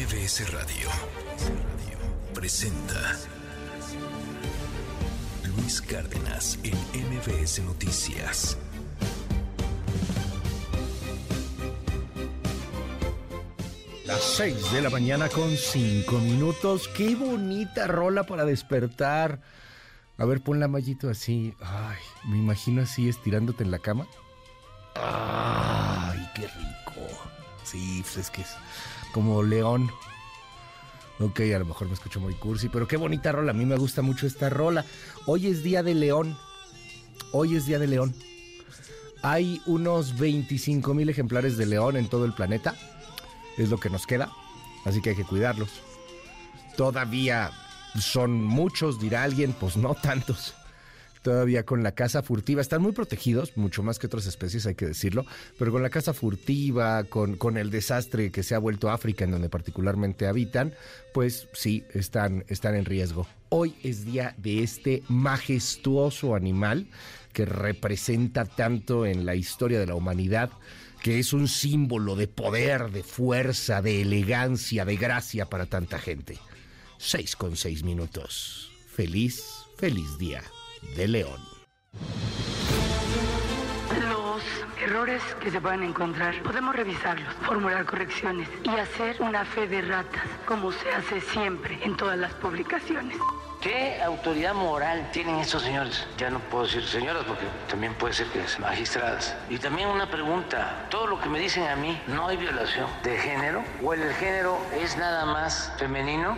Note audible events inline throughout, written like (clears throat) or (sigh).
MBS Radio presenta Luis Cárdenas en MBS Noticias. Las 6 de la mañana con 5 minutos. Qué bonita rola para despertar. A ver, pon la mallito así. Ay, me imagino así estirándote en la cama. Ay, qué rico. Sí, pues es que es como león. Ok, a lo mejor me escucho muy cursi, pero qué bonita rola. A mí me gusta mucho esta rola. Hoy es día de león. Hoy es día de león. Hay unos 25 mil ejemplares de león en todo el planeta. Es lo que nos queda. Así que hay que cuidarlos. Todavía son muchos, dirá alguien, pues no tantos todavía con la casa furtiva. Están muy protegidos, mucho más que otras especies, hay que decirlo, pero con la casa furtiva, con, con el desastre que se ha vuelto África, en donde particularmente habitan, pues sí, están, están en riesgo. Hoy es día de este majestuoso animal que representa tanto en la historia de la humanidad, que es un símbolo de poder, de fuerza, de elegancia, de gracia para tanta gente. Seis con seis minutos. Feliz, feliz día de León. Los errores que se puedan encontrar, podemos revisarlos, formular correcciones y hacer una fe de ratas, como se hace siempre en todas las publicaciones. ¿Qué autoridad moral tienen estos señores? Ya no puedo decir señoras porque también puede ser que sean magistradas. Y también una pregunta, todo lo que me dicen a mí, ¿no hay violación de género? ¿O el género es nada más femenino?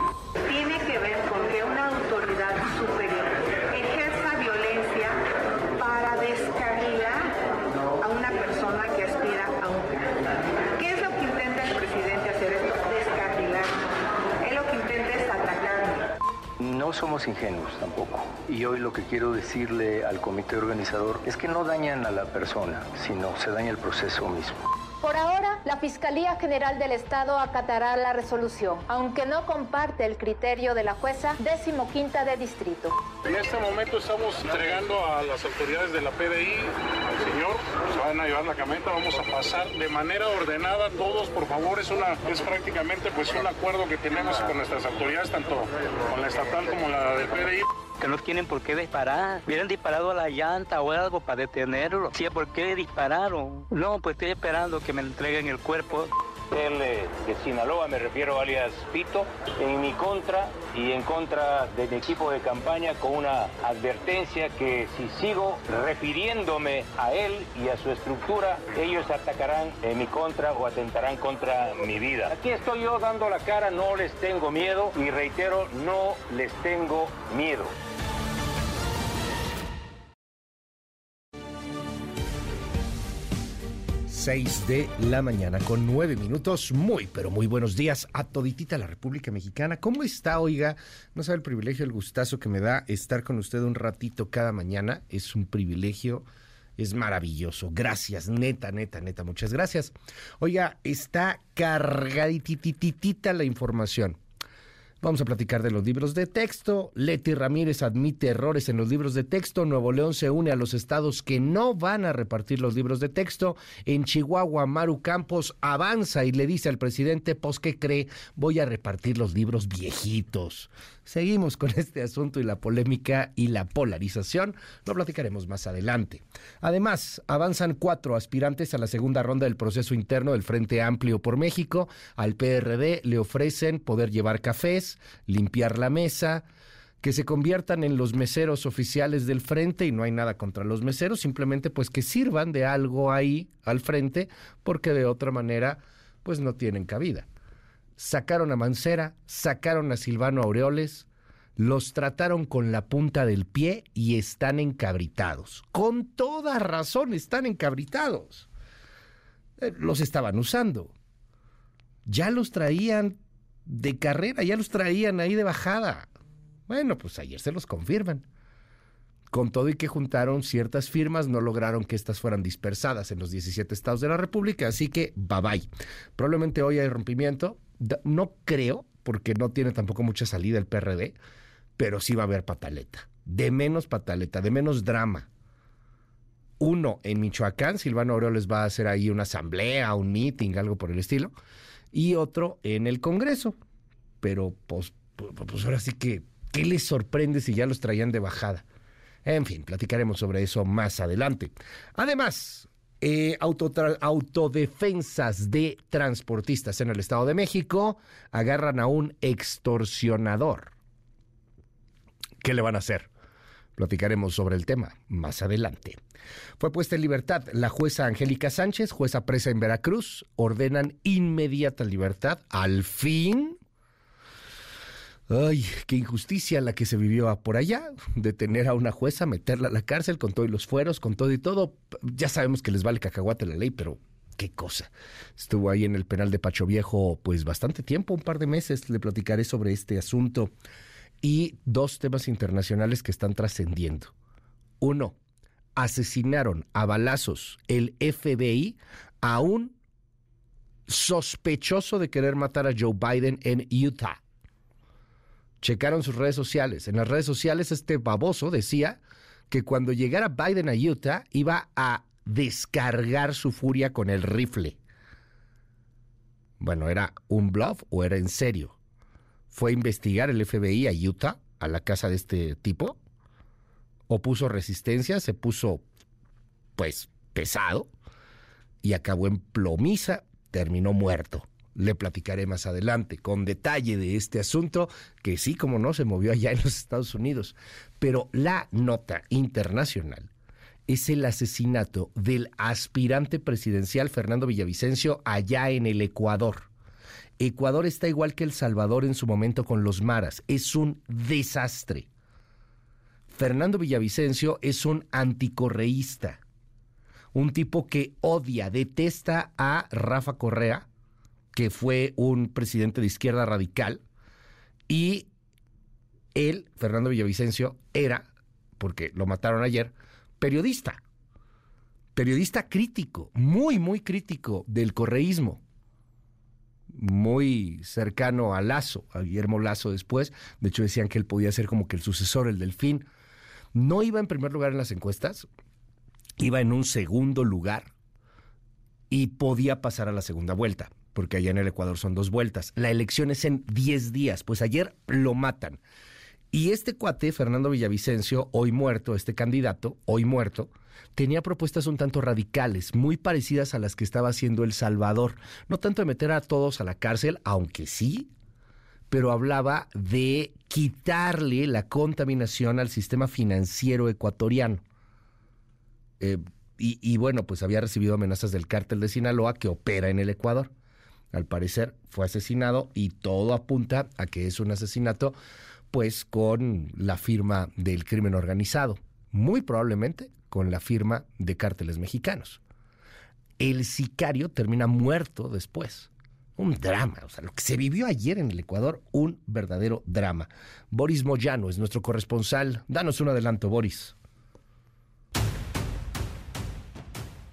Tiene que ver con que una autoridad No somos ingenuos tampoco. Y hoy lo que quiero decirle al comité organizador es que no dañan a la persona, sino se daña el proceso mismo. Por ahora, la Fiscalía General del Estado acatará la resolución, aunque no comparte el criterio de la jueza decimoquinta de distrito. En este momento estamos entregando a las autoridades de la PDI al señor, se van a llevar la camioneta, vamos a pasar de manera ordenada todos, por favor, es prácticamente pues un acuerdo que tenemos con nuestras autoridades, tanto con la estatal como la del PDI. Que no tienen por qué disparar. Hubieran disparado a la llanta o algo para detenerlo. Sí, ¿por qué dispararon? No, pues estoy esperando que me entreguen el cuerpo. Eh, de Sinaloa, me refiero alias Pito, en mi contra y en contra de mi equipo de campaña con una advertencia que si sigo refiriéndome a él y a su estructura, ellos atacarán en mi contra o atentarán contra mi vida. Aquí estoy yo dando la cara, no les tengo miedo y reitero, no les tengo miedo. 6 de la mañana con 9 minutos. Muy, pero muy buenos días a toditita la República Mexicana. ¿Cómo está, oiga? No sabe el privilegio, el gustazo que me da estar con usted un ratito cada mañana. Es un privilegio, es maravilloso. Gracias, neta, neta, neta, muchas gracias. Oiga, está cargaditititita la información. Vamos a platicar de los libros de texto. Leti Ramírez admite errores en los libros de texto. Nuevo León se une a los estados que no van a repartir los libros de texto. En Chihuahua, Maru Campos avanza y le dice al presidente, pues, ¿qué cree? Voy a repartir los libros viejitos. Seguimos con (laughs) este asunto y la polémica y la polarización. Lo platicaremos más adelante. Además, avanzan cuatro aspirantes a la segunda ronda del proceso interno del Frente Amplio por México. Al PRD le ofrecen poder llevar cafés, limpiar la mesa, que se conviertan en los meseros oficiales del frente y no hay nada contra los meseros, simplemente pues que sirvan de algo ahí al frente porque de otra manera pues no tienen cabida sacaron a Mancera, sacaron a Silvano Aureoles, los trataron con la punta del pie y están encabritados. Con toda razón están encabritados. Eh, Los estaban usando. Ya los traían de carrera, ya los traían ahí de bajada. Bueno, pues ayer se los confirman. Con todo y que juntaron ciertas firmas, no lograron que estas fueran dispersadas en los 17 estados de la República, así que bye bye. Probablemente hoy hay rompimiento, no creo, porque no tiene tampoco mucha salida el PRD, pero sí va a haber pataleta. De menos pataleta, de menos drama. Uno, en Michoacán, Silvano Aureoles va a hacer ahí una asamblea, un meeting, algo por el estilo. Y otro en el Congreso. Pero pues, pues ahora sí que, ¿qué les sorprende si ya los traían de bajada? En fin, platicaremos sobre eso más adelante. Además, eh, autodefensas de transportistas en el Estado de México agarran a un extorsionador. ¿Qué le van a hacer? Platicaremos sobre el tema más adelante. Fue puesta en libertad la jueza Angélica Sánchez, jueza presa en Veracruz. Ordenan inmediata libertad. Al fin. Ay, qué injusticia la que se vivió por allá, detener a una jueza, meterla a la cárcel con todos los fueros, con todo y todo. Ya sabemos que les vale cacahuate la ley, pero qué cosa. Estuvo ahí en el penal de Pacho Viejo pues bastante tiempo, un par de meses. Le platicaré sobre este asunto y dos temas internacionales que están trascendiendo. Uno, asesinaron a balazos el FBI a un sospechoso de querer matar a Joe Biden en Utah. Checaron sus redes sociales. En las redes sociales este baboso decía que cuando llegara Biden a Utah iba a descargar su furia con el rifle. Bueno, ¿era un bluff o era en serio? Fue a investigar el FBI a Utah, a la casa de este tipo, opuso resistencia, se puso, pues, pesado y acabó en plomiza, terminó muerto. Le platicaré más adelante con detalle de este asunto, que sí, como no, se movió allá en los Estados Unidos. Pero la nota internacional es el asesinato del aspirante presidencial Fernando Villavicencio allá en el Ecuador. Ecuador está igual que El Salvador en su momento con los maras. Es un desastre. Fernando Villavicencio es un anticorreísta. Un tipo que odia, detesta a Rafa Correa, que fue un presidente de izquierda radical. Y él, Fernando Villavicencio, era, porque lo mataron ayer, periodista. Periodista crítico, muy, muy crítico del correísmo muy cercano a Lazo, a Guillermo Lazo después. De hecho, decían que él podía ser como que el sucesor, el delfín. No iba en primer lugar en las encuestas, iba en un segundo lugar y podía pasar a la segunda vuelta, porque allá en el Ecuador son dos vueltas. La elección es en 10 días, pues ayer lo matan. Y este cuate, Fernando Villavicencio, hoy muerto, este candidato, hoy muerto, tenía propuestas un tanto radicales, muy parecidas a las que estaba haciendo El Salvador. No tanto de meter a todos a la cárcel, aunque sí, pero hablaba de quitarle la contaminación al sistema financiero ecuatoriano. Eh, y, y, bueno, pues había recibido amenazas del cártel de Sinaloa que opera en el Ecuador. Al parecer fue asesinado y todo apunta a que es un asesinato pues con la firma del crimen organizado. Muy probablemente con la firma de cárteles mexicanos. El sicario termina muerto después. Un drama, o sea, lo que se vivió ayer en el Ecuador, un verdadero drama. Boris Moyano es nuestro corresponsal. Danos un adelanto, Boris.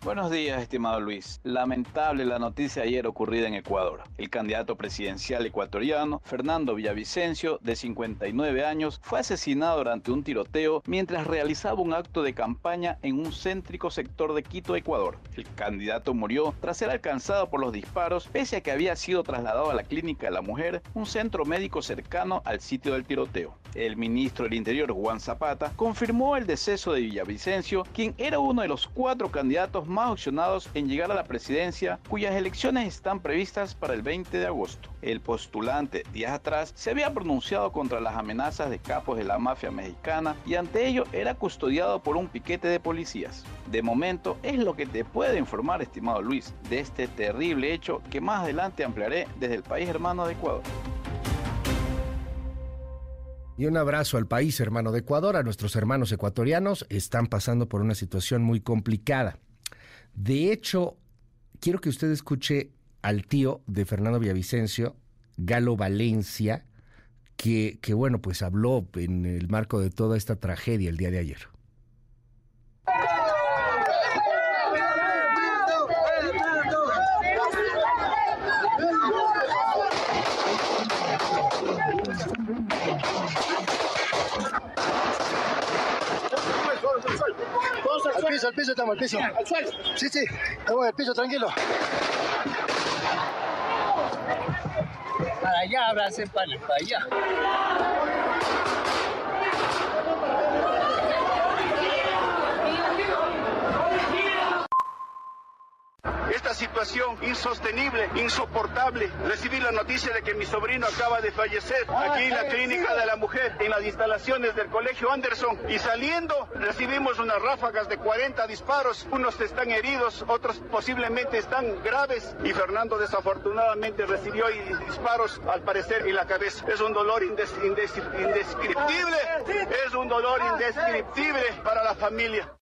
Buenos días, estimado Luis. Lamentable la noticia ayer ocurrida en Ecuador. El candidato presidencial ecuatoriano, Fernando Villavicencio, de 59 años, fue asesinado durante un tiroteo mientras realizaba un acto de campaña en un céntrico sector de Quito, Ecuador. El candidato murió tras ser alcanzado por los disparos, pese a que había sido trasladado a la Clínica de la Mujer, un centro médico cercano al sitio del tiroteo. El ministro del Interior, Juan Zapata, confirmó el deceso de Villavicencio, quien era uno de los cuatro candidatos más opcionados en llegar a la presidencia, cuyas elecciones están previstas para el 20 de agosto. El postulante, días atrás, se había pronunciado contra las amenazas de capos de la mafia mexicana y ante ello era custodiado por un piquete de policías. De momento es lo que te puedo informar, estimado Luis, de este terrible hecho que más adelante ampliaré desde el país hermano de Ecuador. Y un abrazo al país hermano de Ecuador, a nuestros hermanos ecuatorianos, están pasando por una situación muy complicada. De hecho, quiero que usted escuche al tío de Fernando Villavicencio, Galo Valencia, que, que bueno, pues habló en el marco de toda esta tragedia el día de ayer. piso, al piso, estamos al piso. Sí, sí, estamos al piso, tranquilo. Para allá, abracen para allá. Esta situación insostenible, insoportable. Recibí la noticia de que mi sobrino acaba de fallecer aquí en la clínica de la mujer, en las instalaciones del colegio Anderson. Y saliendo recibimos unas ráfagas de 40 disparos. Unos están heridos, otros posiblemente están graves. Y Fernando desafortunadamente recibió disparos, al parecer, en la cabeza. Es un dolor indes indes indescriptible. Es un dolor indescriptible para la familia.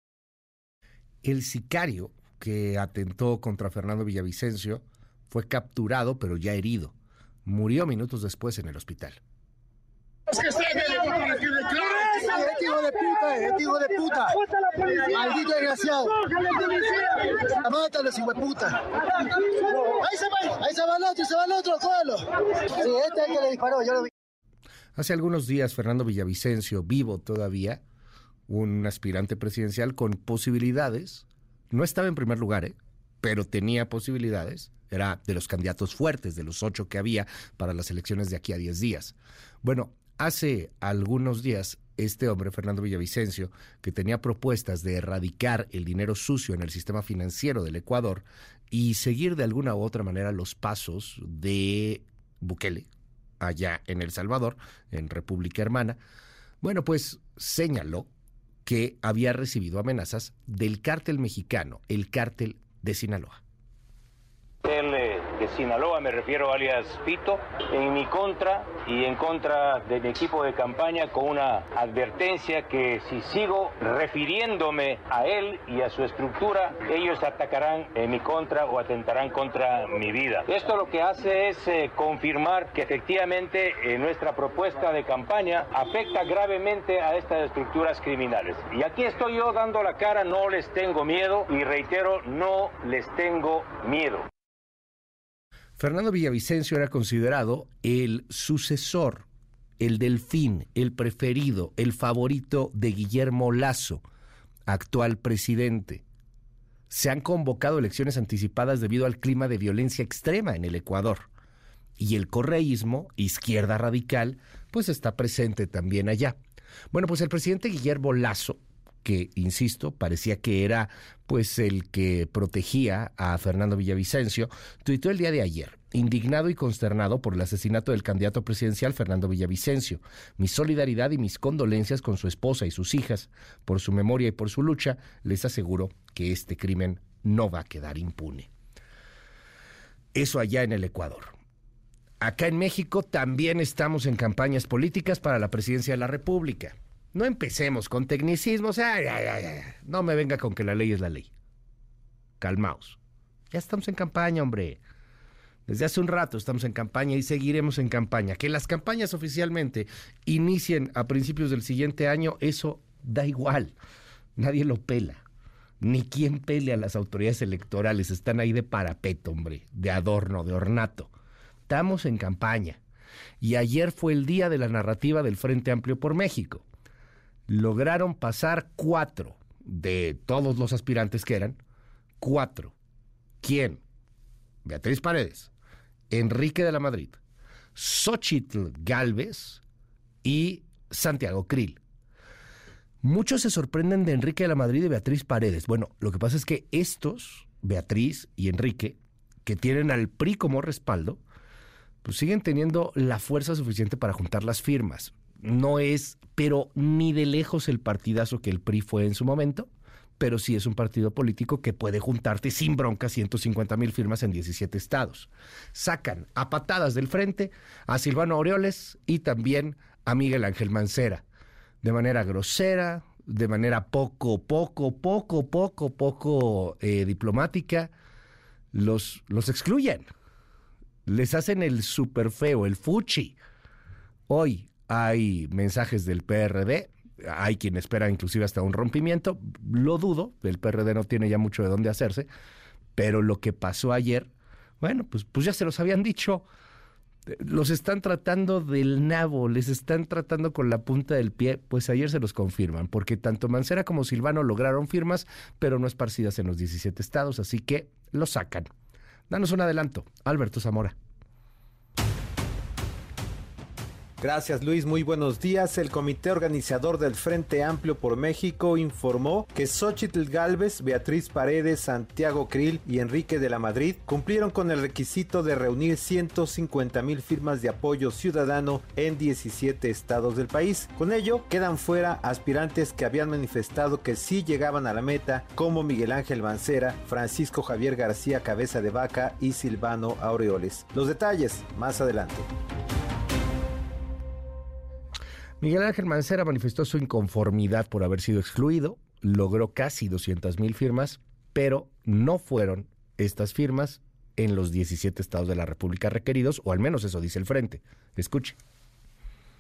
El sicario que atentó contra Fernando Villavicencio fue capturado pero ya herido. Murió minutos después en el hospital. ¡Este hijo de puta! ¡Este hijo de puta! ¡Maldito desgraciado! ¡Mátalo, hijo de puta! ¡Ahí se va! ¡Ahí se va el otro! ¡Se va el otro! ¡Cógalo! Sí, este es el que le disparó, yo lo vi. Hace algunos días, Fernando Villavicencio, vivo todavía, un aspirante presidencial con posibilidades no estaba en primer lugar, ¿eh? pero tenía posibilidades. Era de los candidatos fuertes, de los ocho que había para las elecciones de aquí a diez días. Bueno, hace algunos días, este hombre, Fernando Villavicencio, que tenía propuestas de erradicar el dinero sucio en el sistema financiero del Ecuador y seguir de alguna u otra manera los pasos de Bukele, allá en El Salvador, en República Hermana, bueno, pues señaló que había recibido amenazas del cártel mexicano, el cártel de Sinaloa. El de Sinaloa, me refiero alias Pito, en mi contra y en contra de mi equipo de campaña con una advertencia que si sigo refiriéndome a él y a su estructura, ellos atacarán en mi contra o atentarán contra mi vida. Esto lo que hace es eh, confirmar que efectivamente eh, nuestra propuesta de campaña afecta gravemente a estas estructuras criminales. Y aquí estoy yo dando la cara, no les tengo miedo y reitero, no les tengo miedo. Fernando Villavicencio era considerado el sucesor, el delfín, el preferido, el favorito de Guillermo Lazo, actual presidente. Se han convocado elecciones anticipadas debido al clima de violencia extrema en el Ecuador. Y el correísmo, izquierda radical, pues está presente también allá. Bueno, pues el presidente Guillermo Lazo que, insisto, parecía que era pues el que protegía a Fernando Villavicencio, tuitó el día de ayer, indignado y consternado por el asesinato del candidato presidencial Fernando Villavicencio. Mi solidaridad y mis condolencias con su esposa y sus hijas. Por su memoria y por su lucha, les aseguro que este crimen no va a quedar impune. Eso allá en el Ecuador. Acá en México también estamos en campañas políticas para la presidencia de la República. No empecemos con tecnicismos. no me venga con que la ley es la ley. Calmaos. Ya estamos en campaña, hombre. Desde hace un rato estamos en campaña y seguiremos en campaña. Que las campañas oficialmente inicien a principios del siguiente año, eso da igual. Nadie lo pela. Ni quien pele a las autoridades electorales. Están ahí de parapeto, hombre, de adorno, de ornato. Estamos en campaña. Y ayer fue el día de la narrativa del Frente Amplio por México lograron pasar cuatro de todos los aspirantes que eran, cuatro. ¿Quién? Beatriz Paredes, Enrique de la Madrid, Xochitl Galvez y Santiago Krill. Muchos se sorprenden de Enrique de la Madrid y Beatriz Paredes. Bueno, lo que pasa es que estos, Beatriz y Enrique, que tienen al PRI como respaldo, pues siguen teniendo la fuerza suficiente para juntar las firmas no es, pero ni de lejos el partidazo que el PRI fue en su momento, pero sí es un partido político que puede juntarte sin bronca 150 mil firmas en 17 estados. Sacan a patadas del frente a Silvano Aureoles y también a Miguel Ángel Mancera, de manera grosera, de manera poco, poco, poco, poco, poco eh, diplomática, los, los excluyen. Les hacen el super feo, el fuchi. Hoy, hay mensajes del PRD, hay quien espera inclusive hasta un rompimiento, lo dudo, el PRD no tiene ya mucho de dónde hacerse, pero lo que pasó ayer, bueno, pues, pues ya se los habían dicho, los están tratando del nabo, les están tratando con la punta del pie, pues ayer se los confirman, porque tanto Mancera como Silvano lograron firmas, pero no esparcidas en los 17 estados, así que lo sacan. Danos un adelanto, Alberto Zamora. Gracias Luis, muy buenos días. El comité organizador del Frente Amplio por México informó que Xochitl Galvez, Beatriz Paredes, Santiago Krill y Enrique de la Madrid cumplieron con el requisito de reunir 150 mil firmas de apoyo ciudadano en 17 estados del país. Con ello, quedan fuera aspirantes que habían manifestado que sí llegaban a la meta, como Miguel Ángel Mancera, Francisco Javier García Cabeza de Vaca y Silvano Aureoles. Los detalles más adelante. Miguel Ángel Mancera manifestó su inconformidad por haber sido excluido, logró casi 200 mil firmas, pero no fueron estas firmas en los 17 estados de la República requeridos, o al menos eso dice el Frente. Escuche.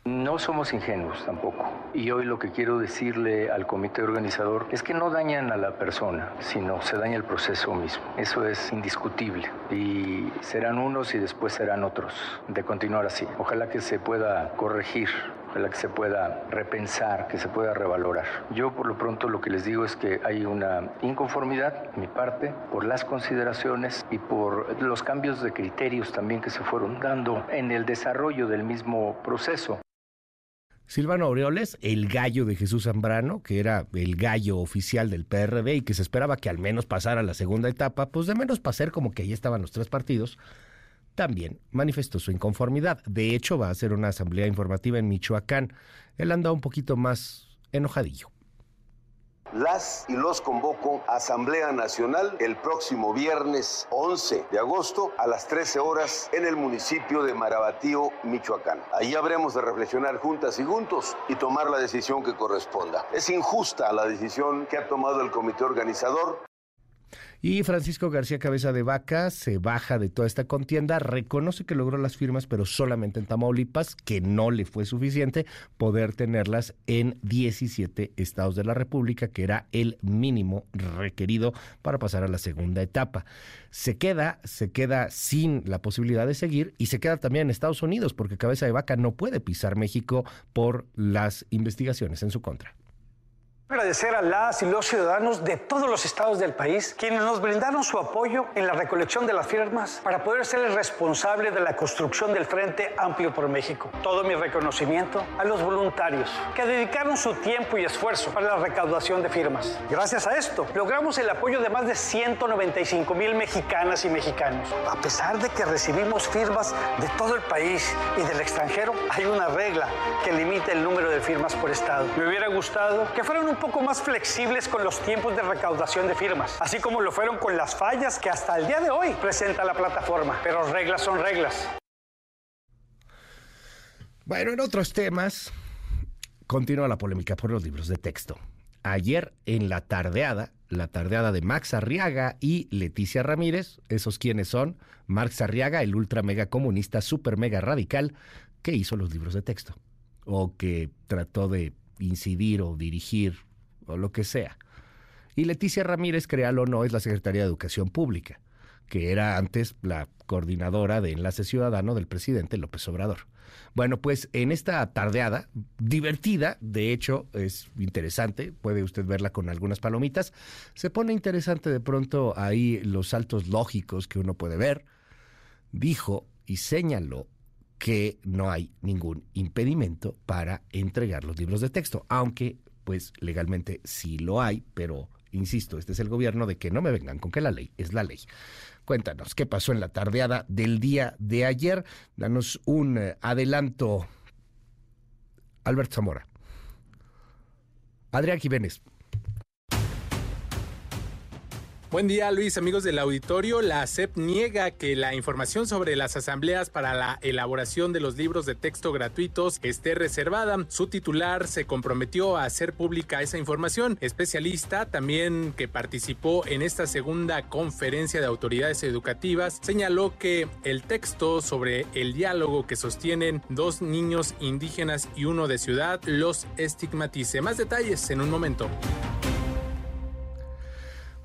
No somos ingenuos tampoco. Y hoy lo que quiero decirle al comité organizador es que no dañan a la persona, sino se daña el proceso mismo. Eso es indiscutible. Y serán unos y después serán otros de continuar así. Ojalá que se pueda corregir la que se pueda repensar, que se pueda revalorar. Yo por lo pronto lo que les digo es que hay una inconformidad, mi parte, por las consideraciones y por los cambios de criterios también que se fueron dando en el desarrollo del mismo proceso. Silvano Aureoles, el gallo de Jesús Zambrano, que era el gallo oficial del PRD y que se esperaba que al menos pasara la segunda etapa, pues de menos pasar como que ahí estaban los tres partidos, también manifestó su inconformidad. De hecho, va a hacer una asamblea informativa en Michoacán. Él anda un poquito más enojadillo. Las y los convoco a Asamblea Nacional el próximo viernes 11 de agosto a las 13 horas en el municipio de Marabatío, Michoacán. Allí habremos de reflexionar juntas y juntos y tomar la decisión que corresponda. Es injusta la decisión que ha tomado el comité organizador y Francisco García Cabeza de Vaca se baja de toda esta contienda, reconoce que logró las firmas, pero solamente en Tamaulipas, que no le fue suficiente poder tenerlas en 17 estados de la República, que era el mínimo requerido para pasar a la segunda etapa. Se queda, se queda sin la posibilidad de seguir y se queda también en Estados Unidos, porque Cabeza de Vaca no puede pisar México por las investigaciones en su contra. Agradecer a las y los ciudadanos de todos los estados del país quienes nos brindaron su apoyo en la recolección de las firmas para poder ser el responsable de la construcción del Frente Amplio por México. Todo mi reconocimiento a los voluntarios que dedicaron su tiempo y esfuerzo para la recaudación de firmas. Gracias a esto, logramos el apoyo de más de 195 mil mexicanas y mexicanos. A pesar de que recibimos firmas de todo el país y del extranjero, hay una regla que limita el número de firmas por estado. Me hubiera gustado que fueran un un poco más flexibles con los tiempos de recaudación de firmas, así como lo fueron con las fallas que hasta el día de hoy presenta la plataforma. Pero reglas son reglas. Bueno, en otros temas, continúa la polémica por los libros de texto. Ayer en la tardeada, la tardeada de Max Arriaga y Leticia Ramírez, esos quienes son, Max Arriaga, el ultra mega comunista, super mega radical, que hizo los libros de texto, o que trató de incidir o dirigir o lo que sea. Y Leticia Ramírez, créalo o no, es la Secretaría de Educación Pública, que era antes la coordinadora de Enlace Ciudadano del presidente López Obrador. Bueno, pues en esta tardeada, divertida, de hecho es interesante, puede usted verla con algunas palomitas, se pone interesante de pronto ahí los saltos lógicos que uno puede ver, dijo y señaló que no hay ningún impedimento para entregar los libros de texto, aunque pues legalmente sí lo hay, pero insisto, este es el gobierno de que no me vengan con que la ley es la ley. Cuéntanos, ¿qué pasó en la tardeada del día de ayer? Danos un eh, adelanto. Albert Zamora. Adrián Jiménez. Buen día Luis, amigos del auditorio. La CEP niega que la información sobre las asambleas para la elaboración de los libros de texto gratuitos esté reservada. Su titular se comprometió a hacer pública esa información. Especialista también que participó en esta segunda conferencia de autoridades educativas señaló que el texto sobre el diálogo que sostienen dos niños indígenas y uno de ciudad los estigmatice. Más detalles en un momento.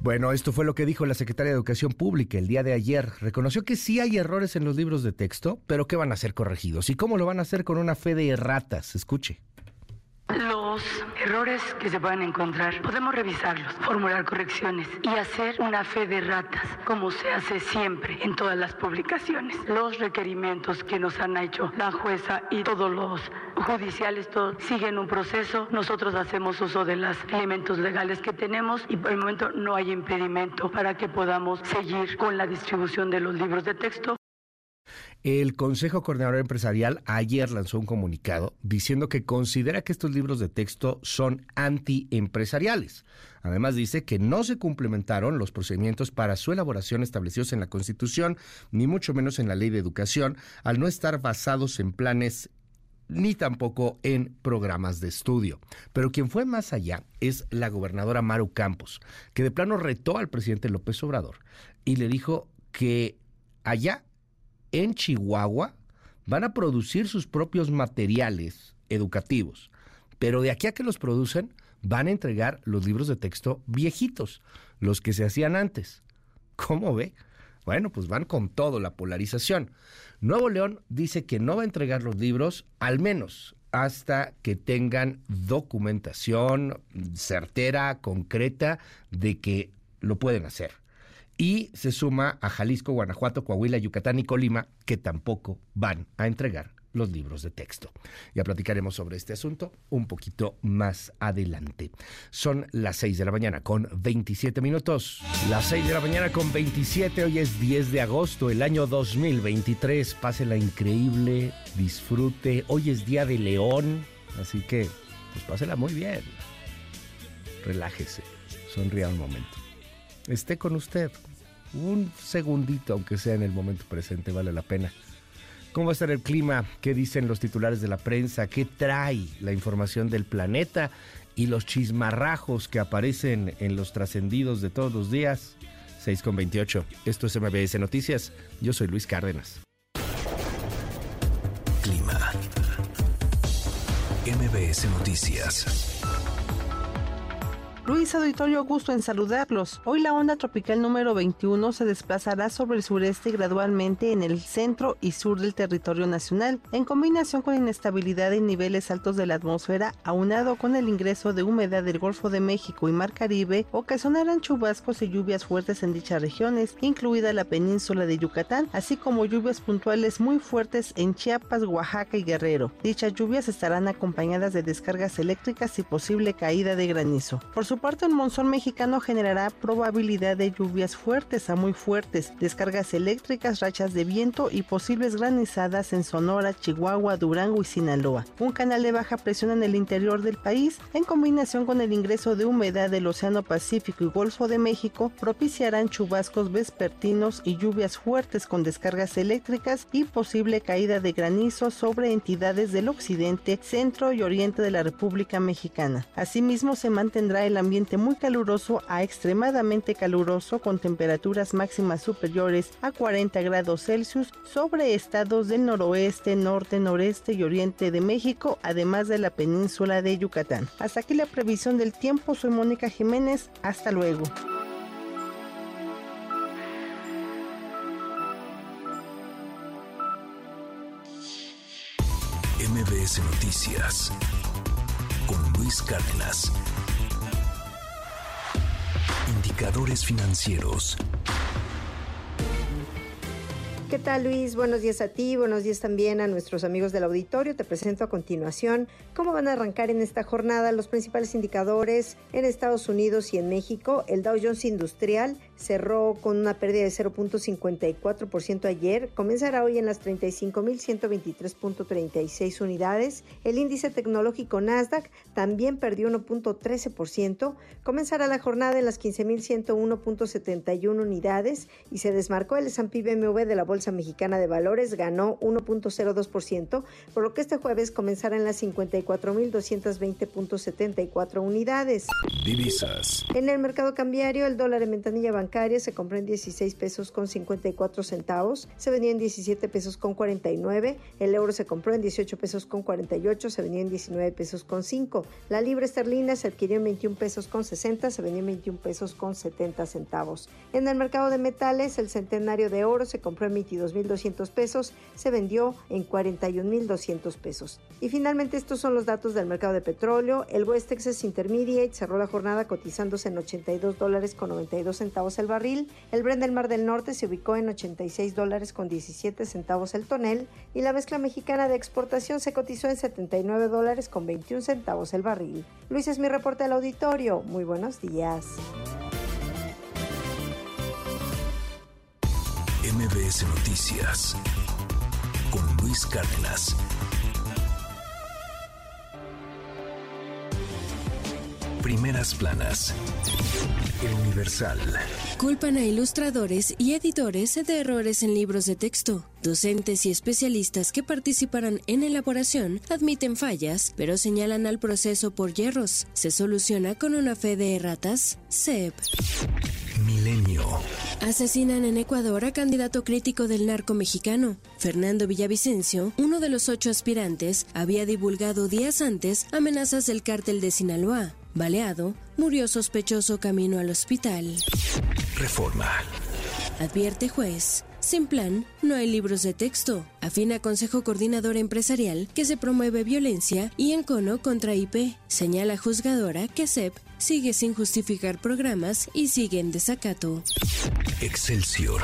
Bueno, esto fue lo que dijo la secretaria de Educación Pública el día de ayer. Reconoció que sí hay errores en los libros de texto, pero que van a ser corregidos. ¿Y cómo lo van a hacer con una fe de erratas? Escuche. Lo Los errores que se puedan encontrar, podemos revisarlos, formular correcciones y hacer una fe de ratas, como se hace siempre en todas las publicaciones. Los requerimientos que nos han hecho la jueza y todos los judiciales todos siguen un proceso. Nosotros hacemos uso de los elementos legales que tenemos y por el momento no hay impedimento para que podamos seguir con la distribución de los libros de texto. El Consejo Coordinador Empresarial ayer lanzó un comunicado diciendo que considera que estos libros de texto son antiempresariales. Además dice que no se complementaron los procedimientos para su elaboración establecidos en la Constitución, ni mucho menos en la Ley de Educación, al no estar basados en planes ni tampoco en programas de estudio. Pero quien fue más allá es la gobernadora Maru Campos, que de plano retó al presidente López Obrador y le dijo que allá en Chihuahua van a producir sus propios materiales educativos, pero de aquí a que los producen van a entregar los libros de texto viejitos, los que se hacían antes. ¿Cómo ve? Bueno, pues van con todo la polarización. Nuevo León dice que no va a entregar los libros, al menos hasta que tengan documentación certera, concreta, de que lo pueden hacer. Y se suma a Jalisco, Guanajuato, Coahuila, Yucatán y Colima, que tampoco van a entregar los libros de texto. Ya platicaremos sobre este asunto un poquito más adelante. Son las 6 de la mañana con 27 minutos. Las 6 de la mañana con 27, hoy es 10 de agosto, el año 2023. Pásela increíble, disfrute. Hoy es Día de León, así que pues pásela muy bien. Relájese, sonría un momento. Esté con usted. Un segundito, aunque sea en el momento presente, vale la pena. ¿Cómo va a estar el clima? ¿Qué dicen los titulares de la prensa? ¿Qué trae la información del planeta? Y los chismarrajos que aparecen en los trascendidos de todos los días. 6 con 28. Esto es MBS Noticias. Yo soy Luis Cárdenas. Clima. MBS Noticias. Luis Auditorio, gusto en saludarlos. Hoy la onda tropical número 21 se desplazará sobre el sureste gradualmente en el centro y sur del territorio nacional, en combinación con inestabilidad en niveles altos de la atmósfera, aunado con el ingreso de humedad del Golfo de México y Mar Caribe, ocasionarán chubascos y lluvias fuertes en dichas regiones, incluida la península de Yucatán, así como lluvias puntuales muy fuertes en Chiapas, Oaxaca y Guerrero. Dichas lluvias estarán acompañadas de descargas eléctricas y posible caída de granizo. Por su parte, el monzón mexicano generará probabilidad de lluvias fuertes a muy fuertes, descargas eléctricas, rachas de viento y posibles granizadas en Sonora, Chihuahua, Durango y Sinaloa. Un canal de baja presión en el interior del país, en combinación con el ingreso de humedad del Océano Pacífico y Golfo de México, propiciarán chubascos vespertinos y lluvias fuertes con descargas eléctricas y posible caída de granizo sobre entidades del occidente, centro y oriente de la República Mexicana. Asimismo, se mantendrá el ambiente muy caluroso a extremadamente caluroso con temperaturas máximas superiores a 40 grados Celsius sobre estados del noroeste, norte, noreste y oriente de México, además de la península de Yucatán. Hasta aquí la previsión del tiempo. Soy Mónica Jiménez. Hasta luego. MBS Noticias con Luis Cárdenas. Indicadores financieros. ¿Qué tal Luis? Buenos días a ti, buenos días también a nuestros amigos del auditorio. Te presento a continuación cómo van a arrancar en esta jornada los principales indicadores en Estados Unidos y en México. El Dow Jones Industrial cerró con una pérdida de 0.54% ayer, comenzará hoy en las 35.123.36 unidades. El índice tecnológico Nasdaq también perdió 1.13%, comenzará la jornada en las 15.101.71 unidades y se desmarcó el S&P BMW de la Bolsa Mexicana de Valores, ganó 1.02%, por lo que este jueves comenzará en las 54.220.74 unidades. Divisas. En el mercado cambiario, el dólar en ventanilla bancaria se compró en 16 pesos con 54 centavos, se vendía en 17 pesos con 49, el euro se compró en 18 pesos con 48, se vendía en 19 pesos con 5, la libra esterlina se adquirió en 21 pesos con 60, se vendía en 21 pesos con 70 centavos. En el mercado de metales, el centenario de oro se compró en 22.200 pesos, se vendió en 41.200 pesos. Y finalmente estos son los datos del mercado de petróleo. El West Texas Intermediate cerró la jornada cotizándose en 82 dólares con 92 centavos el barril. El Brent del Mar del Norte se ubicó en 86 dólares con 17 centavos el tonel y la mezcla mexicana de exportación se cotizó en 79 dólares con 21 centavos el barril. Luis es mi reporte del auditorio. Muy buenos días. MBS Noticias con Luis Cárdenas. Primeras planas. El Universal. Culpan a ilustradores y editores de errores en libros de texto. Docentes y especialistas que participarán en elaboración admiten fallas, pero señalan al proceso por hierros. ¿Se soluciona con una fe de erratas? SEP. Milenio. Asesinan en Ecuador a candidato crítico del narco mexicano. Fernando Villavicencio, uno de los ocho aspirantes, había divulgado días antes amenazas del cártel de Sinaloa. Baleado, murió sospechoso camino al hospital. Reforma. Advierte juez. Sin plan, no hay libros de texto. Afina Consejo Coordinador Empresarial que se promueve violencia y encono contra IP. Señala juzgadora que CEP sigue sin justificar programas y sigue en desacato. Excelsior.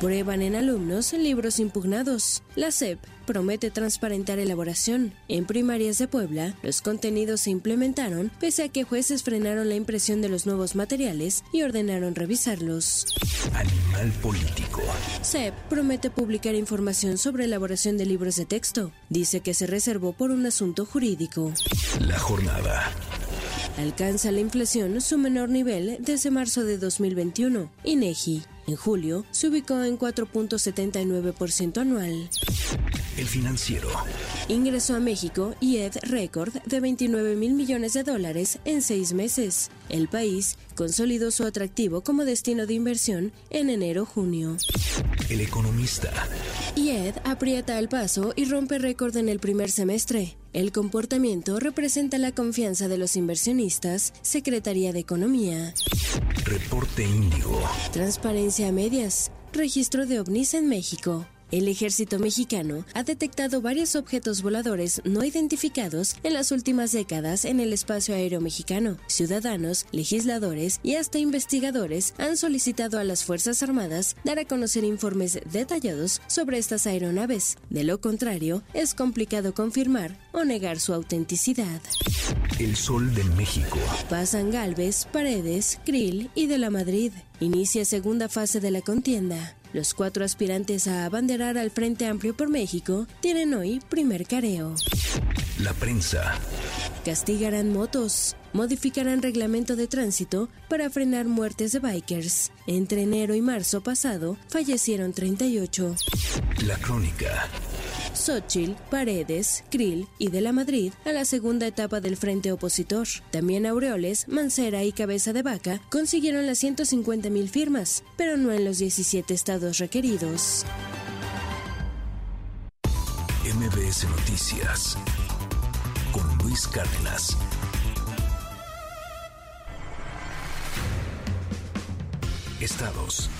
Prueban en alumnos libros impugnados. La CEP promete transparentar elaboración. En primarias de Puebla, los contenidos se implementaron pese a que jueces frenaron la impresión de los nuevos materiales y ordenaron revisarlos. Animal político. CEP promete publicar información sobre elaboración de libros de texto. Dice que se reservó por un asunto jurídico. La jornada. Alcanza la inflación su menor nivel desde marzo de 2021. INEGI. En julio se ubicó en 4.79% anual. El financiero. Ingresó a México IED récord de 29 mil millones de dólares en seis meses. El país consolidó su atractivo como destino de inversión en enero-junio. El economista. IED aprieta el paso y rompe récord en el primer semestre. El comportamiento representa la confianza de los inversionistas, Secretaría de Economía. Reporte Índigo. Transparencia a medias. Registro de ovnis en México. El ejército mexicano ha detectado varios objetos voladores no identificados en las últimas décadas en el espacio aéreo mexicano. Ciudadanos, legisladores y hasta investigadores han solicitado a las Fuerzas Armadas dar a conocer informes detallados sobre estas aeronaves. De lo contrario, es complicado confirmar o negar su autenticidad. El Sol de México. Pasan Galvez, Paredes, Krill y de la Madrid. Inicia segunda fase de la contienda. Los cuatro aspirantes a abanderar al Frente Amplio por México tienen hoy primer careo. La prensa. Castigarán motos. Modificarán reglamento de tránsito para frenar muertes de bikers. Entre enero y marzo pasado fallecieron 38. La crónica. Xochitl, Paredes, Krill y de la Madrid a la segunda etapa del frente opositor. También Aureoles, Mancera y Cabeza de Vaca consiguieron las 150 mil firmas, pero no en los 17 estados requeridos. MBS Noticias con Luis Cárdenas. Estados.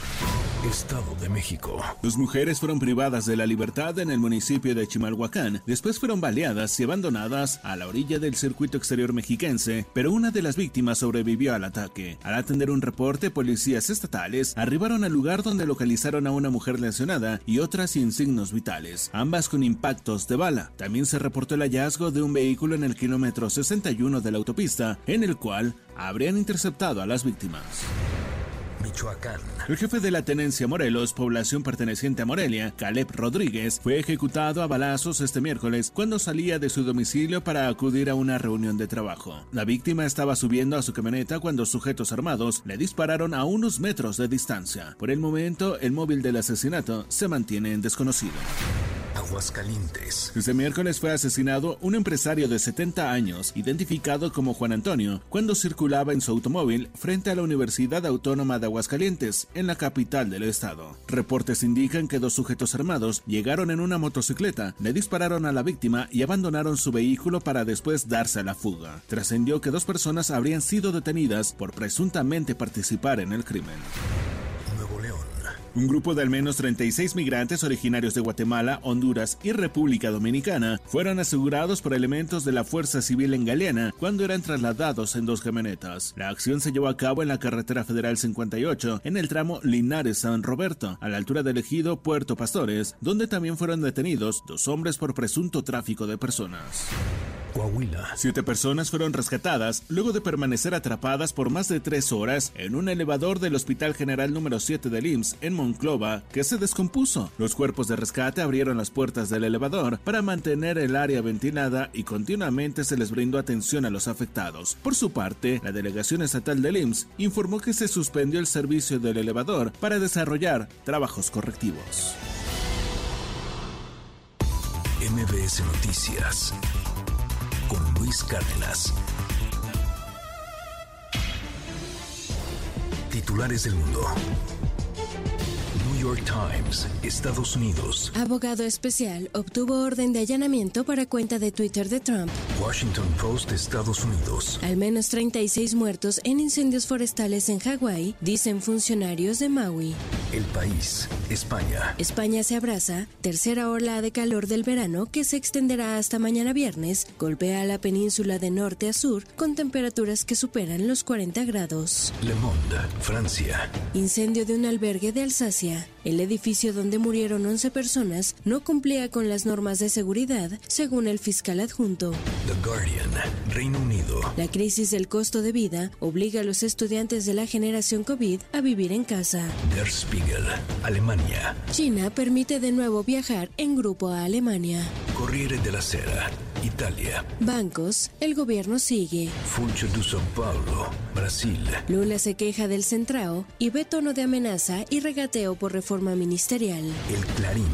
Estado de México. Dos mujeres fueron privadas de la libertad en el municipio de Chimalhuacán. Después fueron baleadas y abandonadas a la orilla del circuito exterior mexiquense, pero una de las víctimas sobrevivió al ataque. Al atender un reporte, policías estatales arribaron al lugar donde localizaron a una mujer lesionada y otras sin signos vitales, ambas con impactos de bala. También se reportó el hallazgo de un vehículo en el kilómetro 61 de la autopista, en el cual habrían interceptado a las víctimas. Michoacán. El jefe de la tenencia Morelos, población perteneciente a Morelia, Caleb Rodríguez, fue ejecutado a balazos este miércoles cuando salía de su domicilio para acudir a una reunión de trabajo. La víctima estaba subiendo a su camioneta cuando sujetos armados le dispararon a unos metros de distancia. Por el momento, el móvil del asesinato se mantiene en desconocido. Aguascalientes. Este miércoles fue asesinado un empresario de 70 años, identificado como Juan Antonio, cuando circulaba en su automóvil frente a la Universidad Autónoma de Aguascalientes, en la capital del estado. Reportes indican que dos sujetos armados llegaron en una motocicleta, le dispararon a la víctima y abandonaron su vehículo para después darse a la fuga. Trascendió que dos personas habrían sido detenidas por presuntamente participar en el crimen. Un grupo de al menos 36 migrantes originarios de Guatemala, Honduras y República Dominicana fueron asegurados por elementos de la Fuerza Civil en Galeana cuando eran trasladados en dos camionetas. La acción se llevó a cabo en la carretera federal 58, en el tramo Linares-San Roberto, a la altura del ejido Puerto Pastores, donde también fueron detenidos dos hombres por presunto tráfico de personas. Coahuila. Siete personas fueron rescatadas luego de permanecer atrapadas por más de tres horas en un elevador del Hospital General número 7 del IMSS en Monclova que se descompuso. Los cuerpos de rescate abrieron las puertas del elevador para mantener el área ventilada y continuamente se les brindó atención a los afectados. Por su parte, la delegación estatal del IMSS informó que se suspendió el servicio del elevador para desarrollar trabajos correctivos. MBS Noticias Luis Cárdenas. Titulares del mundo. New York Times, Estados Unidos. Abogado especial obtuvo orden de allanamiento para cuenta de Twitter de Trump. Washington Post, Estados Unidos. Al menos 36 muertos en incendios forestales en Hawái, dicen funcionarios de Maui. El país, España. España se abraza, tercera ola de calor del verano que se extenderá hasta mañana viernes, golpea a la península de norte a sur con temperaturas que superan los 40 grados. Le Monde, Francia. Incendio de un albergue de Alsacia. El edificio donde murieron 11 personas no cumplía con las normas de seguridad, según el fiscal adjunto. The Guardian, Reino Unido. La crisis del costo de vida obliga a los estudiantes de la generación COVID a vivir en casa. Der Spiegel, Alemania. China permite de nuevo viajar en grupo a Alemania. Corriere della Sera, Italia. Bancos, el gobierno sigue. Funcho de São Paulo, Brasil. Lula se queja del centrao y ve tono de amenaza y regateo por reforma ministerial. El Clarín,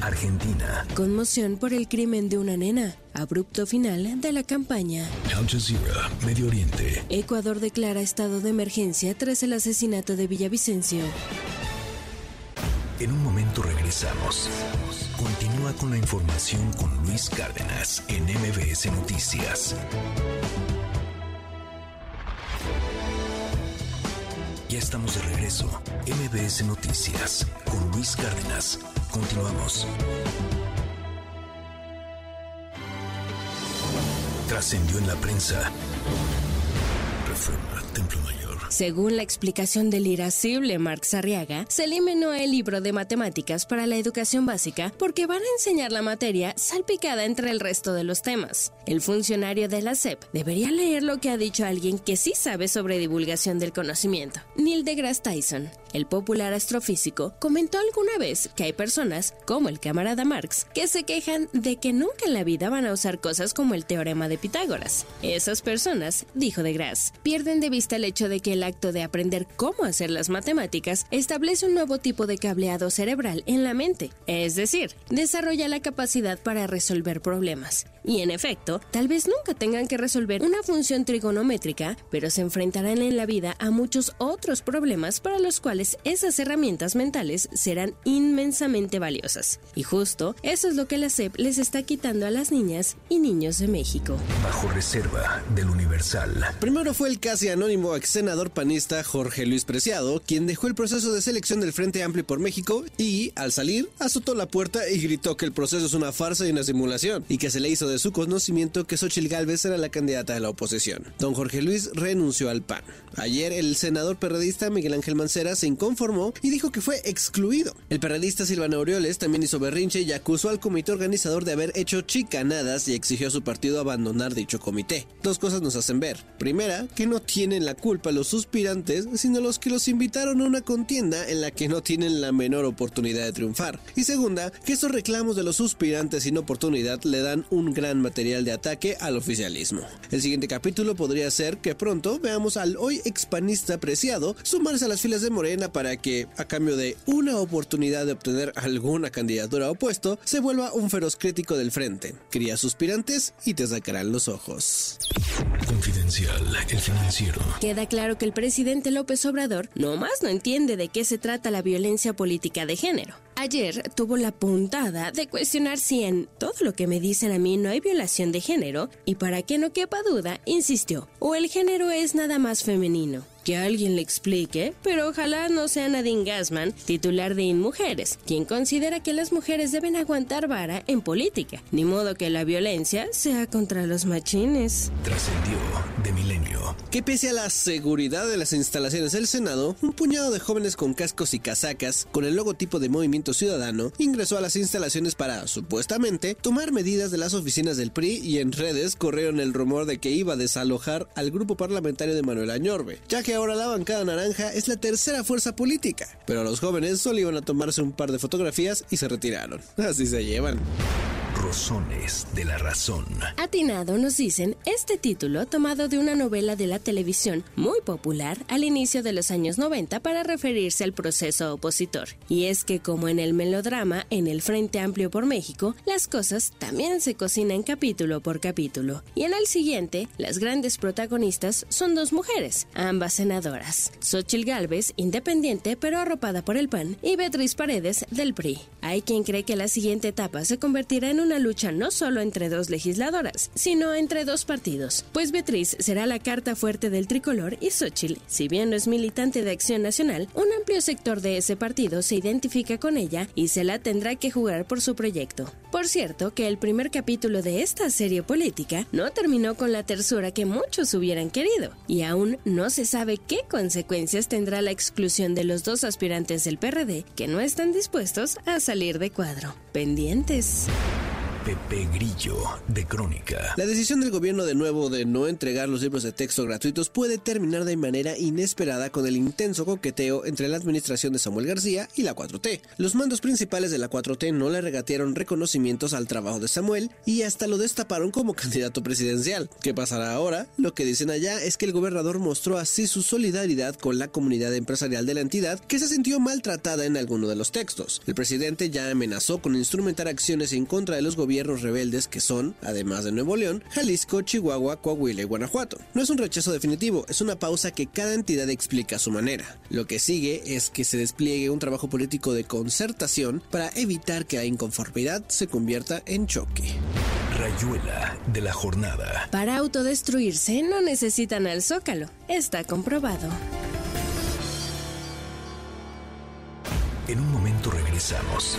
Argentina. Conmoción por el crimen de una nena. Abrupto final de la campaña. Al Jazeera, Medio Oriente. Ecuador declara estado de emergencia tras el asesinato de Villavicencio. En un momento regresamos. Continúa con la información con Luis Cárdenas en MBS Noticias. Ya estamos de regreso. MBS Noticias con Luis Cárdenas. Continuamos. Trascendió en la prensa. Reforma Templo Mayor. Según la explicación del irascible Marx Arriaga, se eliminó el libro de matemáticas para la educación básica porque van a enseñar la materia salpicada entre el resto de los temas. El funcionario de la SEP debería leer lo que ha dicho alguien que sí sabe sobre divulgación del conocimiento. Neil deGrasse Tyson, el popular astrofísico, comentó alguna vez que hay personas, como el camarada Marx, que se quejan de que nunca en la vida van a usar cosas como el teorema de Pitágoras. Esas personas, dijo deGrasse, pierden de vista el hecho de que el acto de aprender cómo hacer las matemáticas establece un nuevo tipo de cableado cerebral en la mente, es decir, desarrolla la capacidad para resolver problemas. Y en efecto, tal vez nunca tengan que resolver una función trigonométrica, pero se enfrentarán en la vida a muchos otros problemas para los cuales esas herramientas mentales serán inmensamente valiosas. Y justo eso es lo que la SEP les está quitando a las niñas y niños de México. Bajo reserva del Universal. Primero fue el casi anónimo ex senador panista Jorge Luis Preciado, quien dejó el proceso de selección del Frente Amplio por México y, al salir, azotó la puerta y gritó que el proceso es una farsa y una simulación, y que se le hizo de su conocimiento que Xochitl Gálvez era la candidata de la oposición. Don Jorge Luis renunció al PAN. Ayer el senador perredista Miguel Ángel Mancera se inconformó y dijo que fue excluido. El perredista Silvano Aureoles también hizo berrinche y acusó al comité organizador de haber hecho chicanadas y exigió a su partido abandonar dicho comité. Dos cosas nos hacen ver. Primera, que no tienen la culpa los suspirantes, sino los que los invitaron a una contienda en la que no tienen la menor oportunidad de triunfar. Y segunda, que estos reclamos de los suspirantes sin oportunidad le dan un gran material de ataque al oficialismo. El siguiente capítulo podría ser que pronto veamos al hoy expanista apreciado sumarse a las filas de Morena Morena para que, a cambio de una oportunidad de obtener alguna candidatura o puesto, se vuelva un feroz crítico del frente. Cría suspirantes y te sacarán los ojos. Confidencial, el financiero. Queda claro que el presidente López Obrador no más no entiende de qué se trata la violencia política de género. Ayer tuvo la puntada de cuestionar si en todo lo que me dicen a mí no hay violación de género y para que no quepa duda, insistió, o el género es nada más femenino que alguien le explique, pero ojalá no sea Nadine Gassman, titular de InMujeres, quien considera que las mujeres deben aguantar vara en política, ni modo que la violencia sea contra los machines. Trascendió de milenio. Que pese a la seguridad de las instalaciones del Senado, un puñado de jóvenes con cascos y casacas, con el logotipo de Movimiento Ciudadano, ingresó a las instalaciones para, supuestamente, tomar medidas de las oficinas del PRI y en redes corrieron el rumor de que iba a desalojar al grupo parlamentario de Manuel Añorbe, ya que ahora la bancada naranja es la tercera fuerza política, pero los jóvenes solo iban a tomarse un par de fotografías y se retiraron. Así se llevan. Rosones de la razón. Atinado nos dicen este título tomado de una novela de la televisión muy popular al inicio de los años 90 para referirse al proceso opositor. Y es que como en el melodrama en el Frente Amplio por México, las cosas también se cocinan capítulo por capítulo. Y en el siguiente, las grandes protagonistas son dos mujeres, ambas senadoras. Xochil Gálvez, independiente pero arropada por el PAN, y Beatriz Paredes del PRI. Hay quien cree que la siguiente etapa se convertirá en una lucha no solo entre dos legisladoras, sino entre dos partidos, pues Beatriz será la carta fuerte del tricolor y Xochitl, si bien no es militante de Acción Nacional, un amplio sector de ese partido se identifica con ella y se la tendrá que jugar por su proyecto. Por cierto, que el primer capítulo de esta serie política no terminó con la tersura que muchos hubieran querido, y aún no se sabe qué consecuencias tendrá la exclusión de los dos aspirantes del PRD que no están dispuestos a salir de cuadro. Pendientes. Pepe Grillo, de Crónica. La decisión del gobierno de nuevo de no entregar los libros de texto gratuitos puede terminar de manera inesperada con el intenso coqueteo entre la administración de Samuel García y la 4T. Los mandos principales de la 4T no le regatearon reconocimientos al trabajo de Samuel y hasta lo destaparon como (laughs) candidato presidencial. ¿Qué pasará ahora? Lo que dicen allá es que el gobernador mostró así su solidaridad con la comunidad empresarial de la entidad que se sintió maltratada en alguno de los textos. El presidente ya amenazó con instrumentar acciones en contra de los gobiernos gobiernos rebeldes que son, además de Nuevo León, Jalisco, Chihuahua, Coahuila y Guanajuato. No es un rechazo definitivo, es una pausa que cada entidad explica a su manera. Lo que sigue es que se despliegue un trabajo político de concertación para evitar que la inconformidad se convierta en choque. Rayuela de la jornada. Para autodestruirse no necesitan al zócalo, está comprobado. En un momento regresamos.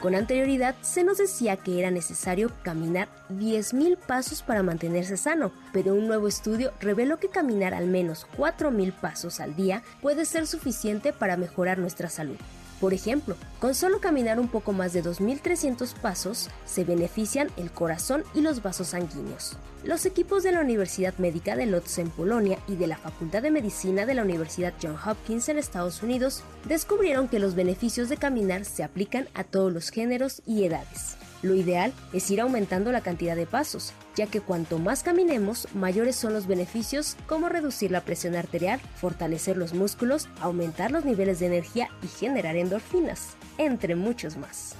Con anterioridad se nos decía que era necesario caminar 10.000 pasos para mantenerse sano, pero un nuevo estudio reveló que caminar al menos 4.000 pasos al día puede ser suficiente para mejorar nuestra salud. Por ejemplo, con solo caminar un poco más de 2.300 pasos, se benefician el corazón y los vasos sanguíneos. Los equipos de la Universidad Médica de Lodz en Polonia y de la Facultad de Medicina de la Universidad John Hopkins en Estados Unidos descubrieron que los beneficios de caminar se aplican a todos los géneros y edades. Lo ideal es ir aumentando la cantidad de pasos, ya que cuanto más caminemos, mayores son los beneficios como reducir la presión arterial, fortalecer los músculos, aumentar los niveles de energía y generar endorfinas, entre muchos más.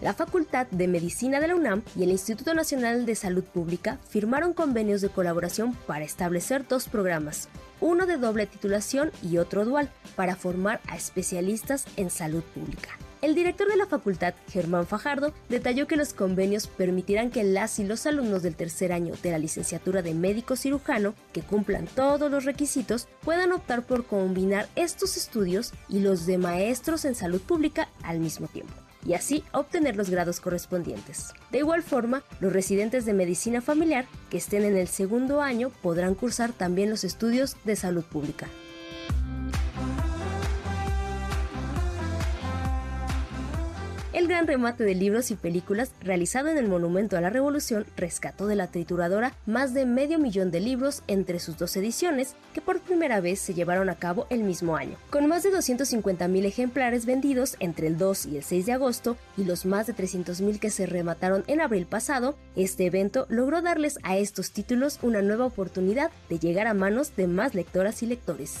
La Facultad de Medicina de la UNAM y el Instituto Nacional de Salud Pública firmaron convenios de colaboración para establecer dos programas, uno de doble titulación y otro dual, para formar a especialistas en salud pública. El director de la facultad, Germán Fajardo, detalló que los convenios permitirán que las y los alumnos del tercer año de la licenciatura de médico cirujano, que cumplan todos los requisitos, puedan optar por combinar estos estudios y los de maestros en salud pública al mismo tiempo y así obtener los grados correspondientes. De igual forma, los residentes de medicina familiar que estén en el segundo año podrán cursar también los estudios de salud pública. El gran remate de libros y películas realizado en el Monumento a la Revolución rescató de la trituradora más de medio millón de libros entre sus dos ediciones, que por primera vez se llevaron a cabo el mismo año. Con más de 250.000 ejemplares vendidos entre el 2 y el 6 de agosto y los más de 300.000 que se remataron en abril pasado, este evento logró darles a estos títulos una nueva oportunidad de llegar a manos de más lectoras y lectores.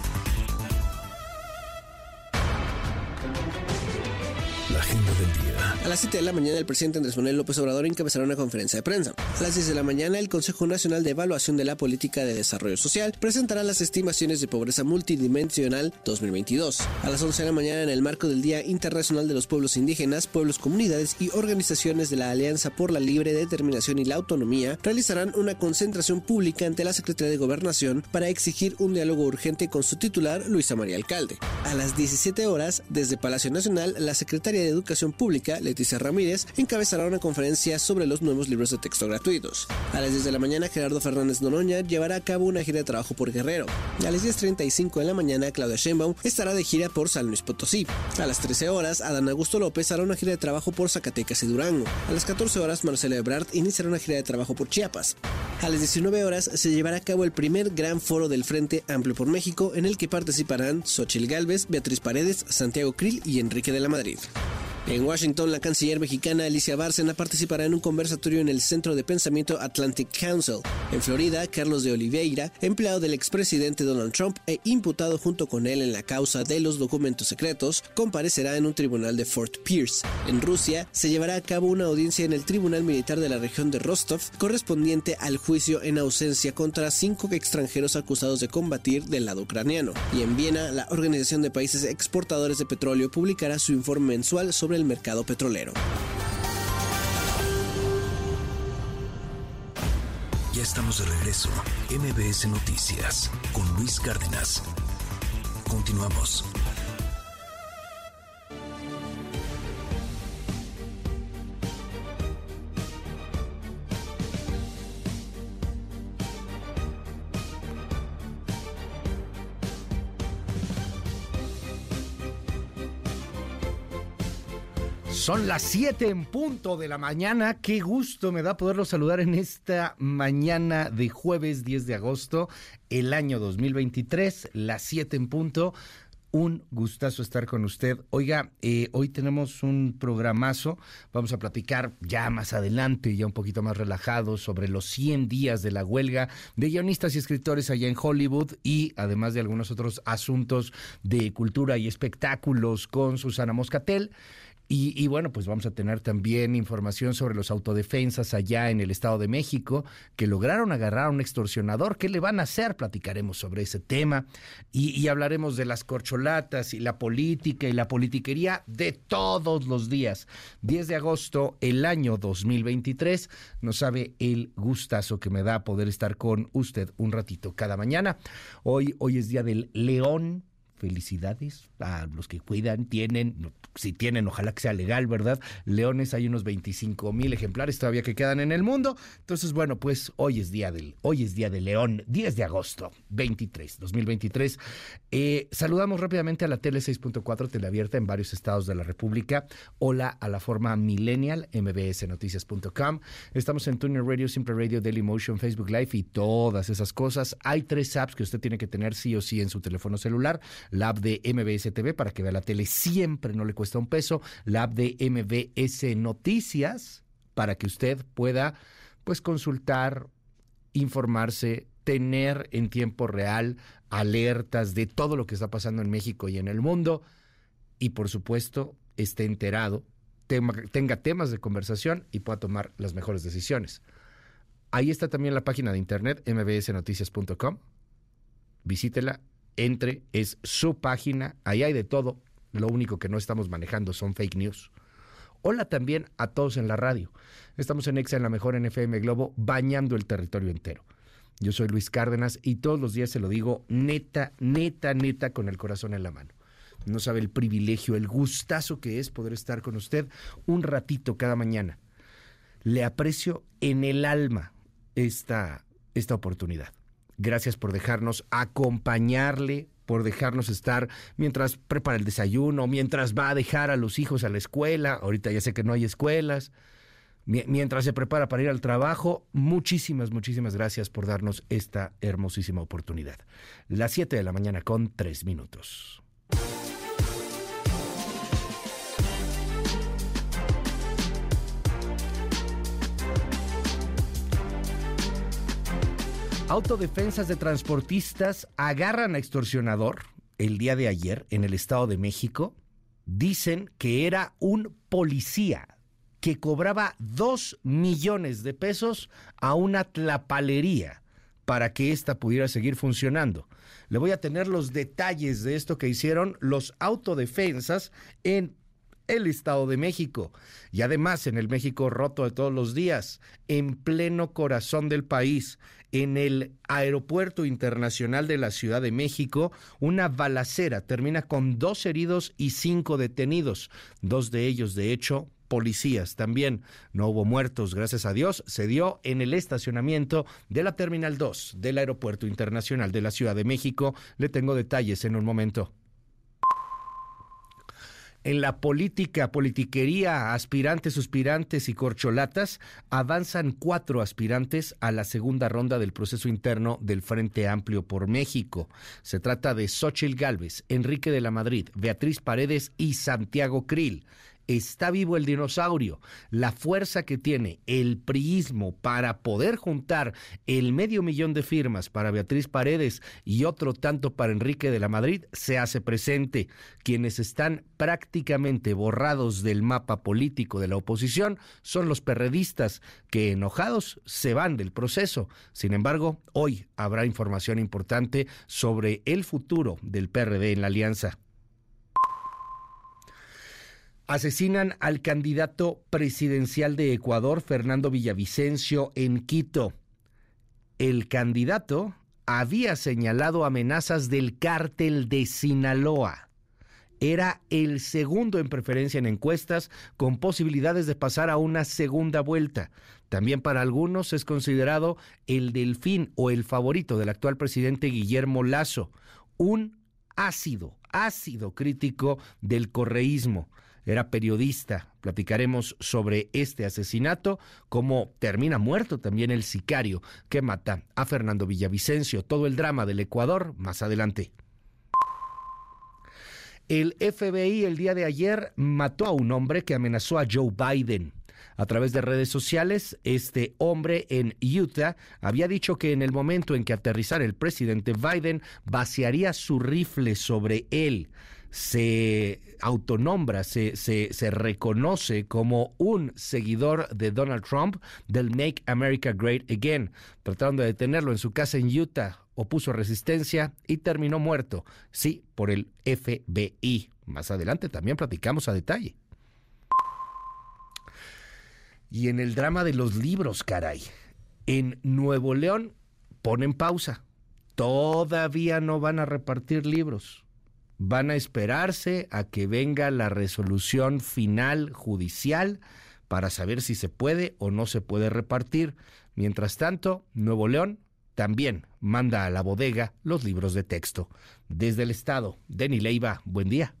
Agenda del día. A las 7 de la mañana, el presidente Andrés Manuel López Obrador encabezará una conferencia de prensa. A las 10 de la mañana, el Consejo Nacional de Evaluación de la Política de Desarrollo Social presentará las estimaciones de pobreza multidimensional 2022. A las 11 de la mañana, en el marco del Día Internacional de los Pueblos Indígenas, Pueblos, Comunidades y Organizaciones de la Alianza por la Libre Determinación y la Autonomía, realizarán una concentración pública ante la Secretaría de Gobernación para exigir un diálogo urgente con su titular, Luisa María Alcalde. A las 17 horas, desde Palacio Nacional, la Secretaria de Educación Pública, Leticia Ramírez, encabezará una conferencia sobre los nuevos libros de texto gratuitos. A las 10 de la mañana, Gerardo Fernández Noroña llevará a cabo una gira de trabajo por Guerrero. A las 10.35 de la mañana, Claudia Sheinbaum estará de gira por San Luis Potosí. A las 13 horas, Adán Augusto López hará una gira de trabajo por Zacatecas y Durango. A las 14 horas, Marcelo Ebrard iniciará una gira de trabajo por Chiapas. A las 19 horas se llevará a cabo el primer gran foro del Frente Amplio por México en el que participarán Xochil Gálvez, Beatriz Paredes, Santiago Krill y Enrique de la Madrid. En Washington, la canciller mexicana Alicia Bárcena participará en un conversatorio en el Centro de Pensamiento Atlantic Council. En Florida, Carlos de Oliveira, empleado del expresidente Donald Trump e imputado junto con él en la causa de los documentos secretos, comparecerá en un tribunal de Fort Pierce. En Rusia, se llevará a cabo una audiencia en el Tribunal Militar de la región de Rostov, correspondiente al juicio en ausencia contra cinco extranjeros acusados de combatir del lado ucraniano. Y en Viena, la Organización de Países Exportadores de Petróleo publicará su informe mensual sobre el mercado petrolero. Ya estamos de regreso. MBS Noticias con Luis Cárdenas. Continuamos. Son las 7 en punto de la mañana. Qué gusto me da poderlo saludar en esta mañana de jueves 10 de agosto, el año 2023, las 7 en punto. Un gustazo estar con usted. Oiga, eh, hoy tenemos un programazo. Vamos a platicar ya más adelante, ya un poquito más relajado, sobre los 100 días de la huelga de guionistas y escritores allá en Hollywood y además de algunos otros asuntos de cultura y espectáculos con Susana Moscatel. Y, y, bueno, pues vamos a tener también información sobre los autodefensas allá en el Estado de México que lograron agarrar a un extorsionador. ¿Qué le van a hacer? Platicaremos sobre ese tema y, y hablaremos de las corcholatas y la política y la politiquería de todos los días. 10 de agosto, el año 2023. No sabe el gustazo que me da poder estar con usted un ratito cada mañana. Hoy, hoy es día del león felicidades a los que cuidan, tienen, si tienen, ojalá que sea legal, ¿verdad? Leones, hay unos 25 mil ejemplares todavía que quedan en el mundo. Entonces, bueno, pues hoy es día del, hoy es día del león, 10 de agosto, 23, 2023. Eh, saludamos rápidamente a la tele 6.4, teleabierta en varios estados de la República. Hola a la forma millennial, mbsnoticias.com. Estamos en Tuner Radio, Simple Radio, Daily Motion, Facebook Live y todas esas cosas. Hay tres apps que usted tiene que tener sí o sí en su teléfono celular la app de MBS TV para que vea la tele siempre, no le cuesta un peso, la app de MBS Noticias para que usted pueda pues consultar, informarse, tener en tiempo real alertas de todo lo que está pasando en México y en el mundo y por supuesto esté enterado, tenga temas de conversación y pueda tomar las mejores decisiones. Ahí está también la página de internet mbsnoticias.com. Visítela entre, es su página, ahí hay de todo, lo único que no estamos manejando son fake news. Hola también a todos en la radio. Estamos en Exa en la mejor NFM Globo, bañando el territorio entero. Yo soy Luis Cárdenas y todos los días se lo digo neta, neta, neta, con el corazón en la mano. No sabe el privilegio, el gustazo que es poder estar con usted un ratito cada mañana. Le aprecio en el alma esta, esta oportunidad. Gracias por dejarnos acompañarle, por dejarnos estar mientras prepara el desayuno, mientras va a dejar a los hijos a la escuela. Ahorita ya sé que no hay escuelas. Mientras se prepara para ir al trabajo, muchísimas, muchísimas gracias por darnos esta hermosísima oportunidad. Las 7 de la mañana con 3 minutos. Autodefensas de transportistas agarran a extorsionador el día de ayer en el Estado de México. Dicen que era un policía que cobraba dos millones de pesos a una tlapalería para que ésta pudiera seguir funcionando. Le voy a tener los detalles de esto que hicieron los autodefensas en el Estado de México y además en el México roto de todos los días, en pleno corazón del país, en el Aeropuerto Internacional de la Ciudad de México, una balacera termina con dos heridos y cinco detenidos, dos de ellos de hecho policías también. No hubo muertos, gracias a Dios. Se dio en el estacionamiento de la Terminal 2 del Aeropuerto Internacional de la Ciudad de México. Le tengo detalles en un momento. En la política, politiquería, aspirantes, suspirantes y corcholatas, avanzan cuatro aspirantes a la segunda ronda del proceso interno del Frente Amplio por México. Se trata de Xochil Gálvez, Enrique de la Madrid, Beatriz Paredes y Santiago Krill está vivo el dinosaurio. La fuerza que tiene el priismo para poder juntar el medio millón de firmas para Beatriz Paredes y otro tanto para Enrique de la Madrid se hace presente. Quienes están prácticamente borrados del mapa político de la oposición son los perredistas que enojados se van del proceso. Sin embargo, hoy habrá información importante sobre el futuro del PRD en la alianza. Asesinan al candidato presidencial de Ecuador, Fernando Villavicencio, en Quito. El candidato había señalado amenazas del cártel de Sinaloa. Era el segundo en preferencia en encuestas, con posibilidades de pasar a una segunda vuelta. También para algunos es considerado el delfín o el favorito del actual presidente Guillermo Lazo, un ácido, ácido crítico del correísmo era periodista. Platicaremos sobre este asesinato, cómo termina muerto también el sicario que mata a Fernando Villavicencio, todo el drama del Ecuador más adelante. El FBI el día de ayer mató a un hombre que amenazó a Joe Biden. A través de redes sociales, este hombre en Utah había dicho que en el momento en que aterrizara el presidente Biden, vaciaría su rifle sobre él se autonombra, se, se, reconoce como un seguidor de Donald Trump del Make America Great Again. Trataron de detenerlo en su casa en Utah, opuso resistencia y terminó muerto, sí, por el FBI. Más adelante también platicamos a detalle. Y en el drama de los libros, caray. En Nuevo León ponen pausa. Todavía no van a repartir libros van a esperarse a que venga la resolución final judicial para saber si se puede o no se puede repartir. Mientras tanto, Nuevo León también manda a la bodega los libros de texto. Desde el estado, Denny Leiva, buen día.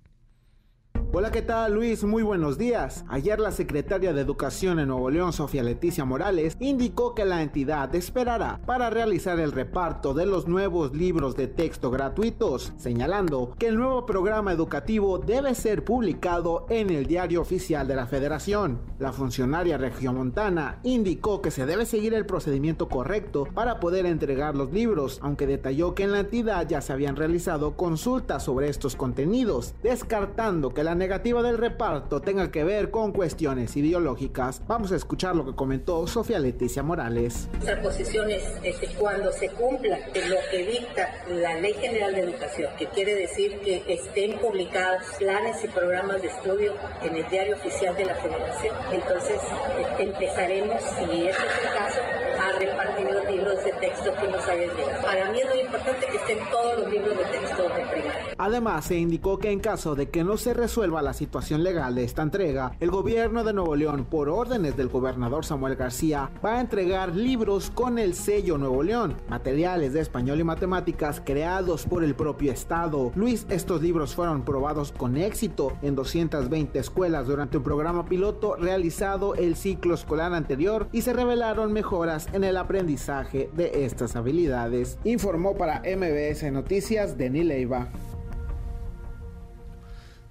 Hola, ¿qué tal Luis? Muy buenos días. Ayer la secretaria de Educación en Nuevo León, Sofía Leticia Morales, indicó que la entidad esperará para realizar el reparto de los nuevos libros de texto gratuitos, señalando que el nuevo programa educativo debe ser publicado en el diario oficial de la federación. La funcionaria regiomontana indicó que se debe seguir el procedimiento correcto para poder entregar los libros, aunque detalló que en la entidad ya se habían realizado consultas sobre estos contenidos, descartando que la negativa del reparto tenga que ver con cuestiones ideológicas. Vamos a escuchar lo que comentó Sofía Leticia Morales. Nuestra posición es, que cuando se cumpla lo que dicta la Ley General de Educación, que quiere decir que estén publicados planes y programas de estudio en el diario oficial de la Federación, entonces eh, empezaremos, si ese es el caso, a repartir los libros de texto que nos hayan llegado. Para mí es muy importante que estén todos los libros de texto de primaria. Además, se indicó que en caso de que no se resuelva la situación legal de esta entrega, el gobierno de Nuevo León, por órdenes del gobernador Samuel García, va a entregar libros con el sello Nuevo León, materiales de español y matemáticas creados por el propio Estado. Luis, estos libros fueron probados con éxito en 220 escuelas durante un programa piloto realizado el ciclo escolar anterior y se revelaron mejoras en el aprendizaje de estas habilidades, informó para MBS Noticias Denis Leiva.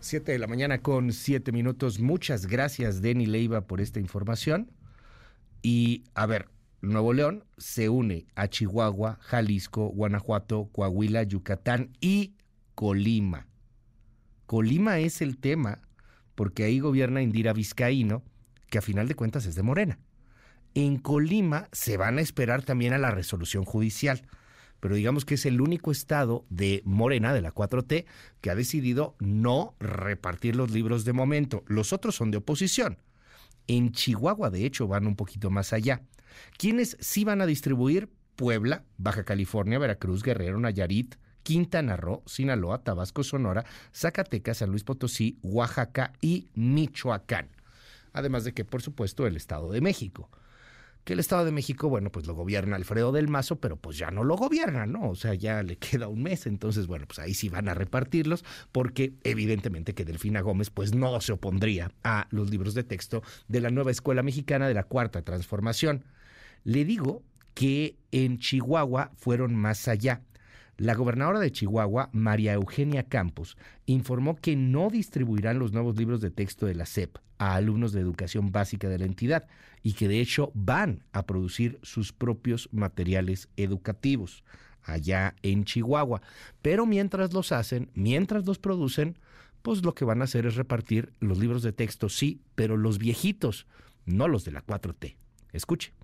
7 de la mañana con 7 minutos. Muchas gracias, Denny Leiva, por esta información. Y a ver, Nuevo León se une a Chihuahua, Jalisco, Guanajuato, Coahuila, Yucatán y Colima. Colima es el tema porque ahí gobierna Indira Vizcaíno, que a final de cuentas es de Morena. En Colima se van a esperar también a la resolución judicial pero digamos que es el único estado de Morena, de la 4T, que ha decidido no repartir los libros de momento. Los otros son de oposición. En Chihuahua, de hecho, van un poquito más allá. ¿Quiénes sí van a distribuir? Puebla, Baja California, Veracruz, Guerrero, Nayarit, Quintana Roo, Sinaloa, Tabasco, Sonora, Zacatecas, San Luis Potosí, Oaxaca y Michoacán. Además de que, por supuesto, el Estado de México que el Estado de México, bueno, pues lo gobierna Alfredo del Mazo, pero pues ya no lo gobierna, ¿no? O sea, ya le (laughs) queda un mes, entonces, bueno, pues ahí sí van a repartirlos, porque evidentemente que Delfina Gómez, pues no se opondría a los libros de texto de la nueva escuela mexicana de la Cuarta Transformación. Le digo que en Chihuahua fueron más allá. La gobernadora de Chihuahua, María Eugenia Campos, informó que no distribuirán los nuevos libros de texto de la SEP a alumnos de educación básica de la entidad y que de hecho van a producir sus propios materiales educativos allá en Chihuahua. Pero mientras los hacen, mientras los producen, pues lo que van a hacer es repartir los libros de texto, sí, pero los viejitos, no los de la 4T. Escuche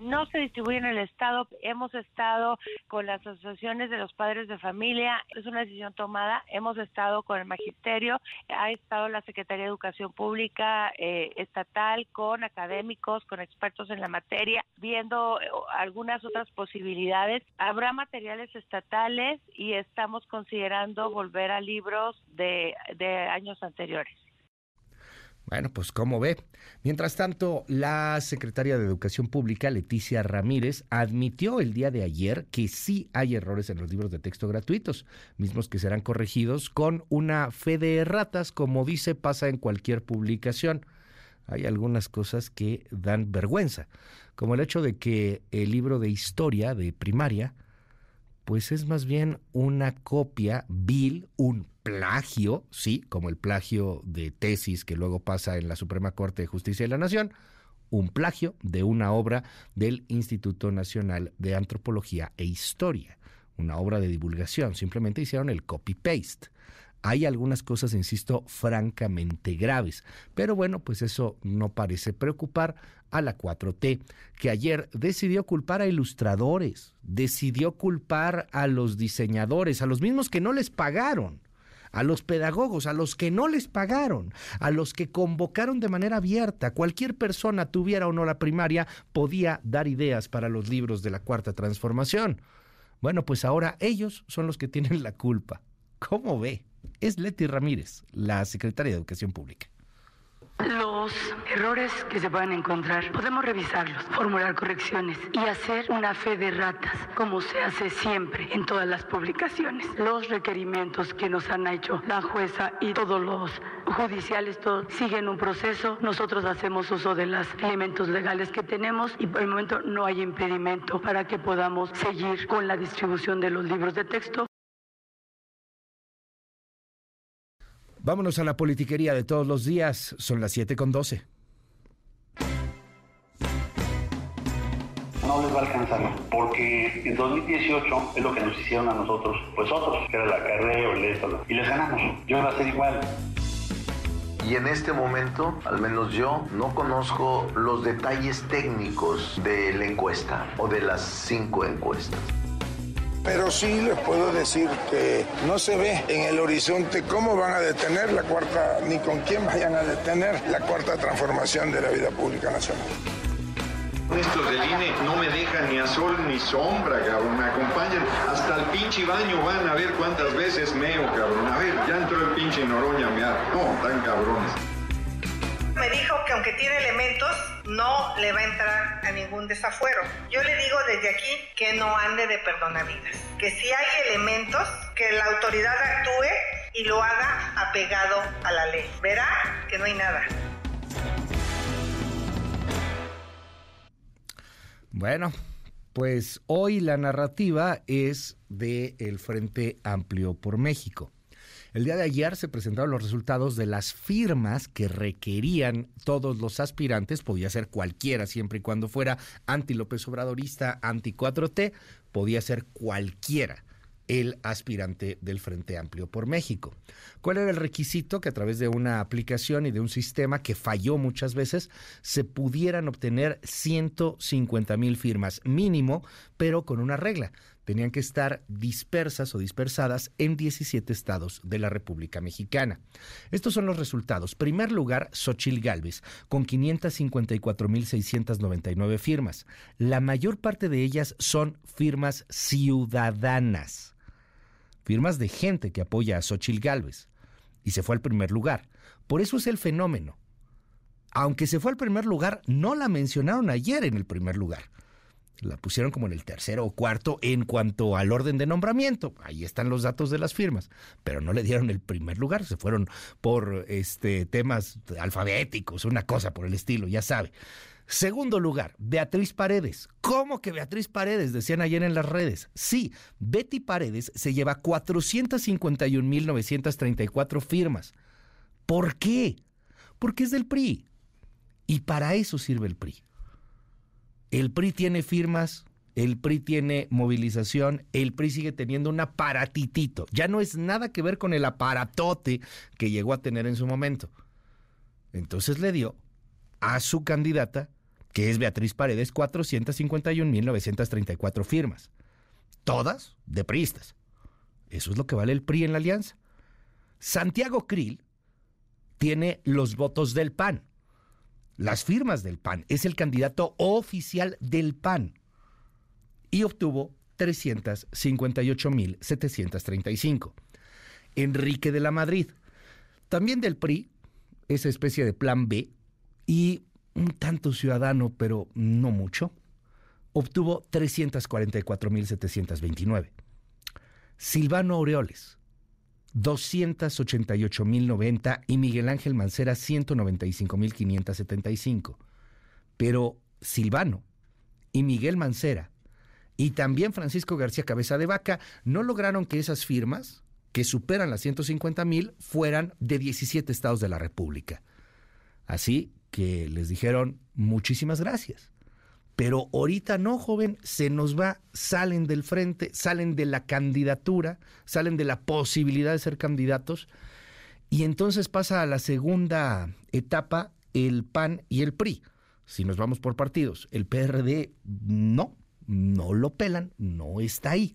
no se distribuye en el Estado. Hemos estado con las asociaciones de los padres de familia, es una decisión tomada. Hemos estado con el magisterio, ha estado la Secretaría de Educación Pública eh, estatal, con académicos, con expertos en la materia, viendo eh, algunas otras posibilidades. Habrá materiales estatales y estamos considerando volver a libros de años anteriores. Bueno, pues como ve. Mientras tanto, la secretaria de Educación Pública, Leticia Ramírez, admitió el día de ayer que sí hay errores en los libros de texto gratuitos, mismos que serán corregidos con una fe de erratas, como dice pasa en cualquier publicación. Hay algunas cosas que dan vergüenza, como el hecho de que el libro de historia de primaria, pues es más bien una copia vil, un plagio, sí, como el plagio de tesis que luego pasa en la Suprema Corte de Justicia de la Nación, un plagio de una obra del Instituto Nacional de Antropología e Historia, una obra de divulgación, simplemente hicieron el copy-paste. Hay algunas cosas, insisto, francamente graves, pero bueno, pues eso no parece preocupar a la 4T, que ayer decidió culpar a ilustradores, decidió culpar a los diseñadores, a los mismos que no les pagaron a los pedagogos, a los que no les pagaron, a los que convocaron de manera abierta. Cualquier persona, tuviera o no la primaria, podía dar ideas para los libros de la Cuarta Transformación. Bueno, pues ahora ellos son los que tienen la culpa. ¿Cómo ve? Es Leti Ramírez, la secretaria de Educación Pública. Los errores que se puedan encontrar, podemos revisarlos, formular correcciones y hacer una fe de ratas, como se hace siempre en todas las publicaciones. Los requerimientos que nos han hecho la jueza y todos los judiciales todos, siguen un proceso. Nosotros hacemos uso de los elementos legales que tenemos y por el momento no hay impedimento para que podamos seguir con la distribución de los libros de texto. Vámonos a la politiquería de todos los días. Son las 7 con 12. No les va a alcanzar, porque en 2018 es lo que nos hicieron a nosotros, pues otros, que era la carrera o el esto, y les ganamos. Yo iba a ser igual. Y en este momento, al menos yo, no conozco los detalles técnicos de la encuesta o de las cinco encuestas. Pero sí les puedo decir que no se ve en el horizonte cómo van a detener la cuarta, ni con quién vayan a detener la cuarta transformación de la vida pública nacional. Estos del INE no me dejan ni a sol ni sombra, cabrón. Me acompañan hasta el pinche baño. Van a ver cuántas veces meo, cabrón. A ver, ya entró el pinche Noroña a mear. No, tan cabrones. Me dijo que aunque tiene elementos, no le va a entrar a ningún desafuero. Yo le digo desde aquí que no ande de perdonavidas. Que si hay elementos, que la autoridad actúe y lo haga apegado a la ley. Verá que no hay nada. Bueno, pues hoy la narrativa es de el Frente Amplio por México. El día de ayer se presentaron los resultados de las firmas que requerían todos los aspirantes, podía ser cualquiera siempre y cuando fuera anti López Obradorista, anti 4T, podía ser cualquiera el aspirante del Frente Amplio por México. ¿Cuál era el requisito? Que a través de una aplicación y de un sistema que falló muchas veces, se pudieran obtener 150 mil firmas mínimo, pero con una regla. Tenían que estar dispersas o dispersadas en 17 estados de la República Mexicana. Estos son los resultados. Primer lugar, Xochil Gálvez, con 554.699 firmas. La mayor parte de ellas son firmas ciudadanas firmas de gente que apoya a Xochil Gálvez. Y se fue al primer lugar. Por eso es el fenómeno. Aunque se fue al primer lugar, no la mencionaron ayer en el primer lugar. La pusieron como en el tercero o cuarto en cuanto al orden de nombramiento. Ahí están los datos de las firmas, pero no le dieron el primer lugar, se fueron por este temas alfabéticos, una cosa por el estilo, ya sabe. Segundo lugar, Beatriz Paredes. ¿Cómo que Beatriz Paredes? Decían ayer en las redes. Sí, Betty Paredes se lleva 451.934 firmas. ¿Por qué? Porque es del PRI. Y para eso sirve el PRI. El PRI tiene firmas, el PRI tiene movilización, el PRI sigue teniendo un aparatitito. Ya no es nada que ver con el aparatote que llegó a tener en su momento. Entonces le dio a su candidata que es Beatriz Paredes, 451.934 firmas. Todas de priistas. Eso es lo que vale el PRI en la alianza. Santiago Krill tiene los votos del PAN, las firmas del PAN. Es el candidato oficial del PAN. Y obtuvo 358.735. Enrique de la Madrid, también del PRI, esa especie de plan B, y un tanto ciudadano, pero no mucho, obtuvo 344.729. Silvano Aureoles, 288.090 y Miguel Ángel Mancera, 195.575. Pero Silvano y Miguel Mancera y también Francisco García Cabeza de Vaca no lograron que esas firmas, que superan las 150.000, fueran de 17 estados de la República. Así que les dijeron muchísimas gracias. Pero ahorita no, joven, se nos va, salen del frente, salen de la candidatura, salen de la posibilidad de ser candidatos. Y entonces pasa a la segunda etapa el PAN y el PRI. Si nos vamos por partidos, el PRD no, no lo pelan, no está ahí.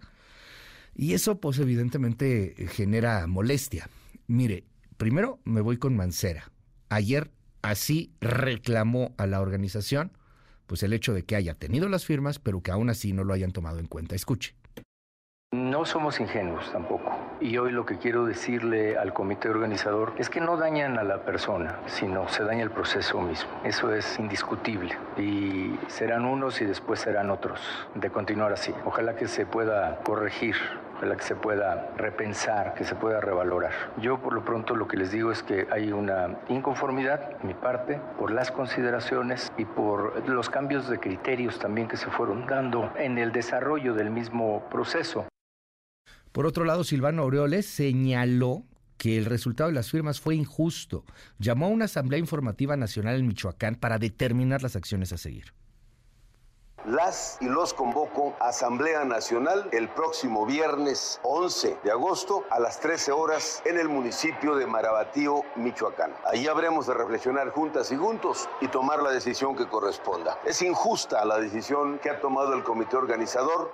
Y eso pues evidentemente genera molestia. Mire, primero me voy con Mancera. Ayer Así reclamó a la organización pues el hecho de que haya tenido las firmas, pero que aún así no lo hayan tomado en cuenta. Escuche. No somos ingenuos tampoco. Y hoy lo que quiero decirle al comité organizador es que no dañan a la persona, sino se daña el proceso mismo. Eso es indiscutible. Y serán unos y después serán otros de continuar así. Ojalá que se pueda corregir la que se pueda repensar, que se pueda revalorar. Yo por lo pronto lo que les digo es que hay una inconformidad, mi parte, por las consideraciones y por los cambios de criterios también que se fueron dando en el desarrollo del mismo proceso. Por otro lado, Silvano Aureoles señaló que el resultado de las firmas fue injusto. Llamó a una Asamblea Informativa Nacional en Michoacán para determinar las acciones a seguir las y los convoco a Asamblea Nacional el próximo viernes 11 de agosto a las 13 horas en el municipio de Marabatío, Michoacán. Ahí habremos de reflexionar juntas y juntos y tomar la decisión que corresponda. Es injusta la decisión que ha tomado el comité organizador.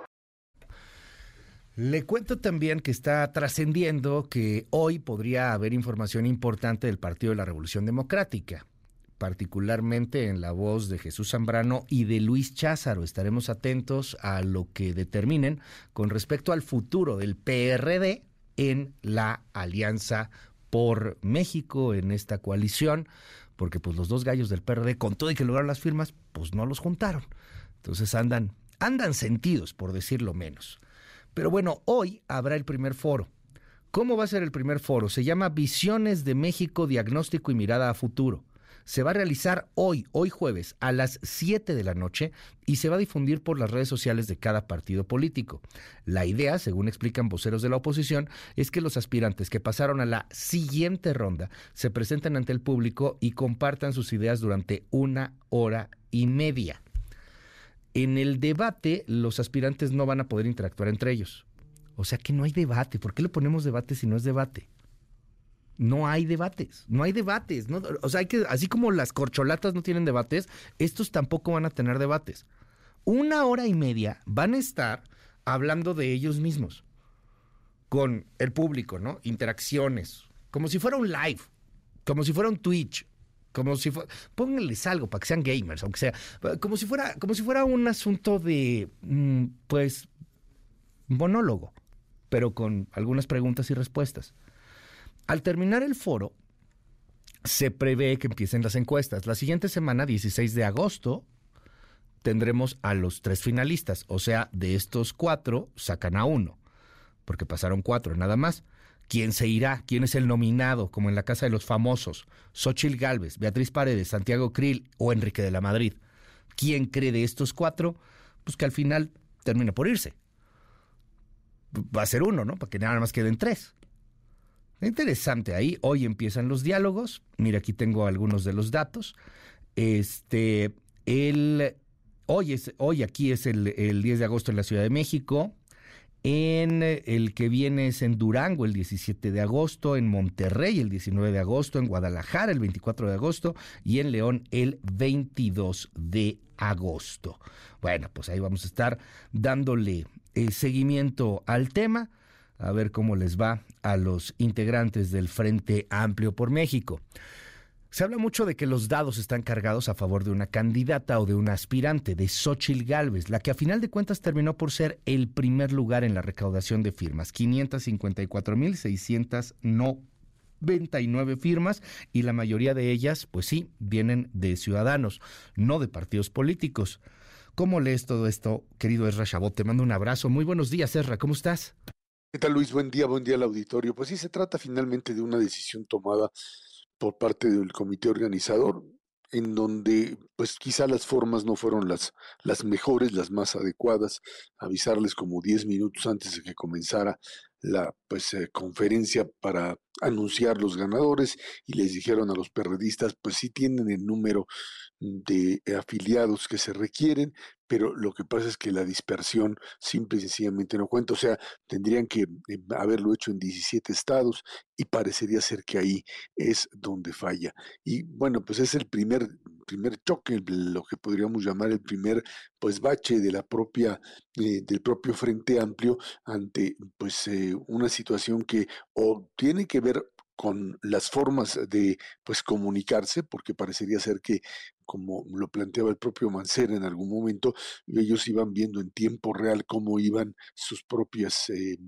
Le cuento también que está trascendiendo que hoy podría haber información importante del Partido de la Revolución Democrática particularmente en la voz de Jesús Zambrano y de Luis Cházaro. Estaremos atentos a lo que determinen con respecto al futuro del PRD en la Alianza por México, en esta coalición, porque pues los dos gallos del PRD, con todo y que lograron las firmas, pues no los juntaron. Entonces andan, andan sentidos, por decirlo menos. Pero bueno, hoy habrá el primer foro ¿Cómo va a ser el primer foro? Se llama Visiones de México, Diagnóstico y Mirada a Futuro. Se va a realizar hoy, hoy jueves, a las 7 de la noche y se va a difundir por las redes sociales de cada partido político. La idea, según explican voceros de la oposición, es que los aspirantes que pasaron a la siguiente ronda se presenten ante el público y compartan sus ideas durante una hora y media. En el debate, los aspirantes no van a poder interactuar entre ellos. O sea que no hay debate. ¿Por qué le ponemos debate si no es debate? No hay debates, no hay debates. o sea, hay que, así como las corcholatas no tienen debates, estos tampoco van a tener debates. Una hora y media van a estar hablando de ellos mismos, con el público, ¿no? Interacciones, como si fuera un live, como si fuera un Twitch, como si fuera, pónganles algo para que sean gamers, aunque sea, como si fuera, como si fuera un asunto de, mm, pues, monólogo pero con algunas preguntas y respuestas. Al terminar el foro, se prevé que empiecen las encuestas. La siguiente semana, 16 de agosto, tendremos a los tres finalistas. O sea, de estos cuatro, sacan a uno, porque pasaron cuatro nada más. ¿Quién se irá? ¿Quién es el nominado? Como en la Casa de los Famosos. Xochil Gálvez, Beatriz Paredes, Santiago Krill o Enrique de la Madrid. ¿Quién cree de estos cuatro? Pues que al final termina por irse va a ser uno, ¿no? Para que nada más queden tres. Interesante ahí. Hoy empiezan los diálogos. Mira, aquí tengo algunos de los datos. Este, el, hoy, es, hoy aquí es el, el 10 de agosto en la Ciudad de México. En el que viene es en Durango el 17 de agosto, en Monterrey el 19 de agosto, en Guadalajara el 24 de agosto y en León el 22 de agosto. Bueno, pues ahí vamos a estar dándole eh, seguimiento al tema, a ver cómo les va a los integrantes del Frente Amplio por México. Se habla mucho de que los dados están cargados a favor de una candidata o de una aspirante, de Xochil Gálvez, la que a final de cuentas terminó por ser el primer lugar en la recaudación de firmas, 554.699 firmas y la mayoría de ellas, pues sí, vienen de ciudadanos, no de partidos políticos. ¿Cómo lees todo esto, querido Ezra Chabot? Te mando un abrazo. Muy buenos días, Ezra. ¿Cómo estás? ¿Qué tal, Luis? Buen día, buen día al auditorio. Pues sí, se trata finalmente de una decisión tomada por parte del comité organizador, en donde pues quizá las formas no fueron las, las mejores, las más adecuadas, avisarles como 10 minutos antes de que comenzara la pues eh, conferencia para anunciar los ganadores y les dijeron a los perredistas pues sí tienen el número de afiliados que se requieren, pero lo que pasa es que la dispersión simple y sencillamente no cuenta. O sea, tendrían que eh, haberlo hecho en 17 estados y parecería ser que ahí es donde falla. Y bueno, pues es el primer, primer choque, lo que podríamos llamar el primer pues bache de la propia, eh, del propio Frente Amplio ante pues una situación que o tiene que ver con las formas de pues comunicarse, porque parecería ser que como lo planteaba el propio Mancera en algún momento, ellos iban viendo en tiempo real cómo iban sus propias eh,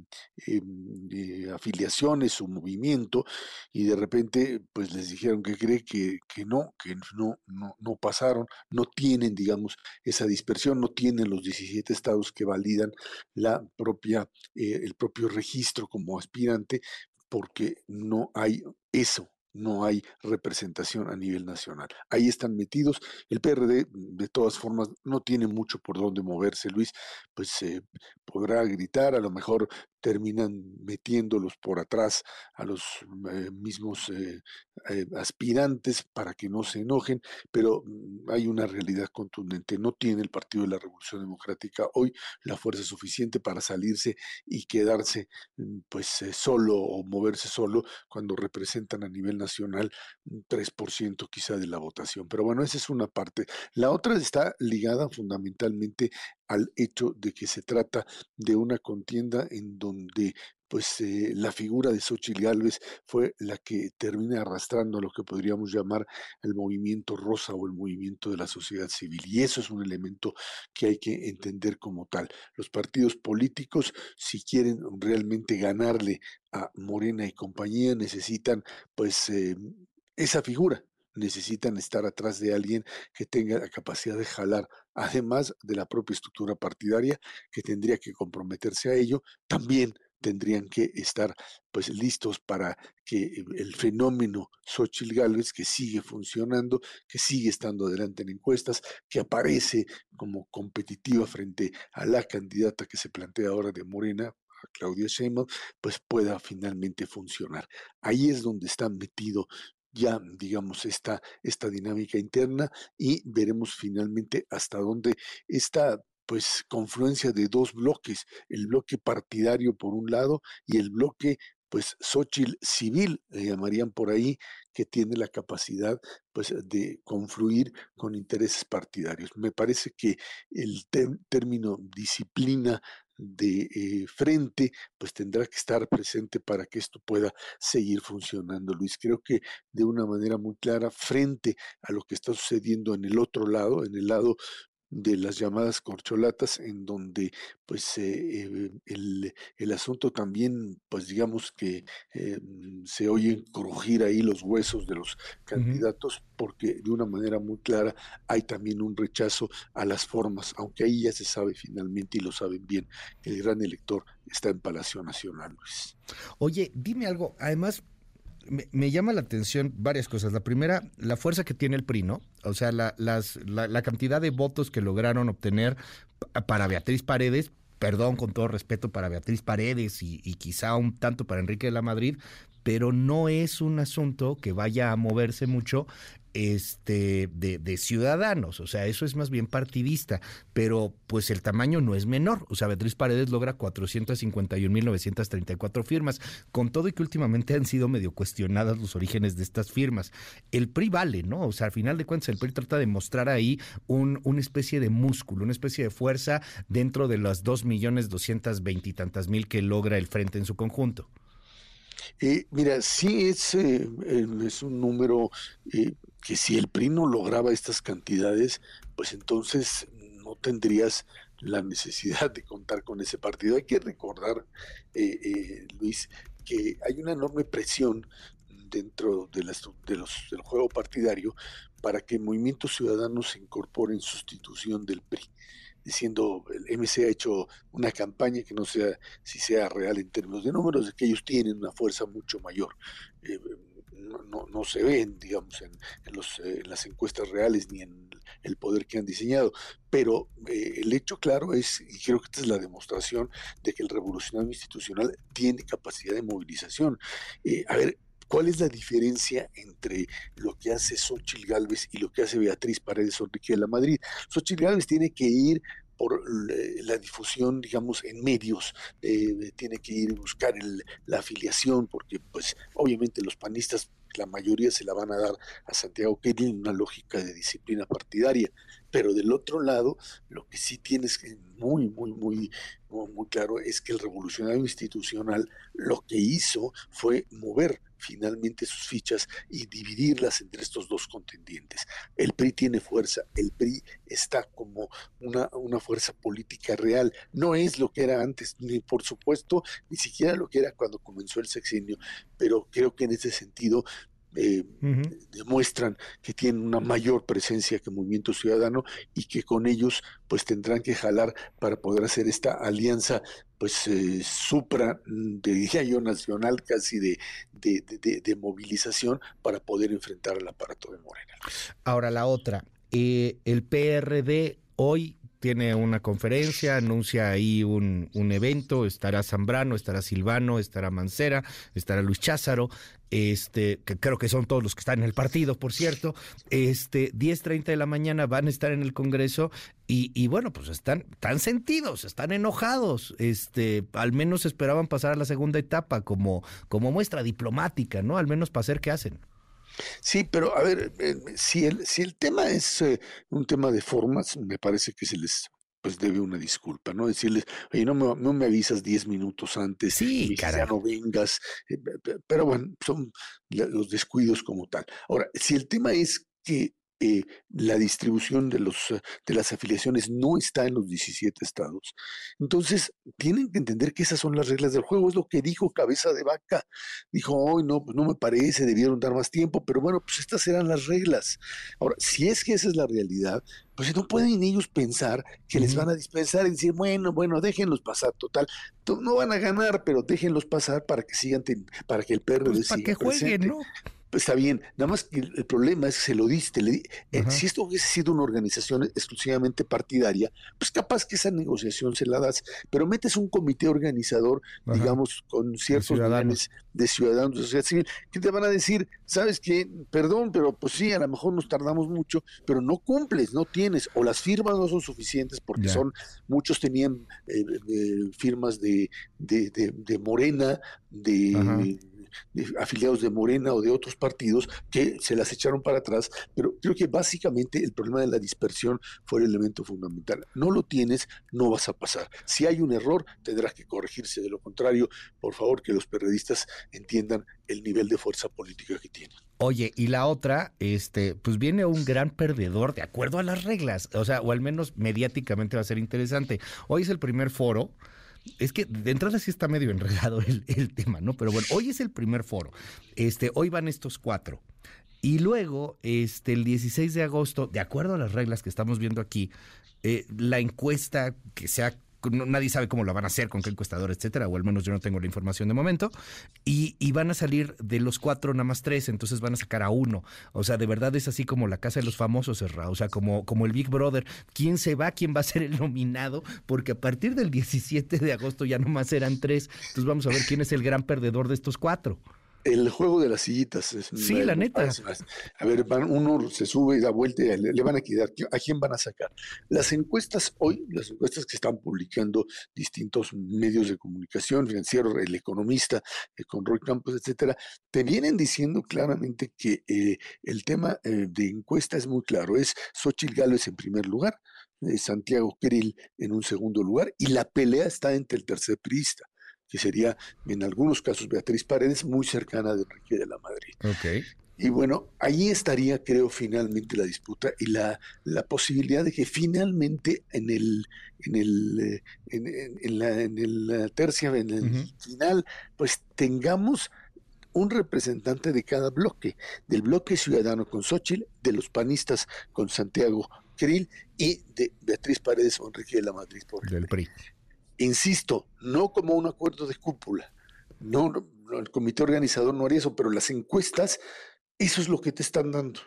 em, eh, afiliaciones, su movimiento, y de repente pues les dijeron que cree que, que no, que no, no, no pasaron, no tienen, digamos, esa dispersión, no tienen los 17 estados que validan la propia, eh, el propio registro como aspirante, porque no hay eso, no hay representación a nivel nacional. Ahí están metidos. El PRD, de todas formas, no tiene mucho por dónde moverse, Luis, pues se podrá gritar, a lo mejor terminan metiéndolos por atrás a los eh, mismos eh, eh, aspirantes para que no se enojen, pero mm, hay una realidad contundente. No tiene el Partido de la Revolución Democrática hoy la fuerza suficiente para salirse y quedarse mm, pues solo o moverse solo cuando representan a nivel nacional un 3% quizá de la votación. Pero bueno, esa es una parte. La otra está ligada fundamentalmente al hecho de que se trata de una contienda en donde pues eh, la figura de Xochitl Gálvez fue la que termina arrastrando a lo que podríamos llamar el movimiento rosa o el movimiento de la sociedad civil. Y eso es un elemento que hay que entender como tal. Los partidos políticos, si quieren realmente ganarle a Morena y compañía, necesitan pues eh, esa figura, necesitan estar atrás de alguien que tenga la capacidad de jalar, además de la propia estructura partidaria, que tendría que comprometerse a ello, también tendrían que estar pues listos para que el fenómeno Xochitl Gálvez, que sigue funcionando, que sigue estando adelante en encuestas, que aparece como competitiva frente a la candidata que se plantea ahora de Morena, Claudia Sheinbaum, pues pueda finalmente funcionar. Ahí es donde está metido ya, digamos, esta, esta dinámica interna y veremos finalmente hasta dónde esta pues confluencia de dos bloques, el bloque partidario por un lado y el bloque pues Xochitl civil, le llamarían por ahí, que tiene la capacidad pues de confluir con intereses partidarios. Me parece que el término disciplina de eh, frente, pues tendrá que estar presente para que esto pueda seguir funcionando, Luis. Creo que de una manera muy clara, frente a lo que está sucediendo en el otro lado, en el lado de las llamadas corcholatas, en donde pues eh, el, el, asunto también, pues digamos que eh, se oyen crujir ahí los huesos de los candidatos, porque de una manera muy clara hay también un rechazo a las formas, aunque ahí ya se sabe finalmente y lo saben bien, el gran elector está en Palacio Nacional, Luis. Oye, dime algo, además me, llama la atención varias cosas. La primera, la fuerza que tiene el PRI, ¿no? O sea, la, las, la, cantidad de votos que lograron obtener para Beatriz Paredes, perdón, con todo respeto para Beatriz Paredes y, y, quizá un tanto para Enrique de la Madrid, pero no es un asunto que vaya a moverse mucho este, de, de, ciudadanos, o sea, eso es más bien partidista, pero pues el tamaño no es menor, o sea, Beatriz Paredes logra 451.934 firmas, con todo y que últimamente han sido medio cuestionadas los orígenes de estas firmas. El PRI vale, ¿no? O sea, al final de cuentas el PRI trata de mostrar ahí un, una especie de músculo, una especie de fuerza dentro de las dos millones doscientas veintitantas mil que logra el frente en su conjunto. Eh, mira, sí es, eh, es un número eh, que si el PRI no lograba estas cantidades, pues entonces no tendrías la necesidad de contar con ese partido. Hay que recordar, eh, Luis, que hay una enorme presión dentro de, de los, del juego partidario para que Movimiento Ciudadano se incorpore en sustitución del PRI diciendo el MC ha hecho una campaña que no sea si sea real en términos de números, de que ellos tienen una fuerza mucho mayor. Eh, no, no, se ven, digamos, en, los, eh, en, las encuestas reales ni en el poder que han diseñado. Pero eh, el hecho claro es, y creo que esta es la demostración de que el revolucionario institucional tiene capacidad de movilización. A ver, ¿Cuál es la diferencia entre lo que hace Xochitl Galvez y lo que hace Beatriz Paredes Enrique de la Madrid? Xochitl Galvez tiene que ir por la difusión, digamos, en medios, eh, tiene que ir a buscar la afiliación, porque pues obviamente los panistas, la mayoría se la van a dar a Santiago Kelly en una lógica de disciplina partidaria, pero del otro lado, lo que sí tienes muy, muy, muy, muy claro es que el revolucionario institucional lo que hizo fue mover finalmente sus fichas y dividirlas entre estos dos contendientes. El PRI tiene fuerza, el PRI está como una, una fuerza política real, no es lo que era antes, ni por supuesto, ni siquiera lo que era cuando comenzó el sexenio, pero creo que en ese sentido eh, demuestran que tienen una mayor presencia que Movimiento Ciudadano y que con ellos pues tendrán que jalar para poder hacer esta alianza pues eh, supra, mm, diría yo, nacional casi de, de, movilización para poder enfrentar al aparato de Morena. Ahora la otra, eh, el PRD hoy tiene una conferencia, anuncia ahí un, un, evento, estará Zambrano, estará Silvano, estará Mancera, estará Luis Cházaro, este, que creo que son todos los que están en el partido, por cierto, este, 10.30 de la mañana van a estar en el Congreso y, y, bueno, pues están tan sentidos, están enojados, este, al menos esperaban pasar a la segunda etapa como, como muestra diplomática, ¿no? Al menos para hacer qué hacen. Sí, pero a ver, eh, si el, si el tema es eh, un tema de formas, me parece que se les pues debe una disculpa, ¿no? Decirles, oye, no me, no me avisas 10 minutos antes, sí, ya no vengas, eh, pero bueno, son los descuidos como tal. Ahora, si el tema es que eh, la distribución de, los, eh, de las afiliaciones no está en los 17 estados. Entonces, tienen que entender que esas son las reglas del juego, es lo que dijo Cabeza de Vaca. Dijo, hoy no, pues no me parece, debieron dar más tiempo, pero bueno, pues estas eran las reglas. Ahora, si es que esa es la realidad, pues no pueden ellos pensar que les van a dispensar y decir, bueno, bueno, déjenlos pasar, total, no van a ganar, pero déjenlos pasar para que sigan, para que el perro pues para que jueguen, ¿no? Está bien, nada más que el problema es que se lo diste. Le, eh, si esto hubiese sido una organización exclusivamente partidaria, pues capaz que esa negociación se la das, pero metes un comité organizador, digamos, con ciertos niveles de ciudadanos de sociedad civil, que te van a decir, sabes que, perdón, pero pues sí, a lo mejor nos tardamos mucho, pero no cumples, no tienes, o las firmas no son suficientes porque son, muchos tenían eh, eh, firmas de, de, de Morena, de afiliados de Morena o de otros partidos que se las echaron para atrás, pero creo que básicamente el problema de la dispersión fue el elemento fundamental. No lo tienes, no vas a pasar. Si hay un error, tendrás que corregirse. De lo contrario, por favor, que los periodistas entiendan el nivel de fuerza política que tienen. Oye, y la otra, este, pues viene un gran perdedor de acuerdo a las reglas, o sea, o al menos mediáticamente va a ser interesante. Hoy es el primer foro es que de entrada sí está medio enredado el, tema, ¿no? Pero bueno, hoy es el primer foro. Este, hoy van estos cuatro. Y luego, este, el 16 de agosto, de acuerdo a las reglas que estamos viendo aquí, eh, la encuesta que se ha nadie sabe cómo lo van a hacer, con qué encuestador, etcétera, o al menos yo no tengo la información de momento, y, van a salir de los cuatro nada más tres, entonces van a sacar a uno. O sea, de verdad es así como la casa de los famosos, cerrado, o sea, como, como el Big Brother. ¿Quién se va? ¿Quién va a ser el nominado? Porque a partir del 17 de agosto ya nomás serán tres. Entonces vamos a ver quién es el gran perdedor de estos cuatro. El juego de las sillitas. Es sí, la neta. A ver, uno se sube y da vuelta y le, van a quedar. ¿A quién van a sacar? Las encuestas hoy, las encuestas que están publicando distintos medios de comunicación, financiero, el economista, eh, con Roy Campos, etcétera, te vienen diciendo claramente que eh, el tema eh, de encuesta es muy claro. Es Xochitl Gálvez en primer lugar, Santiago Krill en un segundo lugar, y la pelea está entre el tercer priista que sería en algunos casos Beatriz Paredes, muy cercana de Enrique de la Madrid. Okay. Y bueno, ahí estaría, creo, finalmente la disputa y la, la posibilidad de que finalmente en el, en el, eh, en, la, en el tercia, en el final, pues tengamos un representante de cada bloque, del bloque ciudadano con Xochitl, de los panistas con Santiago Krill y de Beatriz Paredes o Enrique de la Madrid por el PRI insisto, no como un acuerdo de cúpula. No, el comité organizador no haría eso, pero las encuestas, eso es lo que te están dando.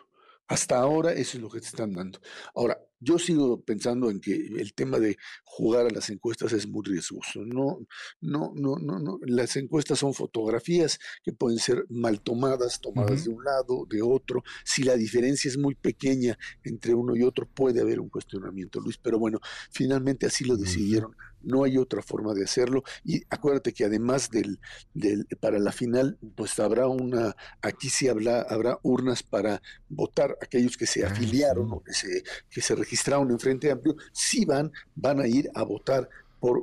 Hasta ahora eso es lo que te están dando. Ahora, yo sigo pensando en que el tema de jugar a las encuestas es muy riesgoso. No, no, no, no, no. Las encuestas son fotografías que pueden ser mal tomadas, tomadas de un lado, de otro. Si la diferencia es muy pequeña entre uno y otro, puede haber un cuestionamiento, Luis. Pero bueno, finalmente así lo decidieron. No hay otra forma de hacerlo. Y acuérdate que además del, del para la final, pues habrá una, aquí sí habrá, habrá urnas para votar aquellos que se ah, afiliaron o que se, que se registraron en Frente Amplio, sí van, van a ir a votar por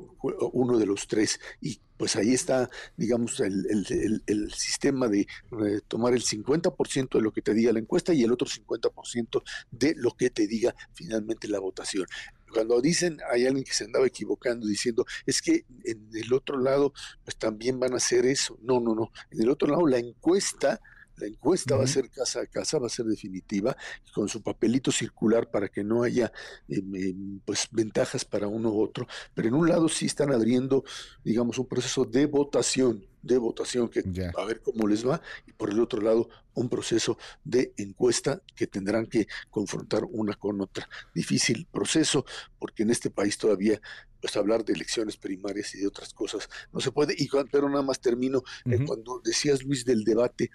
uno de los tres. Y pues ahí está, digamos, el, el, sistema de eh, tomar el 50% de lo que te diga la encuesta y el otro 50% de lo que te diga finalmente la votación. Cuando dicen, hay alguien que se andaba equivocando diciendo, es que en el otro lado, pues también van a hacer eso. No, no, no. En el otro lado, la encuesta la encuesta va a ser casa a casa, va a ser definitiva, con su papelito circular para que no haya em, em, pues ventajas para uno u otro. Pero en un lado sí están abriendo, digamos, un proceso de votación, de votación que a ver cómo les va, y por el otro lado un proceso de encuesta que tendrán que confrontar una con otra. Difícil proceso, porque en este país todavía pues hablar de elecciones primarias y de otras cosas no se puede. Y pero nada más termino eh, cuando decías Luis del debate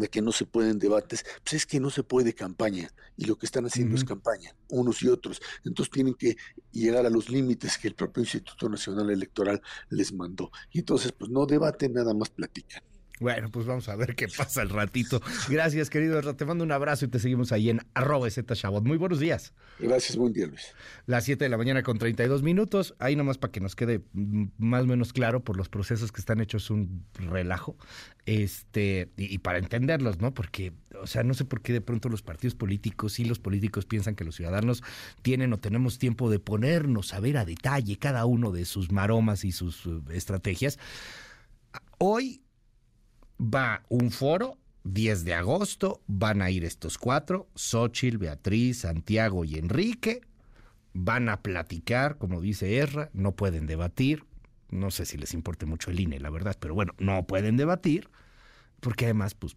de que no se pueden debates, pues es que no se puede campaña y lo que están haciendo es campaña, unos y otros. Entonces tienen que llegar a los límites que el propio Instituto Nacional Electoral les mandó. Y entonces, pues no debaten, nada más platican. Bueno, pues vamos a ver qué pasa el ratito. Gracias, querido. Te mando un abrazo y te seguimos ahí en arroba Chabot. Muy buenos días. Gracias, buen día, Luis. Las 7 de la mañana con 32 minutos. Ahí nomás para que nos quede más o menos claro por los procesos que están hechos un relajo. Este, y, y, para entenderlos, ¿no? Porque, o sea, no sé por qué de pronto los partidos políticos y los políticos piensan que los ciudadanos tienen o tenemos tiempo de ponernos a ver a detalle cada uno de sus maromas y sus uh, estrategias. Hoy va un foro 10 de agosto, van a ir estos cuatro, Xochitl, Beatriz, Santiago y Enrique, van a platicar, como dice Erra, no pueden debatir, no sé si les importe mucho el INE, la verdad, pero bueno, no pueden debatir, porque además, pues,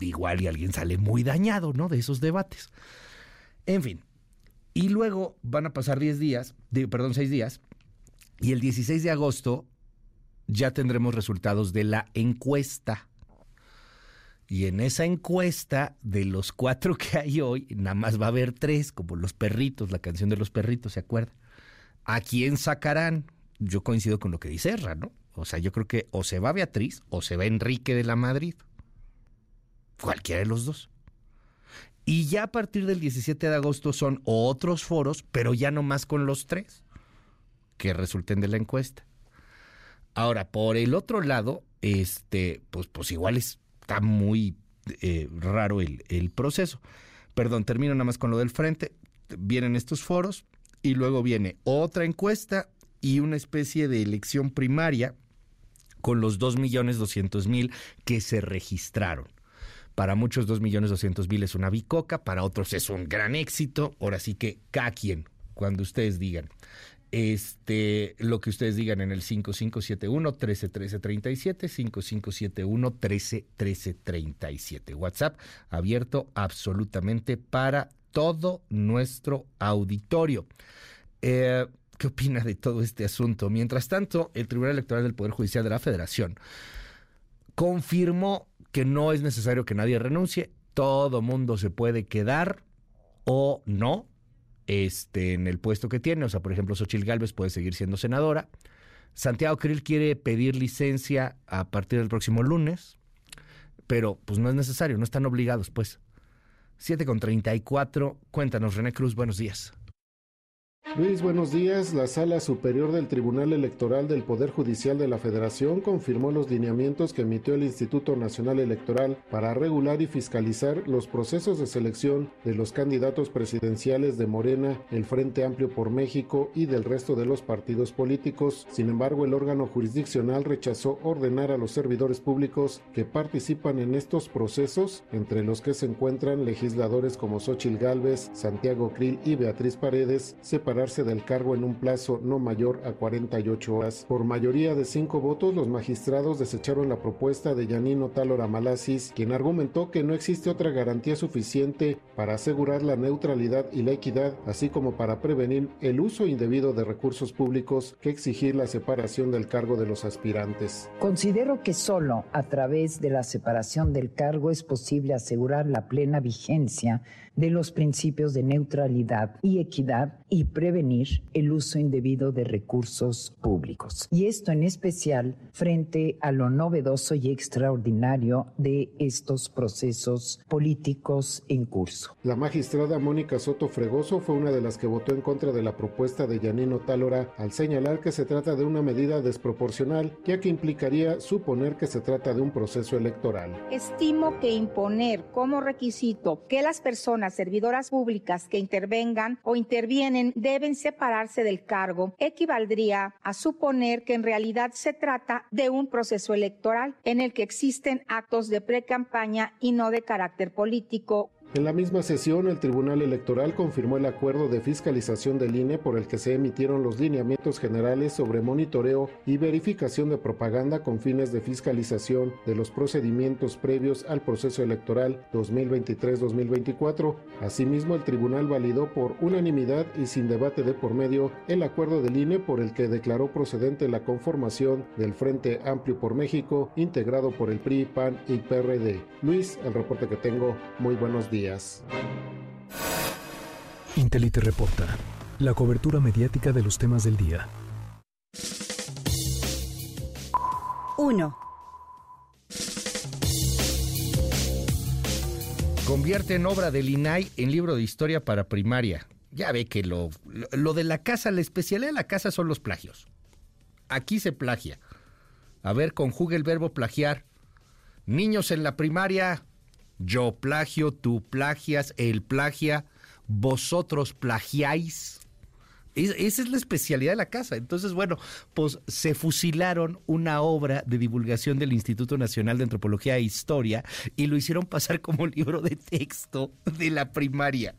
igual y alguien sale muy dañado, ¿no? De esos debates. En fin, y luego van a pasar 10 días, perdón, 6 días, y el 16 de agosto ya tendremos resultados de la encuesta. Y en esa encuesta, de los cuatro que hay hoy, nada más va a haber tres, como los perritos, la canción de los perritos, ¿se acuerda? ¿A quién sacarán? Yo coincido con lo que dice Erra, ¿no? O sea, yo creo que o se va Beatriz o se va Enrique de la Madrid. Cualquiera de los dos. Y ya a partir del 17 de agosto son otros foros, pero ya no más con los tres que resulten de la encuesta. Ahora, por el otro lado, este, pues, pues igual está muy eh, raro el, el proceso. Perdón, termino nada más con lo del frente. Vienen estos foros y luego viene otra encuesta y una especie de elección primaria con los 2.200.000 que se registraron. Para muchos 2.200.000 es una bicoca, para otros es un gran éxito. Ahora sí que cada quien, cuando ustedes digan este, lo que ustedes digan en el 5571 131337, 5571 131337. WhatsApp abierto absolutamente para todo nuestro auditorio. Eh, ¿Qué opina de todo este asunto? Mientras tanto, el Tribunal Electoral del Poder Judicial de la Federación confirmó que no es necesario que nadie renuncie, todo mundo se puede quedar o no este, en el puesto que tiene. O sea, por ejemplo, Xochil Gálvez puede seguir siendo senadora. Santiago Krill quiere pedir licencia a partir del próximo lunes, pero pues no es necesario, no están obligados, pues. 7 con 34. Cuéntanos, René Cruz, buenos días. Luis, buenos días. La Sala Superior del Tribunal Electoral del Poder Judicial de la Federación confirmó los lineamientos que emitió el Instituto Nacional Electoral para regular y fiscalizar los procesos de selección de los candidatos presidenciales de Morena, el Frente Amplio por México y del resto de los partidos políticos. Sin embargo, el órgano jurisdiccional rechazó ordenar a los servidores públicos que participan en estos procesos, entre los que se encuentran legisladores como Xochil Gálvez, Santiago Krill y Beatriz Paredes, del cargo en un plazo no mayor a 48 horas. Por mayoría de cinco votos, los magistrados desecharon la propuesta de Yanino Talora Malasis, quien argumentó que no existe otra garantía suficiente para asegurar la neutralidad y la equidad, así como para prevenir el uso indebido de recursos públicos que exigir la separación del cargo de los aspirantes. Considero que solo a través de la separación del cargo es posible asegurar la plena vigencia de los principios de neutralidad y equidad y prevenir el uso indebido de recursos públicos. Y esto en especial frente a lo novedoso y extraordinario de estos procesos políticos en curso. La magistrada Mónica Soto Fregoso fue una de las que votó en contra de la propuesta de Yanino Tálora al señalar que se trata de una medida desproporcional, ya que implicaría suponer que se trata de un proceso electoral. Estimo que imponer como requisito que las personas servidoras públicas que intervengan o intervienen deben separarse del cargo equivaldría a suponer que en realidad se trata de un proceso electoral en el que existen actos de pre-campaña y no de carácter político en la misma sesión, el Tribunal Electoral confirmó el acuerdo de fiscalización del INE por el que se emitieron los lineamientos generales sobre monitoreo y verificación de propaganda con fines de fiscalización de los procedimientos previos al proceso electoral 2023-2024. Asimismo, el tribunal validó por unanimidad y sin debate de por medio el acuerdo del INE por el que declaró procedente la conformación del Frente Amplio por México, integrado por el PRI, PAN y PRD. Luis, el reporte que tengo, muy buenos días. Intelite Reporta, la cobertura mediática de los temas del día. 1. Convierte en obra del INAI en libro de historia para primaria. Ya ve que lo, lo, lo, de la casa, la especialidad de la casa son los plagios. Aquí se plagia. A ver, conjugue el verbo plagiar. Niños en la primaria, yo plagio, tú plagias, él plagia, vosotros plagiáis esa es la especialidad de la casa. Entonces, bueno, pues se fusilaron una obra de divulgación del Instituto Nacional de Antropología e Historia y lo hicieron pasar como libro de texto de la primaria.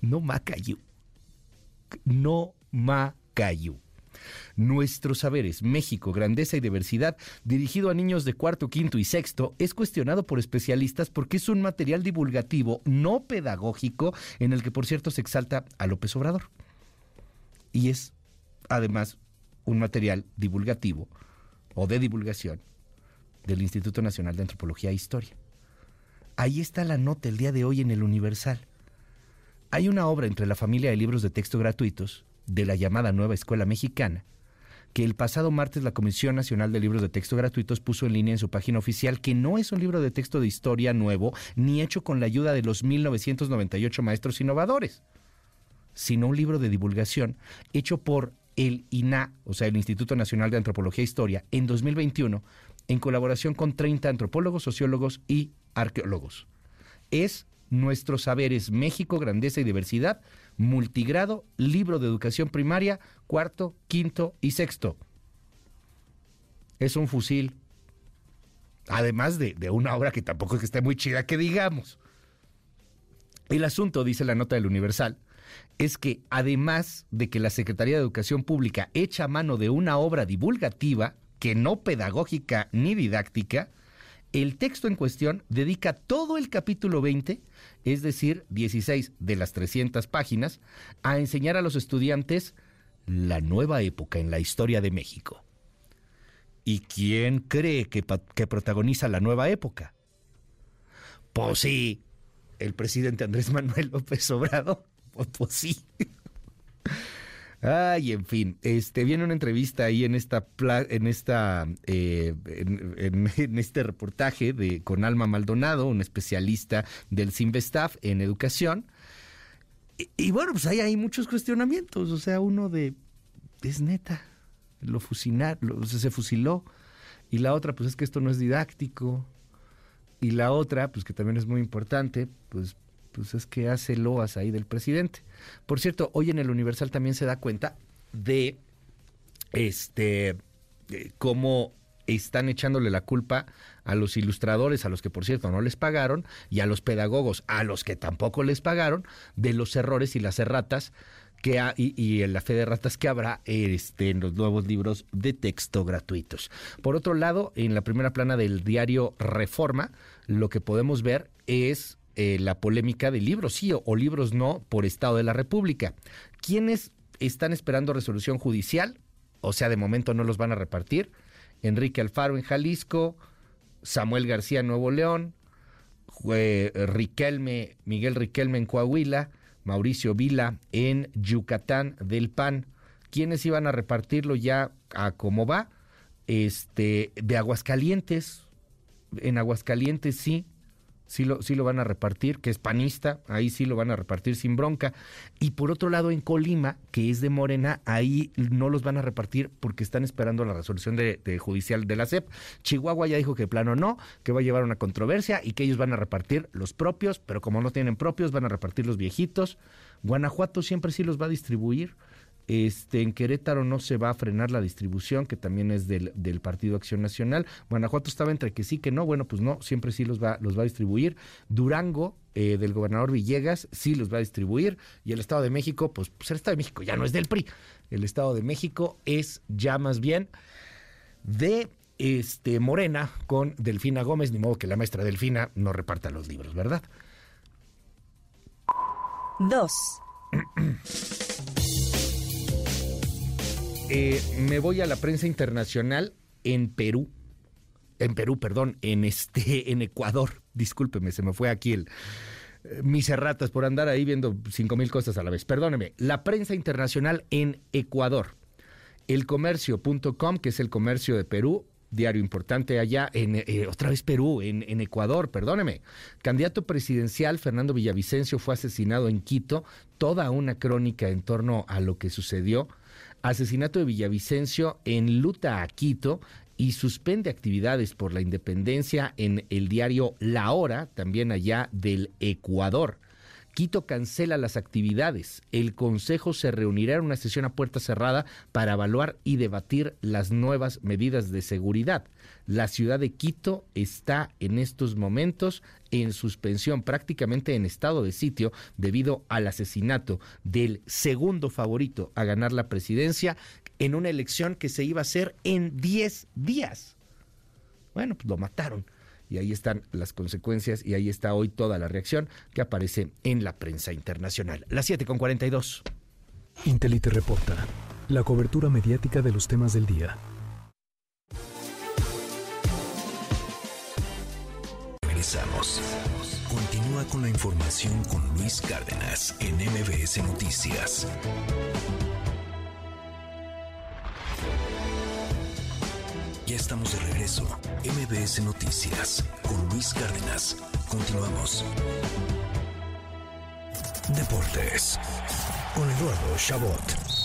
No macayu. No macayu. Nuestros saberes, México, grandeza y diversidad, dirigido a niños de cuarto, quinto y sexto, es cuestionado por especialistas porque es un material divulgativo no pedagógico en el que, por cierto, se exalta a López Obrador y es además un material divulgativo o de divulgación del Instituto Nacional de Antropología e Historia. Ahí está la nota el día de hoy en el Universal. Hay una obra entre la familia de libros de texto gratuitos de la llamada Nueva Escuela Mexicana que el pasado martes la Comisión Nacional de Libros de Texto Gratuitos puso en línea en su página oficial que no es un libro de texto de historia nuevo ni hecho con la ayuda de los 1998 maestros innovadores sino un libro de divulgación hecho por el INA, o sea, el Instituto Nacional de Antropología e Historia, en 2021, en colaboración con 30 antropólogos, sociólogos y arqueólogos. Es Nuestros Saberes México, Grandeza y Diversidad, multigrado, libro de educación primaria, cuarto, quinto y sexto. Es un fusil, además de, de una obra que tampoco es que esté muy chida, que digamos. El asunto, dice la nota del Universal, es que además de que la Secretaría de Educación Pública echa mano de una obra divulgativa, que no pedagógica ni didáctica, el texto en cuestión dedica todo el capítulo 20, es decir, 16 de las 300 páginas, a enseñar a los estudiantes la nueva época en la historia de México. ¿Y quién cree que, que protagoniza la nueva época? Pues sí, el presidente Andrés Manuel López Obrador. Pues, (laughs) pues, sí. Ay, en fin, este viene una entrevista ahí en esta en esta eh, (laughs) en, este reportaje de con Alma Maldonado, un especialista del Simvestaff en educación. Y, bueno, pues ahí hay muchos cuestionamientos, o sea, uno de es neta, lo fusilar, se fusiló y la otra pues es que esto no es didáctico y la otra pues que también es muy importante, pues pues es que hace loas ahí del presidente. Por cierto, hoy en el Universal también se da cuenta de este cómo están echándole la culpa a los ilustradores, a los que por cierto no les pagaron, y a los pedagogos, a los que tampoco les pagaron, de los errores y las erratas que ha, y, en la fe de ratas que habrá este, en los nuevos libros de texto gratuitos. Por otro lado, en la primera plana del diario Reforma, lo que podemos ver es eh, la polémica de libros sí o, libros no por Estado de la República. ¿Quiénes están esperando resolución judicial? O sea, de momento no los van a repartir. Enrique Alfaro en Jalisco, Samuel García en Nuevo León, Riquelme, Miguel Riquelme en Coahuila, Mauricio Vila en Yucatán del PAN. ¿Quiénes iban a repartirlo ya a cómo va? Este, de Aguascalientes, en Aguascalientes sí, sí lo, sí lo van a repartir, que es panista, ahí sí lo van a repartir sin bronca. Y por otro lado, en Colima, que es de Morena, ahí no los van a repartir porque están esperando la resolución de, judicial de la SEP. Chihuahua ya dijo que plano no, que va a llevar una controversia y que ellos van a repartir los propios, pero como no tienen propios, van a repartir los viejitos. Guanajuato siempre sí los va a distribuir. Este, en Querétaro no se va a frenar la distribución, que también es del, del, Partido Acción Nacional. Guanajuato estaba entre que sí, que no. Bueno, pues no, siempre sí los va, los va a distribuir. Durango, eh, del gobernador Villegas, sí los va a distribuir. Y el Estado de México, pues, pues el Estado de México ya no es del PRI. El Estado de México es ya más bien de este Morena con Delfina Gómez, ni modo que la maestra Delfina no reparta los libros, ¿verdad? Dos. (clears throat) Eh, me voy a la prensa internacional en Perú. En Perú, perdón, en este, (laughs) en Ecuador. Discúlpeme, se me fue aquí el eh, mis erratas por andar ahí viendo cinco mil cosas a la vez. Perdóneme. La prensa internacional en Ecuador. Elcomercio.com, que es el comercio de Perú, diario importante allá en eh, otra vez Perú, en, en, Ecuador, perdóneme. Candidato presidencial Fernando Villavicencio fue asesinado en Quito, toda una crónica en torno a lo que sucedió. Asesinato de Villavicencio en luta a Quito y suspende actividades por la independencia en el diario La Hora, también allá del Ecuador. Quito cancela las actividades. El Consejo se reunirá en una sesión a puerta cerrada para evaluar y debatir las nuevas medidas de seguridad. La ciudad de Quito está en estos momentos en suspensión, prácticamente en estado de sitio, debido al asesinato del segundo favorito a ganar la presidencia en una elección que se iba a hacer en 10 días. Bueno, pues lo mataron y ahí están las consecuencias y ahí está hoy toda la reacción que aparece en la prensa internacional. Las 7 con 42. Intelite reporta la cobertura mediática de los temas del día. Regresamos. Continúa con la información con Luis Cárdenas en MBS Noticias. Estamos de regreso. MBS Noticias con Luis Cárdenas. Continuamos. Deportes con Eduardo Chabot.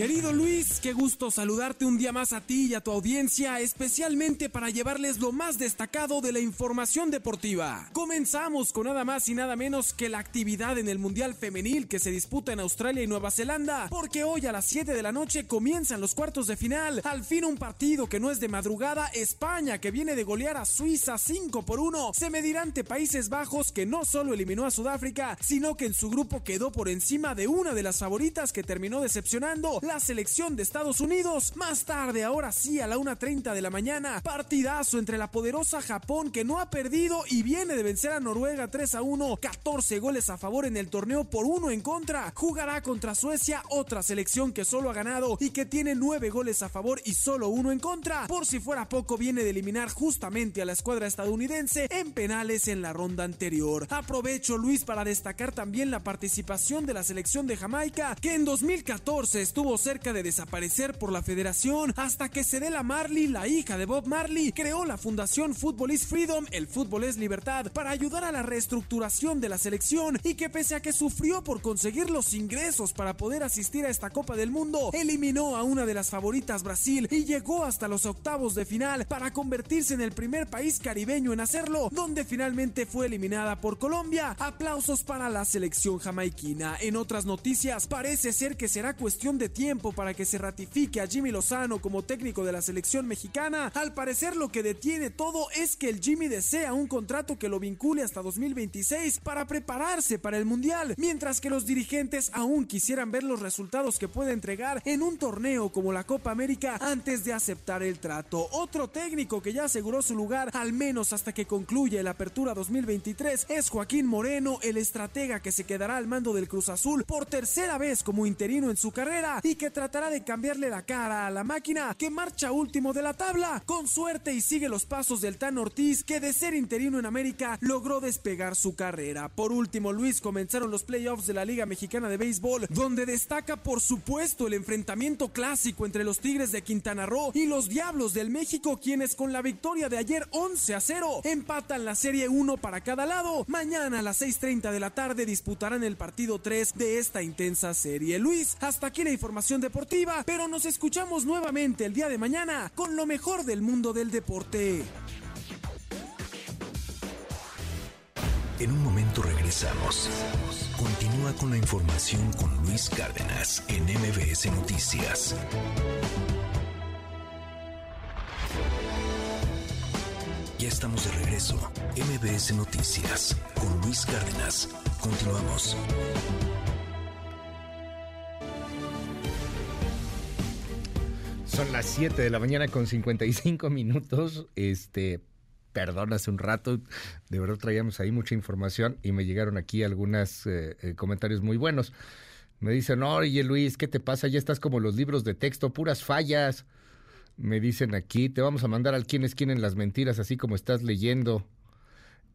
Querido Luis, qué gusto saludarte un día más a ti y a tu audiencia, especialmente para llevarles lo más destacado de la información deportiva. Comenzamos con nada más y nada menos que la actividad en el Mundial Femenil que se disputa en Australia y Nueva Zelanda, porque hoy a las 7 de la noche comienzan los cuartos de final. Al fin un partido que no es de madrugada, España que viene de golear a Suiza 5 por 1, se medirá ante Países Bajos que no solo eliminó a Sudáfrica, sino que en su grupo quedó por encima de una de las favoritas que terminó decepcionando la selección de Estados Unidos. Más tarde, ahora sí, a la 1.30 de la mañana, partidazo entre la poderosa Japón que no ha perdido y viene de vencer a Noruega 3 a 1, 14 goles a favor en el torneo por uno en contra. Jugará contra Suecia, otra selección que solo ha ganado y que tiene 9 goles a favor y solo uno en contra. Por si fuera poco, viene de eliminar justamente a la escuadra estadounidense en penales en la ronda anterior. Aprovecho, Luis, para destacar también la participación de la selección de Jamaica, que en 2014 estuvo cerca de desaparecer por la federación hasta que Cedela Marley, la hija de Bob Marley, creó la fundación Football is Freedom, el fútbol es libertad, para ayudar a la reestructuración de la selección y que pese a que sufrió por conseguir los ingresos para poder asistir a esta Copa del Mundo, eliminó a una de las favoritas Brasil y llegó hasta los octavos de final para convertirse en el primer país caribeño en hacerlo, donde finalmente fue eliminada por Colombia. Aplausos para la selección jamaiquina. En otras noticias, parece ser que será cuestión de tiempo para que se ratifique a Jimmy Lozano como técnico de la selección mexicana. Al parecer lo que detiene todo es que el Jimmy desea un contrato que lo vincule hasta 2026 para prepararse para el Mundial, mientras que los dirigentes aún quisieran ver los resultados que puede entregar en un torneo como la Copa América antes de aceptar el trato. Otro técnico que ya aseguró su lugar al menos hasta que concluya la apertura 2023 es Joaquín Moreno, el estratega que se quedará al mando del Cruz Azul por tercera vez como interino en su carrera y que tratará de cambiarle la cara a la máquina que marcha último de la tabla. Con suerte y sigue los pasos del Tan Ortiz que de ser interino en América logró despegar su carrera. Por último, Luis comenzaron los playoffs de la Liga Mexicana de Béisbol, donde destaca por supuesto el enfrentamiento clásico entre los Tigres de Quintana Roo y los Diablos del México, quienes con la victoria de ayer 11 a 0 empatan la serie 1 para cada lado. Mañana a las 6:30 de la tarde disputarán el partido 3 de esta intensa serie. Luis, hasta aquí la información deportiva, pero nos escuchamos nuevamente el día de mañana con lo mejor del mundo del deporte. En un momento regresamos. Continúa con la información con Luis Cárdenas en MBS Noticias. Ya estamos de regreso. MBS Noticias con Luis Cárdenas. Continuamos. Son las 7 de la mañana con 55 minutos. Este, perdón, hace un rato, de verdad traíamos ahí mucha información y me llegaron aquí algunos eh, eh, comentarios muy buenos. Me dicen, oye Luis, ¿qué te pasa? Ya estás como los libros de texto, puras fallas. Me dicen aquí, te vamos a mandar al quienes quieren las mentiras, así como estás leyendo.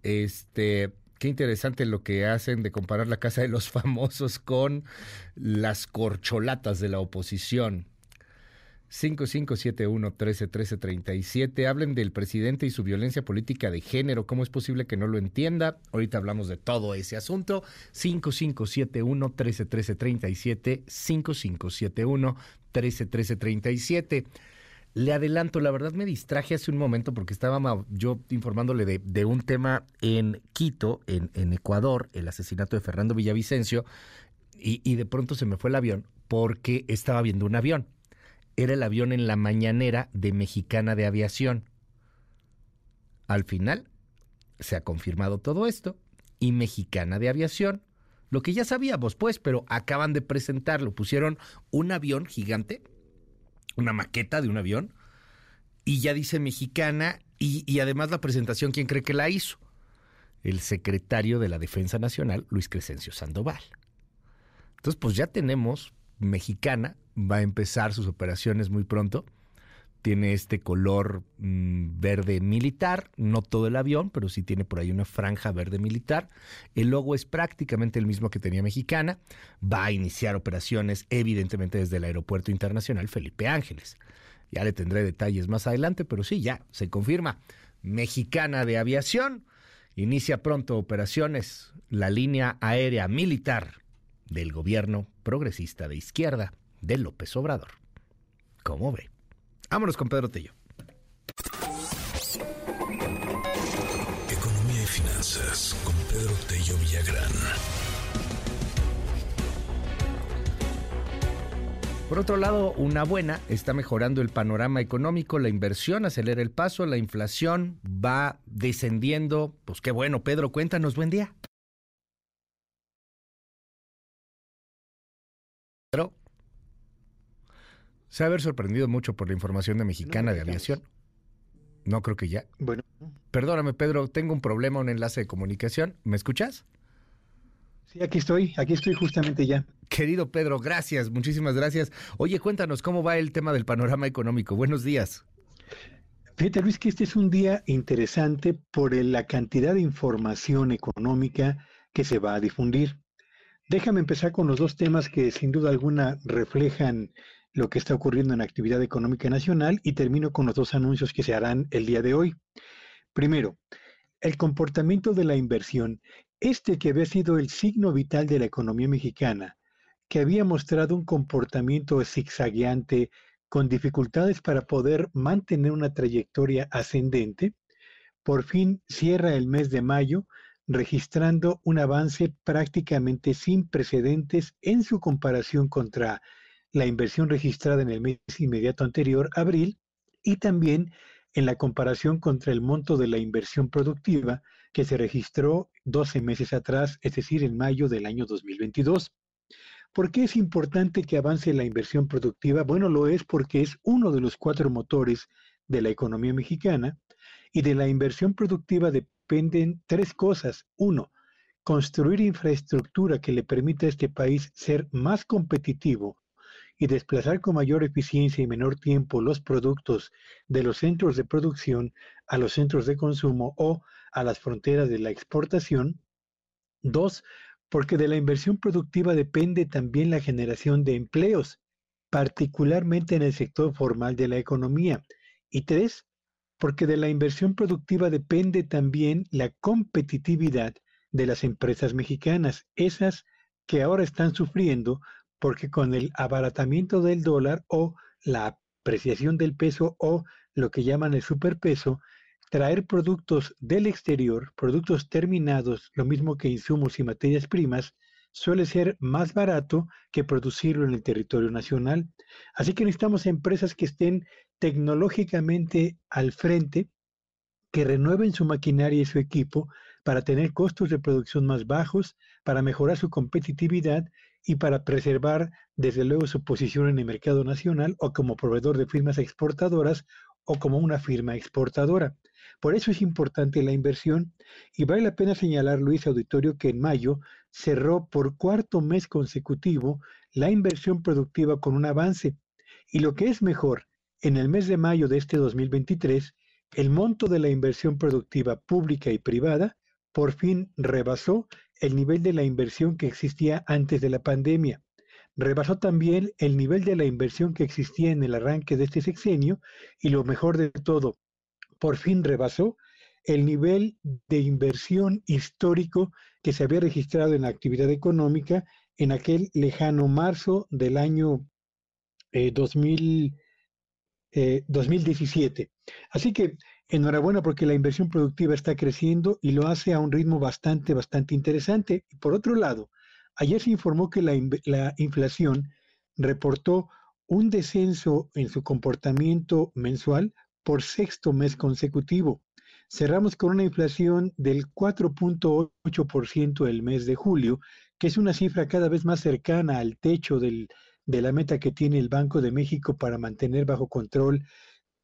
Este, qué interesante lo que hacen de comparar la casa de los (laughs) famosos con las corcholatas de la oposición. 5571-131337. Hablen del presidente y su violencia política de género. ¿Cómo es posible que no lo entienda? Ahorita hablamos de todo ese asunto. 5571-131337. 5571-131337. Le adelanto, la verdad me distraje hace un momento porque estaba yo informándole de, un tema en Quito, en, Ecuador, el asesinato de Fernando Villavicencio, y de pronto se me fue el avión porque estaba viendo un avión era el avión en la mañanera de Mexicana de Aviación. Al final, se ha confirmado todo esto y Mexicana de Aviación, lo que ya sabíamos pues, pero acaban de presentarlo, pusieron un avión gigante, una maqueta de un avión, y ya dice Mexicana, y, además la presentación, ¿quién cree que la hizo? El secretario de la Defensa Nacional, Luis Crescencio Sandoval. Entonces, pues ya tenemos Mexicana va a empezar sus operaciones muy pronto. Tiene este color mm, verde militar, no todo el avión, pero sí tiene por ahí una franja verde militar. El logo es prácticamente el mismo que tenía Mexicana. Va a iniciar operaciones, evidentemente, desde el Aeropuerto Internacional Felipe Ángeles. Ya le tendré detalles más adelante, pero sí, ya se confirma. Mexicana de Aviación inicia pronto operaciones, la línea aérea militar del gobierno progresista de izquierda de López Obrador. ¿Cómo ve? Vámonos con Pedro Tello. Economía y finanzas con Pedro Tello Villagrán. Por otro lado, una buena, está mejorando el panorama económico, la inversión acelera el paso, la inflación va descendiendo. Pues qué bueno, Pedro, cuéntanos, buen día. Pedro. Se ha haber sorprendido mucho por la información de Mexicana de Aviación. No creo que ya. Bueno. Perdóname, Pedro, tengo un problema, un enlace de comunicación. ¿Me escuchas? Sí, aquí estoy, aquí estoy justamente ya. Querido Pedro, gracias, muchísimas gracias. Oye, cuéntanos cómo va el tema del panorama económico. Buenos días. Fíjate, Luis, que este es un día interesante por la cantidad de información económica que se va a difundir. Déjame empezar con los dos temas que sin duda alguna reflejan lo que está ocurriendo en la actividad económica nacional y termino con los dos anuncios que se harán el día de hoy. Primero, el comportamiento de la inversión, este que había sido el signo vital de la economía mexicana, que había mostrado un comportamiento zigzagueante con dificultades para poder mantener una trayectoria ascendente, por fin cierra el mes de mayo registrando un avance prácticamente sin precedentes en su comparación contra la inversión registrada en el mes inmediato anterior, abril, y también en la comparación contra el monto de la inversión productiva que se registró 12 meses atrás, es decir, en mayo del año 2022. ¿Por qué es importante que avance la inversión productiva? Bueno, lo es porque es uno de los cuatro motores de la economía mexicana y de la inversión productiva dependen tres cosas. Uno, construir infraestructura que le permita a este país ser más competitivo y desplazar con mayor eficiencia y menor tiempo los productos de los centros de producción a los centros de consumo o a las fronteras de la exportación. Dos, porque de la inversión productiva depende también la generación de empleos, particularmente en el sector formal de la economía. Y tres, porque de la inversión productiva depende también la competitividad de las empresas mexicanas, esas que ahora están sufriendo porque con el abaratamiento del dólar o la apreciación del peso o lo que llaman el superpeso, traer productos del exterior, productos terminados, lo mismo que insumos y materias primas, suele ser más barato que producirlo en el territorio nacional. Así que necesitamos empresas que estén tecnológicamente al frente, que renueven su maquinaria y su equipo para tener costos de producción más bajos, para mejorar su competitividad y para preservar desde luego su posición en el mercado nacional o como proveedor de firmas exportadoras o como una firma exportadora. Por eso es importante la inversión y vale la pena señalar, Luis Auditorio, que en mayo cerró por cuarto mes consecutivo la inversión productiva con un avance. Y lo que es mejor, en el mes de mayo de este 2023, el monto de la inversión productiva pública y privada por fin rebasó el nivel de la inversión que existía antes de la pandemia. rebasó también el nivel de la inversión que existía en el arranque de este sexenio y lo mejor de todo, por fin rebasó el nivel de inversión histórico que se había registrado en la actividad económica en aquel lejano marzo del año 2000, eh, 2017. Eh, Así que enhorabuena porque la inversión productiva está creciendo y lo hace a un ritmo bastante, bastante interesante. Por otro lado, ayer se informó que la, la inflación reportó un descenso en su comportamiento mensual por sexto mes consecutivo. Cerramos con una inflación del 4.8% el mes de julio, que es una cifra cada vez más cercana al techo de la meta que tiene el Banco de México para mantener bajo control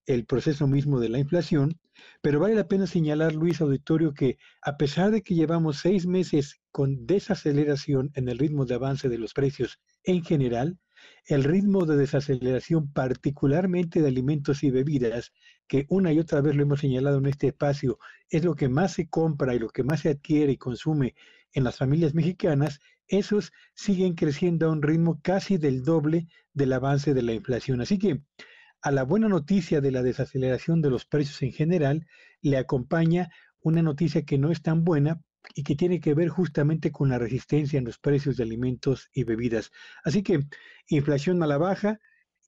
el proceso mismo de la inflación, pero vale la pena señalar, Luis Auditorio, que a pesar de que llevamos seis meses con desaceleración en el ritmo de avance de los precios en general, el ritmo de desaceleración, particularmente de alimentos y bebidas, que una y otra vez lo hemos señalado en este espacio, es lo que más se compra y lo que más se adquiere y consume en las familias mexicanas, esos siguen creciendo a un ritmo casi del doble del avance de la inflación. Así que a la buena noticia de la desaceleración de los precios en general le acompaña una noticia que no es tan buena y que tiene que ver justamente con la resistencia en los precios de alimentos y bebidas. Así que inflación a la baja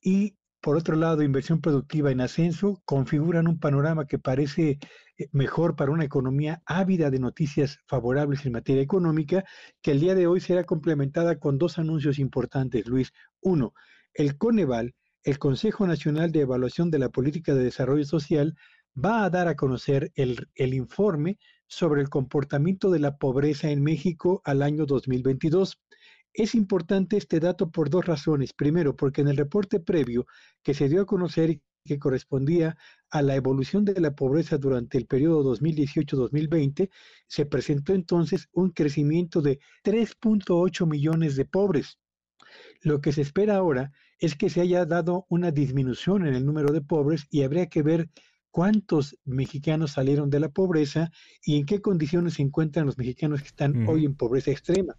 y por otro lado inversión productiva en ascenso configuran un panorama que parece eh, mejor para una economía ávida de noticias favorables en materia económica, que el día de hoy será complementada con dos anuncios importantes, Luis. Uno, el Coneval, el Consejo Nacional de Evaluación de la Política de Desarrollo Social, va a dar a conocer el, informe sobre el comportamiento de la pobreza en México al año 2022. Es importante este dato por dos razones. Primero, porque en el reporte previo que se dio a conocer y que correspondía a la evolución de la pobreza durante el periodo 2018-2020, se presentó entonces un crecimiento de 3.8 millones de pobres. Lo que se espera ahora es que se haya dado una disminución en el número de pobres y habría que ver cuántos mexicanos salieron de la pobreza y en qué condiciones se encuentran los mexicanos que están hoy en pobreza extrema.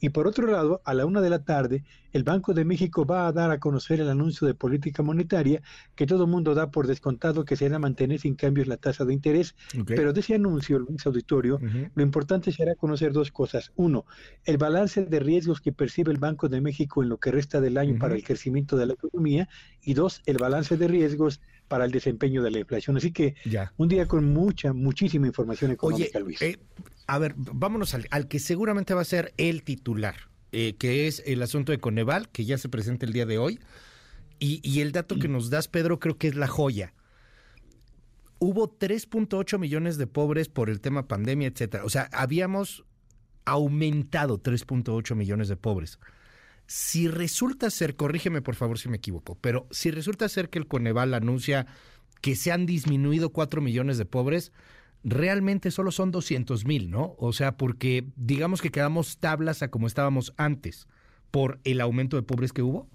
Y por otro lado, a la una de la tarde, el Banco de México va a dar a conocer el anuncio de política monetaria que todo el mundo da por descontado que será mantener sin cambios la tasa de interés. Pero de ese anuncio, Luis Auditorio, lo importante será conocer dos cosas. Uno, el balance de riesgos que percibe el Banco de México en lo que resta del año para el crecimiento de la economía. Y dos, el balance de riesgos para el desempeño de la inflación. Así que un día con mucha, muchísima información económica, Luis. Eh, a ver, vámonos al, que seguramente va a ser el titular, eh, que es el asunto de Coneval, que ya se presenta el día de hoy. Y, el dato que nos das, Pedro, creo que es la joya. Hubo 3.8 millones de pobres por el tema pandemia, etcétera. O sea, habíamos aumentado 3.8 millones de pobres. Si resulta ser, corrígeme por favor si me equivoco, pero si resulta ser que el Coneval anuncia que se han disminuido 4 millones de pobres, realmente solo son 200 mil, ¿no? O sea, porque digamos que quedamos tablas a como estábamos antes por el aumento de pobres que hubo.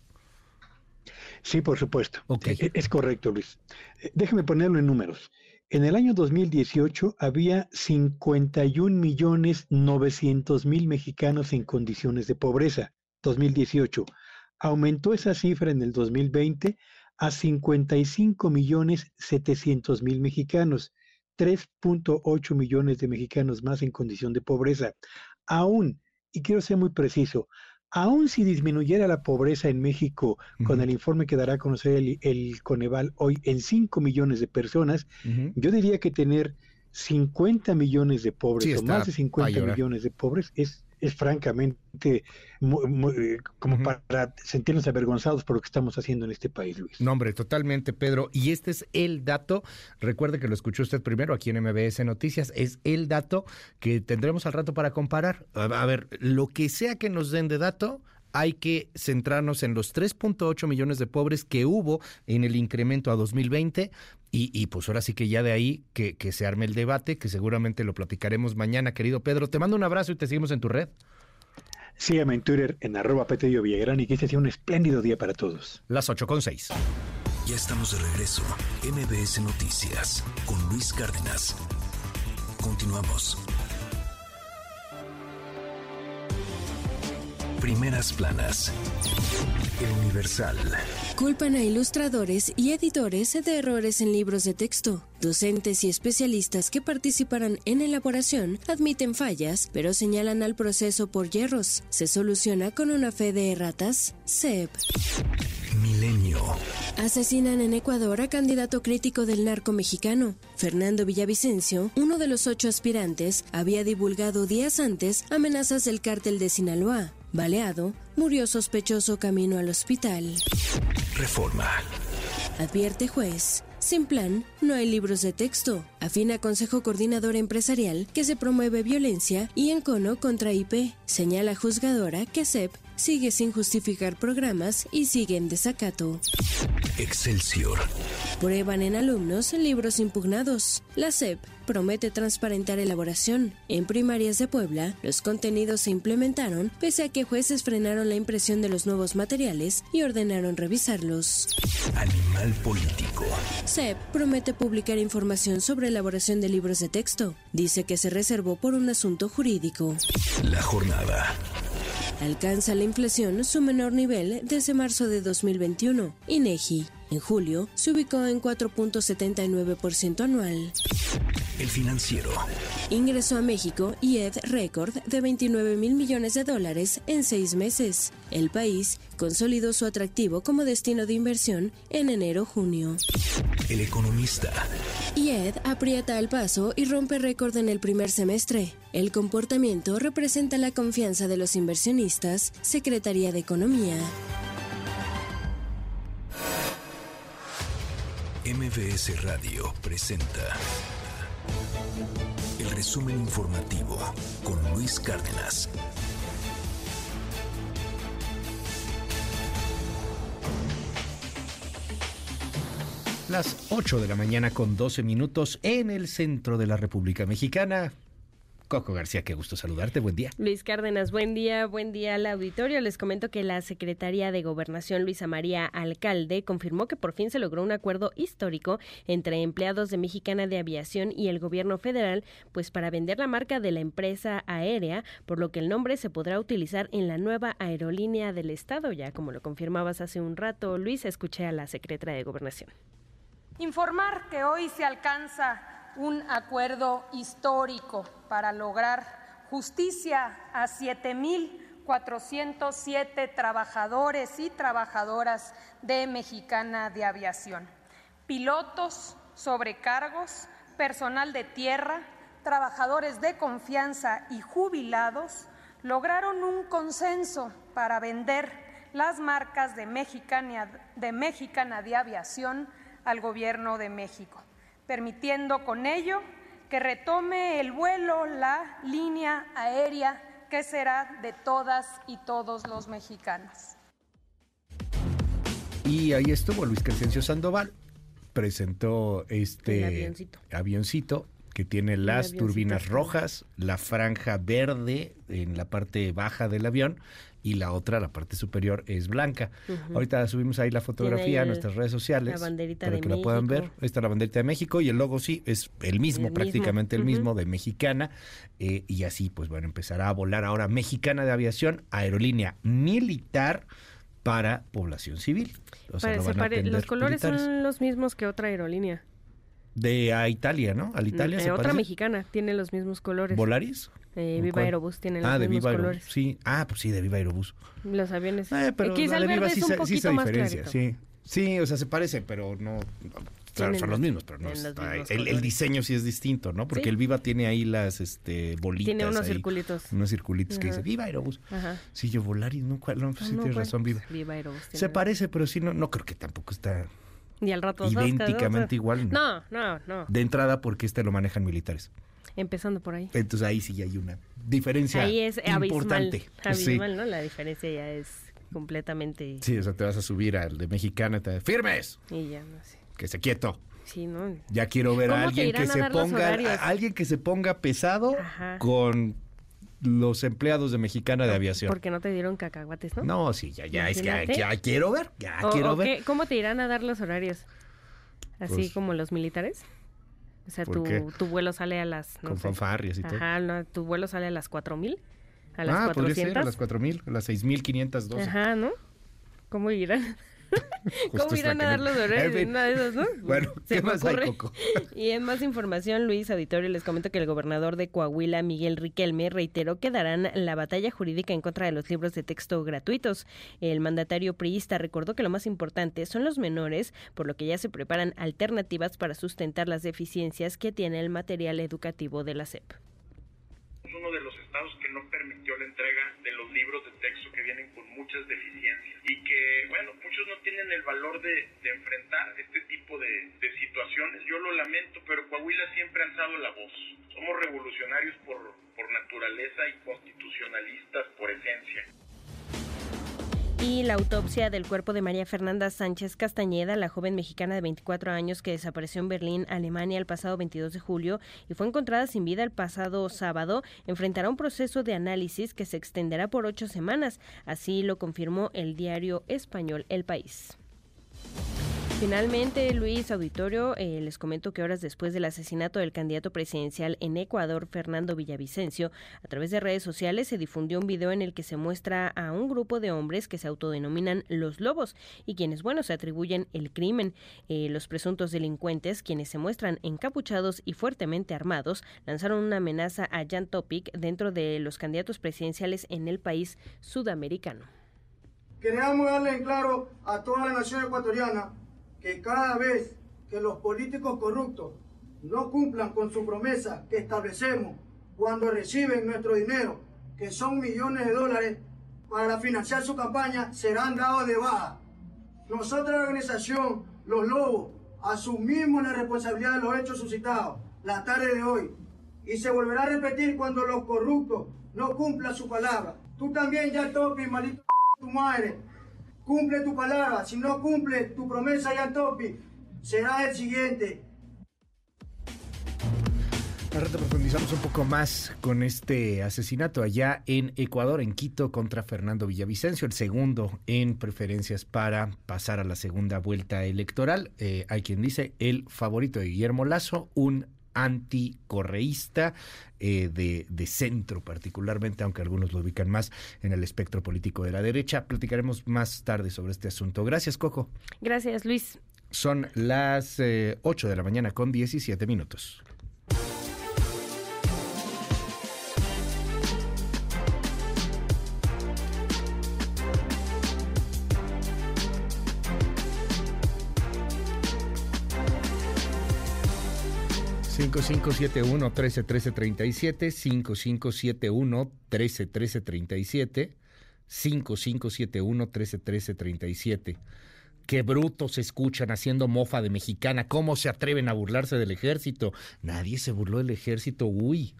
Sí, por supuesto. E, es correcto, Luis. Eh, déjeme ponerlo en números. En el año 2018 había 51 millones 900 mil mexicanos en condiciones de pobreza. 2018. Aumentó esa cifra en el 2020 a 55 millones 700 mil mexicanos, 3.8 millones de mexicanos más en condición de pobreza. Aún, y quiero ser muy preciso, aún si disminuyera la pobreza en México con el informe que dará a conocer el, Coneval hoy en 5 millones de personas, yo diría que tener 50 millones de pobres o más de 50 millones de pobres es es francamente eh, como para sentirnos avergonzados por lo que estamos haciendo en este país, Luis. No, hombre, totalmente, Pedro. Y este es el dato, recuerde que lo escuchó usted primero aquí en MBS Noticias, es el dato que tendremos al rato para comparar. A, ver, lo que sea que nos den de dato, hay que centrarnos en los 3.8 millones de pobres que hubo en el incremento a 2020 y, y, pues ahora sí que ya de ahí que, que, se arme el debate, que seguramente lo platicaremos mañana, querido Pedro. Te mando un abrazo y te seguimos en tu red. Sígueme en Twitter en arroba Petello Villagrán y que este sea un espléndido día para todos. Las 8 con 6. Ya estamos de regreso. MBS Noticias con Luis Cárdenas. Continuamos. Primeras planas. El Universal. Culpan a ilustradores y editores de errores en libros de texto. Docentes y especialistas que participarán en elaboración admiten fallas, pero señalan al proceso por hierros. Se soluciona con una fe de erratas. SEP. Milenio. Asesinan en Ecuador a candidato crítico del narco mexicano. Fernando Villavicencio, uno de los ocho aspirantes, había divulgado días antes amenazas del cártel de Sinaloa. Baleado, murió sospechoso camino al hospital. Reforma. Advierte juez. Sin plan, no hay libros de texto. Afina Consejo Coordinador Empresarial que se promueve violencia y encono contra IP. Señala juzgadora que CEP sigue sin justificar programas y sigue en desacato. Excelsior. Prueban en alumnos libros impugnados. La SEP promete transparentar elaboración. En primarias de Puebla, los contenidos se implementaron pese a que jueces frenaron la impresión de los nuevos materiales y ordenaron revisarlos. Animal político. SEP promete publicar información sobre elaboración de libros de texto. Dice que se reservó por un asunto jurídico. La jornada. Alcanza la inflación su menor nivel desde marzo de 2021. INEGI. En julio se ubicó en 4.79% anual. El financiero. Ingresó a México IED récord de 29 mil millones de dólares en seis meses. El país consolidó su atractivo como destino de inversión en enero-junio. El economista. IED aprieta el paso y rompe récord en el primer semestre. El comportamiento representa la confianza de los inversionistas, Secretaría de Economía. MBS Radio presenta el resumen informativo con Luis Cárdenas. Las 8 de la mañana con 12 minutos en el centro de la República Mexicana. Coco García, qué gusto saludarte. Buen día. Luis Cárdenas, buen día, buen día al auditorio. Les comento que la secretaria de Gobernación, Luisa María Alcalde, confirmó que por fin se logró un acuerdo histórico entre empleados de Mexicana de Aviación y el gobierno federal, pues para vender la marca de la empresa aérea, por lo que el nombre se podrá utilizar en la nueva aerolínea del Estado, ya como lo confirmabas hace un rato, Luis, escuché a la secretaria de Gobernación. Informar que hoy se alcanza un acuerdo histórico para lograr justicia a 7.407 trabajadores y trabajadoras de Mexicana de Aviación, pilotos, sobrecargos, personal de tierra, trabajadores de confianza y jubilados lograron un consenso para vender las marcas de Mexicana de, Mexicana de Aviación al Gobierno de México permitiendo con ello que retome el vuelo la línea aérea que será de todas y todos los mexicanos. Y ahí estuvo Luis Crescencio Sandoval, presentó este avioncito. avioncito que tiene las turbinas rojas, la franja verde en la parte baja del avión y la otra, la parte superior, es blanca. Ahorita subimos ahí la fotografía a nuestras redes sociales la banderita para de que la puedan ver. México. Ahí está la banderita de México y el logo sí es el mismo, El mismo. prácticamente el mismo de Mexicana. eh, y así, pues bueno, empezará a volar ahora Mexicana de Aviación, aerolínea militar para población civil. O sea, lo pare- los colores militares. son los mismos que otra aerolínea. De a Italia, ¿no? Al Italia Eh, se otra parece. mexicana tiene los mismos colores. ¿Volaris? Eh, ¿O Viva cuál? Aerobús tiene los Ah, de mismos Viva colores. Aerobús, sí. Ah, pues sí, de Viva Aerobús. Los aviones. Eh, pero la el de Viva sí es un sí poquito se más diferencia, clarito. sí. Sí, o sea, se parecen, pero no... Claro, son los mismos, pero no está- mismos el, el diseño sí es distinto, ¿no? Porque Sí. el Viva tiene ahí las este, bolitas. Tiene unos ahí, circulitos. Unos circulitos que Ajá. dice Viva Aerobús. Ajá. Sí, yo Volaris, no, no pues Ah, sí no, tienes bueno, razón, Viva. pues, Viva Aerobús Se tiene- parece, pero sí, no, no creo que tampoco está Y al rato idénticamente igual. No, no, no. De entrada, porque este lo manejan militares. Empezando por ahí. Entonces ahí sí hay una diferencia Ahí es abismal. importante. Sí. Abismal, ¿no? La diferencia ya es completamente... Sí, o sea, te vas a subir al de Mexicana y te ¡Firmes! Y ya, no sé. Que se quieto. Sí, ¿no? Ya quiero ver a ¿Cómo te alguien que se ponga a alguien que se ponga pesado Ajá. con los empleados de Mexicana de Aviación. Porque no te dieron cacahuates, ¿no? No, sí, ya, ya, es que ya quiero ver, ya O- quiero o ver. qué- ¿Cómo te irán a dar los horarios? ¿Así Pues- como los militares? O sea, ¿Por tu, tu vuelo sale a las... no Con sé. fanfarrias y todo. Ajá, no, tu vuelo sale a las 4000. a las ah, 400. podría ser a las 4000, a las 6512. Ajá, ¿no? ¿Cómo irán? ¿Cómo irán a dar los horarios En de fin. una de esas, no? (laughs) Bueno, Se ¿qué me más hay, ocurre. Coco? (laughs) Y en más información, Luis Auditorio, les comento que el gobernador de Coahuila, Miguel Riquelme, reiteró que darán la batalla jurídica en contra de los libros de texto gratuitos. El mandatario priista recordó que lo más importante son los menores, por lo que ya se preparan alternativas para sustentar las deficiencias que tiene el material educativo de la SEP. Es uno de los que no permitió la entrega de los libros de texto que vienen con muchas deficiencias y que, bueno, muchos no tienen el valor de, de enfrentar este tipo de, de situaciones. Yo lo lamento, pero Coahuila siempre ha alzado la voz. Somos revolucionarios por, por naturaleza y constitucionalistas por esencia. Y la autopsia del cuerpo de María Fernanda Sánchez Castañeda, la joven mexicana de 24 años que desapareció en Berlín, Alemania, el pasado 22 de julio y fue encontrada sin vida el pasado sábado, enfrentará un proceso de análisis que se extenderá por ocho semanas. Así lo confirmó el diario español El País. Finalmente, Luis Auditorio, eh, les comento que horas después del asesinato del candidato presidencial en Ecuador, Fernando Villavicencio, a través de redes sociales se difundió un video en el que se muestra a un grupo de hombres que se autodenominan los lobos y quienes, bueno, se atribuyen el crimen. Eh, los presuntos delincuentes, quienes se muestran encapuchados y fuertemente armados, lanzaron una amenaza a Jan Topic dentro de los candidatos presidenciales en el país sudamericano. Queremos darle en claro a toda la nación ecuatoriana que cada vez que los políticos corruptos no cumplan con su promesa que establecemos cuando reciben nuestro dinero, que son millones de dólares, para financiar su campaña, serán dados de baja. Nosotros, la organización Los Lobos, asumimos la responsabilidad de los hechos suscitados la tarde de hoy y se volverá a repetir cuando los corruptos no cumplan su palabra. Tú también ya topi, maldito tu madre. Cumple tu palabra. Si no cumple tu promesa, ya topi, será el siguiente. Al rato profundizamos un poco más con este asesinato allá en Ecuador, en Quito, contra Fernando Villavicencio, el segundo en preferencias para pasar a la segunda vuelta electoral. Eh, hay quien dice el favorito de Guillermo Lazo, un anticorreísta eh, de, de centro particularmente, aunque algunos lo ubican más en el espectro político de la derecha. Platicaremos más tarde sobre este asunto. Gracias, Coco. Gracias, Luis. Son las eh, 8 de la mañana con 17 minutos. 5571 131337 5571 131337 5571 131337 Qué brutos escuchan haciendo mofa de mexicana. ¿Cómo se atreven a burlarse del ejército? Nadie se burló del ejército. Uy.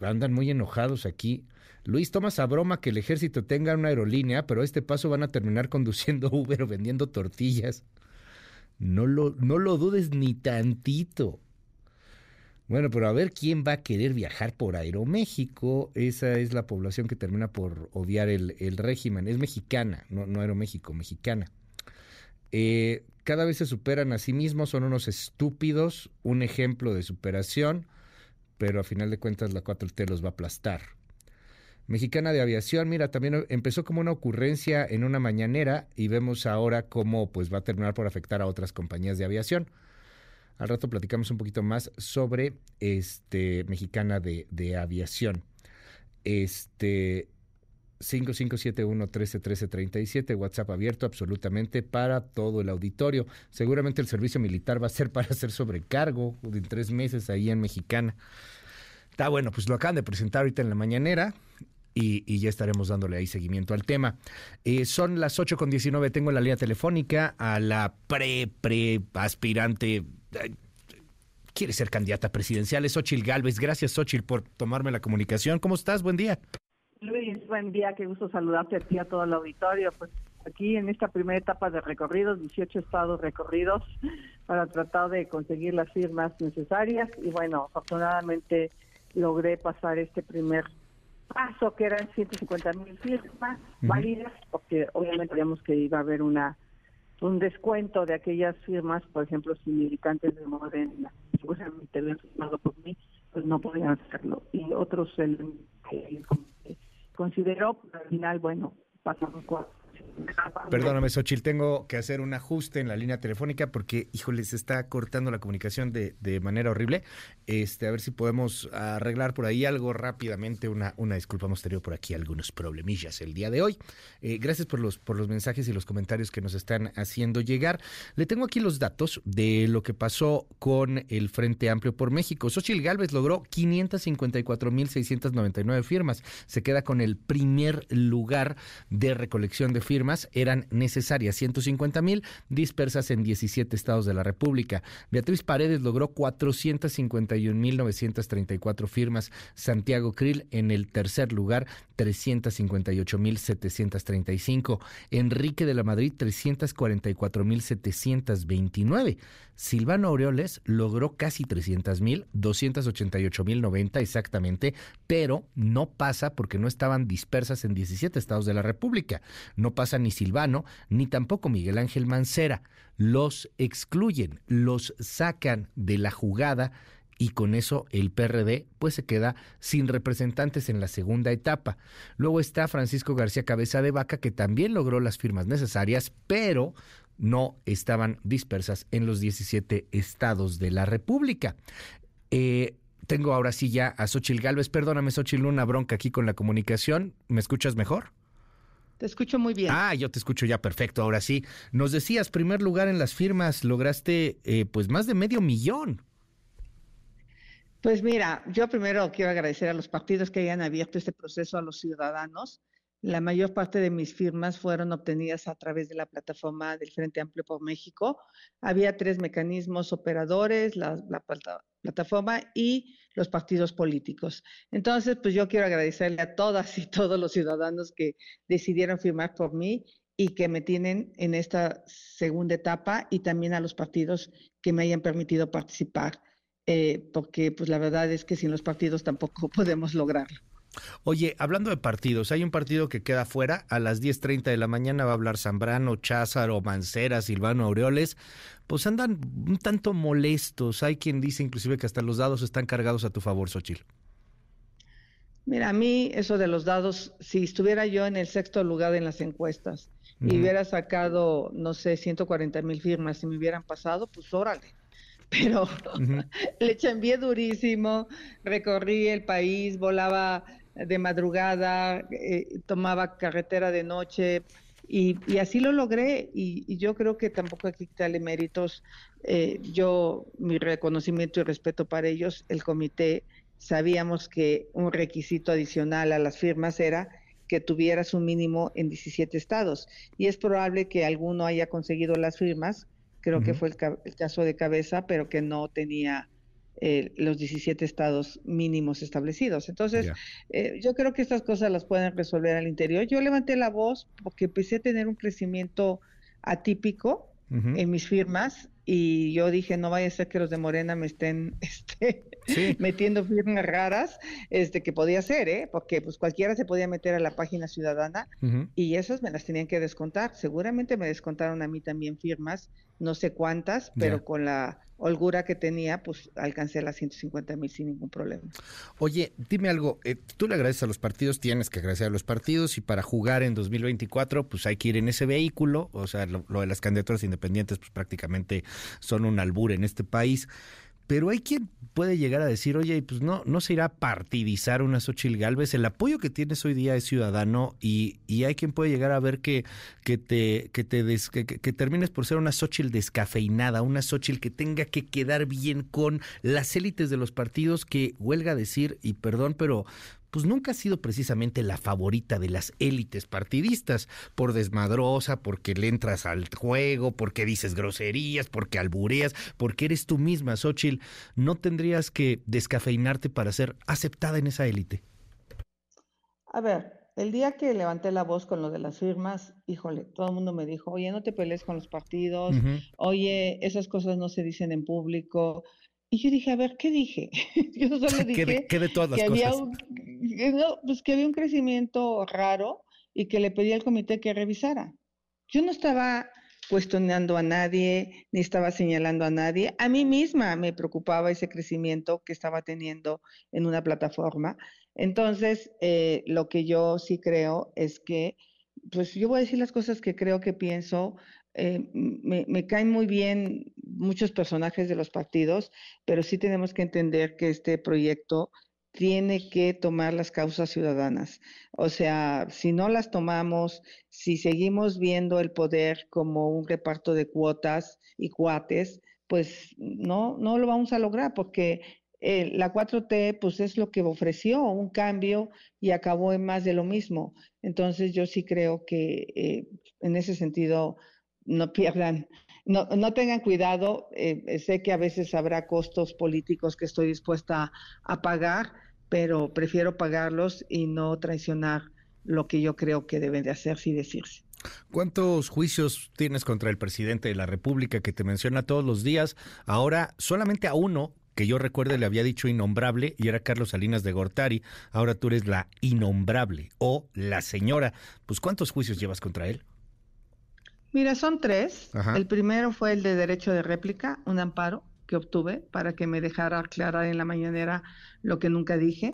Andan muy enojados aquí. Luis, tomas a broma que el ejército tenga una aerolínea, pero a este paso van a terminar conduciendo (laughs) Uber o vendiendo tortillas. No lo, no lo dudes ni tantito. Bueno, pero a ver quién va a querer viajar por Aeroméxico. Esa es la población que termina por odiar el, el régimen. Es mexicana, no, no Aeroméxico, mexicana. Eh, cada vez se superan a sí mismos, son unos estúpidos, un ejemplo de superación, pero a final de cuentas la 4T los va a aplastar. Mexicana de Aviación, mira, también empezó como una ocurrencia en una mañanera y vemos ahora cómo pues va a terminar por afectar a otras compañías de aviación. Al rato platicamos un poquito más sobre este Mexicana de, de Aviación. Este 5571-131337, WhatsApp abierto absolutamente para todo el auditorio. Seguramente el servicio militar va a ser para hacer sobrecargo en tres meses ahí en Mexicana. Está bueno, pues lo acaban de presentar ahorita en la mañanera. Y, ya estaremos dándole ahí seguimiento al tema. Eh, son las 8 con 19, tengo en la línea telefónica a la pre-pre aspirante. Quiere ser candidata presidencial, es Xochil Gálvez. Gracias, Xochil, por tomarme la comunicación. ¿Cómo estás? Buen día. Luis, buen día, qué gusto saludarte a ti a todo el auditorio. Pues aquí en esta primera etapa de recorridos, 18 estados recorridos para tratar de conseguir las firmas necesarias y bueno, afortunadamente logré pasar este primer paso que eran 150 mil firmas uh -huh. válidas, porque obviamente sabíamos que iba a haber una un descuento de aquellas firmas, por ejemplo, si militantes de Morena seguramente habían firmado por mí, pues no podían hacerlo. Y otros el, consideró, al final, bueno, pasaron cuatro Perdóname, Xochil, tengo que hacer un ajuste en la línea telefónica porque, híjole, se está cortando la comunicación de, de manera horrible. Este, a ver si podemos arreglar por ahí algo rápidamente. Una, una disculpa, hemos tenido por aquí algunos problemillas el día de hoy. Eh, gracias por los, por los mensajes y los comentarios que nos están haciendo llegar. Le tengo aquí los datos de lo que pasó con el Frente Amplio por México. Xochil Gálvez logró 554.699 firmas. Se queda con el primer lugar de recolección de firmas eran necesarias 150 mil, dispersas en 17 estados de la República. Beatriz Paredes logró 451 mil 934 firmas. Santiago Krill en el tercer lugar, 358 mil 735. Enrique de la Madrid, 344 mil 729. Silvano Aureoles logró casi 300 mil, 288 mil 90 exactamente, pero no pasa porque no estaban dispersas en 17 estados de la República. No pasa ni Silvano, ni tampoco Miguel Ángel Mancera. Los excluyen, los sacan de la jugada y con eso el PRD pues se queda sin representantes en la segunda etapa. Luego está Francisco García Cabeza de Vaca que también logró las firmas necesarias, pero no estaban dispersas en los 17 estados de la República. Eh, tengo ahora sí ya a Xochil Gálvez. Perdóname, Xochil, una bronca aquí con la comunicación. ¿Me escuchas mejor? Te escucho muy bien. Ah, yo te escucho ya perfecto. Ahora sí. Nos decías, primer lugar en las firmas, lograste eh, pues más de medio millón. Pues mira, yo primero quiero agradecer a los partidos que hayan abierto este proceso a los ciudadanos. La mayor parte de mis firmas fueron obtenidas a través de la plataforma del Frente Amplio por México. Había tres mecanismos operadores, la, plataforma y los partidos políticos. Entonces, pues yo quiero agradecerle a todas y todos los ciudadanos que decidieron firmar por mí y que me tienen en esta segunda etapa y también a los partidos que me hayan permitido participar, eh, porque pues la verdad es que sin los partidos tampoco (laughs) podemos lograrlo. Oye, hablando de partidos, hay un partido que queda fuera. A las 10.30 de la mañana va a hablar Zambrano, Cházaro, Mancera, Silvano Aureoles. Pues andan un tanto molestos. Hay quien dice inclusive que hasta los dados están cargados a tu favor, Xochil. Mira, a mí eso de los dados, si estuviera yo en el sexto lugar en las encuestas y hubiera sacado, no sé, 140 mil firmas y me hubieran pasado, pues órale (laughs) pero (laughs) le envié durísimo, recorrí el país, volaba de madrugada, eh, tomaba carretera de noche y, así lo logré y, yo creo que tampoco hay que quitarle méritos. Eh, yo, mi reconocimiento y respeto para ellos, el comité, sabíamos que un requisito adicional a las firmas era que tuvieras un mínimo en 17 estados y es probable que alguno haya conseguido las firmas, creo que fue el, caso de Cabeza, pero que no tenía eh, los 17 estados mínimos establecidos. Entonces, eh, yo creo que estas cosas las pueden resolver al interior. Yo levanté la voz porque empecé a tener un crecimiento atípico en mis firmas y yo dije, no vaya a ser que los de Morena me estén (laughs) este, metiendo firmas raras, este, que podía ser, ¿eh? porque pues cualquiera se podía meter a la página ciudadana y esas me las tenían que descontar. Seguramente me descontaron a mí también firmas, no sé cuántas, pero con la holgura que tenía, pues alcancé las 150 mil sin ningún problema. Oye, dime algo, eh, tú le agradeces a los partidos, tienes que agradecer a los partidos y para jugar en 2024, pues hay que ir en ese vehículo, o sea, lo, lo de las candidaturas independientes, pues prácticamente son un albur en este país. Pero hay quien puede llegar a decir, oye, pues no, no se irá a partidizar una Xochitl Galvez. El apoyo que tienes hoy día es ciudadano y, y hay quien puede llegar a ver que, que te, que te que, termines por ser una Xochitl descafeinada, una Xochitl que tenga que quedar bien con las élites de los partidos que huelga decir, y perdón, pero pues nunca ha sido precisamente la favorita de las élites partidistas, por desmadrosa, porque le entras al juego, porque dices groserías, porque albureas, porque eres tú misma, Xochitl. ¿No tendrías que descafeinarte para ser aceptada en esa élite? A ver, el día que levanté la voz con lo de las firmas, híjole, todo el mundo me dijo, oye, no te pelees con los partidos, oye, esas cosas no se dicen en público, y yo dije, a ver, ¿qué dije? (laughs) yo solo (laughs) dije ¿Qué de, todas las que, cosas? Había un, pues que había un crecimiento raro y que le pedí al comité que revisara. Yo no estaba cuestionando a nadie, ni estaba señalando a nadie. A mí misma me preocupaba ese crecimiento que estaba teniendo en una plataforma. Entonces, eh, lo que yo sí creo es que, pues yo voy a decir las cosas que creo que pienso. Eh, me, me caen muy bien muchos personajes de los partidos, pero sí tenemos que entender que este proyecto tiene que tomar las causas ciudadanas. O sea, si no las tomamos, si seguimos viendo el poder como un reparto de cuotas y cuates, pues no, no lo vamos a lograr porque eh, la 4T pues es lo que ofreció, un cambio y acabó en más de lo mismo. Entonces yo sí creo que eh, en ese sentido no pierdan no, no tengan cuidado, eh, sé que a veces habrá costos políticos que estoy dispuesta a pagar, pero prefiero pagarlos y no traicionar lo que yo creo que deben de hacerse y decirse. ¿Cuántos juicios tienes contra el presidente de la República que te menciona todos los días? Ahora solamente a uno que yo recuerde le había dicho innombrable y era Carlos Salinas de Gortari. Ahora tú eres la innombrable o la señora. Pues ¿cuántos juicios llevas contra él? Mira, son tres. El primero fue el de derecho de réplica, un amparo que obtuve para que me dejara aclarar en la mañanera lo que nunca dije.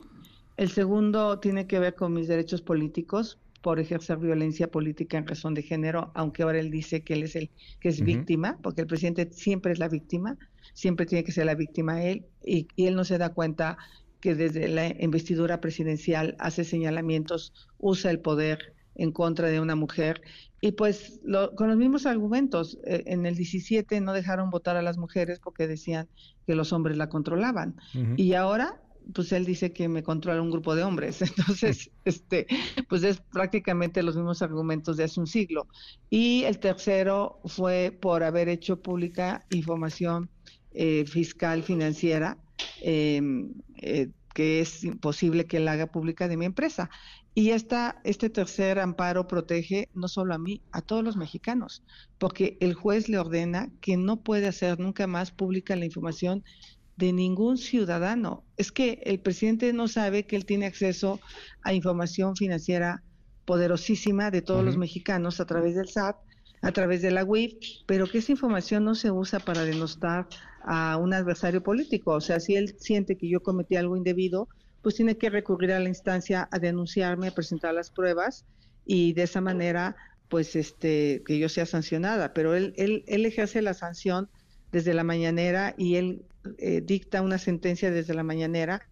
El segundo tiene que ver con mis derechos políticos por ejercer violencia política en razón de género, aunque ahora él dice que él es el que es víctima, porque el presidente siempre es la víctima, siempre tiene que ser la víctima él, y él no se da cuenta que desde la investidura presidencial hace señalamientos, usa el poder en contra de una mujer. Y pues con los mismos argumentos, eh, en el 17 no dejaron votar a las mujeres porque decían que los hombres la controlaban. Y ahora, pues él dice que me controla un grupo de hombres. (laughs) Entonces, (laughs) este, pues es prácticamente los mismos argumentos de hace un siglo. Y el tercero fue por haber hecho pública información eh, fiscal financiera. Em, eh, que es imposible que él haga pública de mi empresa. Y esta, este tercer amparo protege no solo a mí, a todos los mexicanos, porque el juez le ordena que no puede hacer nunca más pública la información de ningún ciudadano. Es que el presidente no sabe que él tiene acceso a información financiera poderosísima de todos los mexicanos a través del SAT, a través de la WIF, pero que esa información no se usa para denostar a un adversario político. O sea, si él siente que yo cometí algo indebido, pues tiene que recurrir a la instancia a denunciarme, a presentar las pruebas y de esa manera, pues, este, que yo sea sancionada. Pero él, él, él ejerce la sanción desde la mañanera y él eh, dicta una sentencia desde la mañanera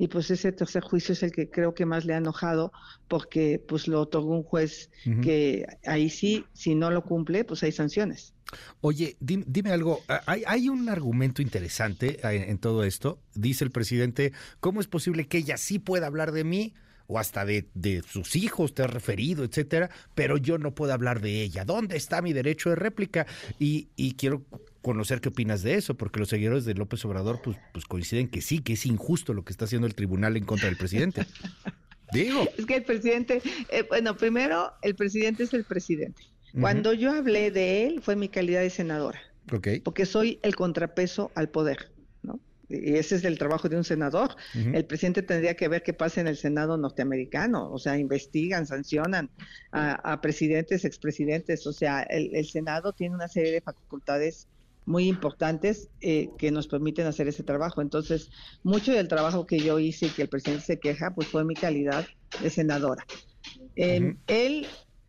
y pues ese tercer juicio es el que creo que más le ha enojado porque pues lo otorgó un juez que ahí sí, si no lo cumple, pues hay sanciones. Oye, dime, algo, hay, un argumento interesante en, todo esto. Dice el presidente, ¿cómo es posible que ella sí pueda hablar de mí? o hasta de, sus hijos te ha referido, etcétera, pero yo no puedo hablar de ella. ¿Dónde está mi derecho de réplica? Y, y quiero conocer qué opinas de eso, porque los seguidores de López Obrador pues, pues coinciden que sí, que es injusto lo que está haciendo el tribunal en contra del presidente. (laughs) Digo. Es que el presidente, eh, bueno, primero, el presidente es el presidente. Cuando yo hablé de él fue mi calidad de senadora. Porque soy el contrapeso al poder, ¿no? Y ese es el trabajo de un senador. El presidente tendría que ver qué pasa en el Senado norteamericano. O sea, investigan, sancionan a, presidentes, expresidentes. O sea, el, Senado tiene una serie de facultades muy importantes eh, que nos permiten hacer ese trabajo. Entonces, mucho del trabajo que yo hice y que el presidente se queja, pues fue mi calidad de senadora. Em, él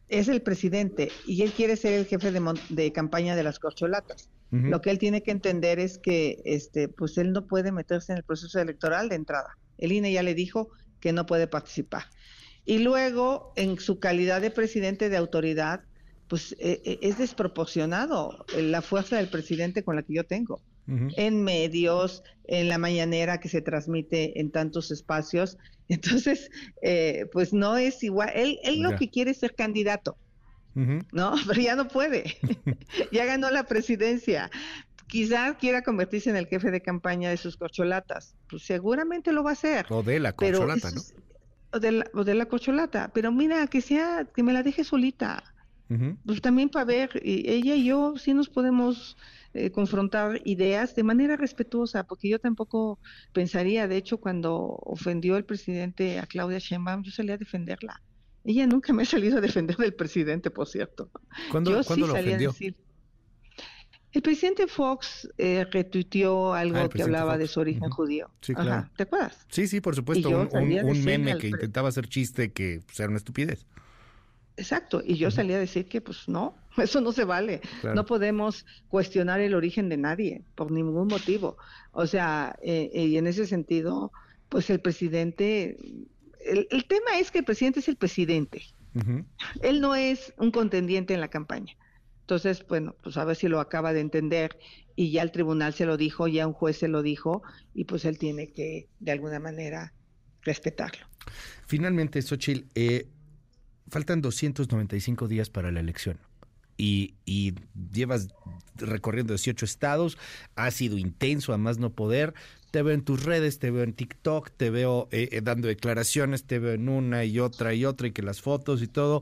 es el presidente y él quiere ser el jefe de, campaña de las corcholatas. Lo que él tiene que entender es que este, pues él no puede meterse en el proceso electoral de entrada. El INE ya le dijo que no puede participar. Y luego, en su calidad de presidente de autoridad, pues e, e, es desproporcionado la fuerza del presidente con la que yo tengo. En medios, en la mañanera que se transmite en tantos espacios, (laughs) entonces, eh, pues no es igual. Él, él lo que quiere es ser candidato, ¿no? (laughs) Pero ya no puede. (laughs) ya ganó la presidencia. Quizás quiera convertirse en el jefe de campaña de sus corcholatas. Pues seguramente lo va a hacer. O de la corcholata, ¿no? O de, la, o de la corcholata. Pero mira, que sea, que me la deje solita. Pues también para ver, ella y yo sí nos podemos eh, confrontar ideas de manera respetuosa, porque yo tampoco pensaría, de hecho, cuando ofendió el presidente a Claudia Sheinbaum, yo salí a defenderla. Ella nunca me ha salido a defender del presidente, por cierto. ¿Cuándo, yo sí lo ofendió? decir, El presidente Fox eh, retuiteó algo Ah, que hablaba de su origen judío. Sí, Ajá, claro. ¿Te acuerdas? Sí, sí, por supuesto, un, un- salí a un decirle meme que intentaba hacer chiste que pues, era una estupidez. Exacto, y yo salí a decir que pues no, (laughs) eso no se vale. Claro. No podemos cuestionar el origen de nadie por ningún motivo. O sea, eh, eh, y en ese sentido, pues el presidente, el, el tema es que el presidente es el presidente. Él no es un contendiente en la campaña. Entonces, bueno, pues a ver si lo acaba de entender y ya el tribunal se lo dijo, ya un juez se lo dijo y pues él tiene que de alguna manera respetarlo. Finalmente, Xochitl, eh, faltan 295 días para la elección. Y, y llevas recorriendo 18 estados, ha sido intenso a más no poder. Te veo en tus redes, te veo en TikTok, te veo eh, eh, dando declaraciones, te veo en una y otra y otra y que las fotos y todo.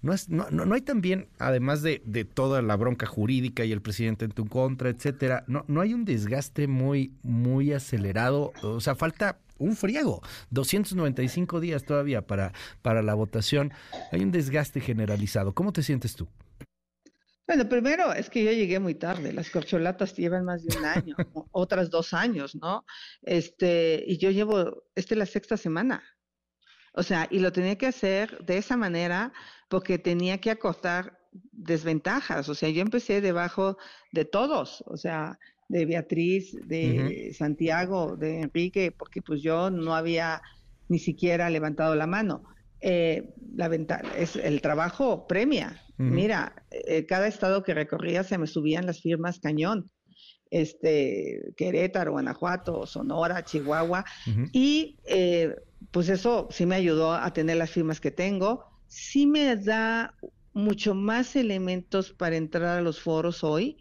No, es, no, no, no hay también, además de, de toda la bronca jurídica y el presidente en tu contra, etcétera, no, no hay un desgaste muy, muy acelerado. O sea, falta un friego. 295 días todavía para, para la votación. Hay un desgaste generalizado. ¿Cómo te sientes tú? Bueno, primero es que yo llegué muy tarde. Las corcholatas llevan más de un año, (laughs) otras dos años, ¿no? Este, y yo llevo, esta es la sexta semana. O sea, y lo tenía que hacer de esa manera porque tenía que acortar desventajas. O sea, yo empecé debajo de todos, o sea, de Beatriz, de Santiago, de Enrique, porque pues yo no había ni siquiera levantado la mano. Eh, la ventaja es el trabajo premia. Mira, eh, cada estado que recorría se me subían las firmas cañón. Este, Querétaro, Guanajuato, Sonora, Chihuahua. Y eh, pues eso sí me ayudó a tener las firmas que tengo. Sí me da mucho más elementos para entrar a los foros hoy,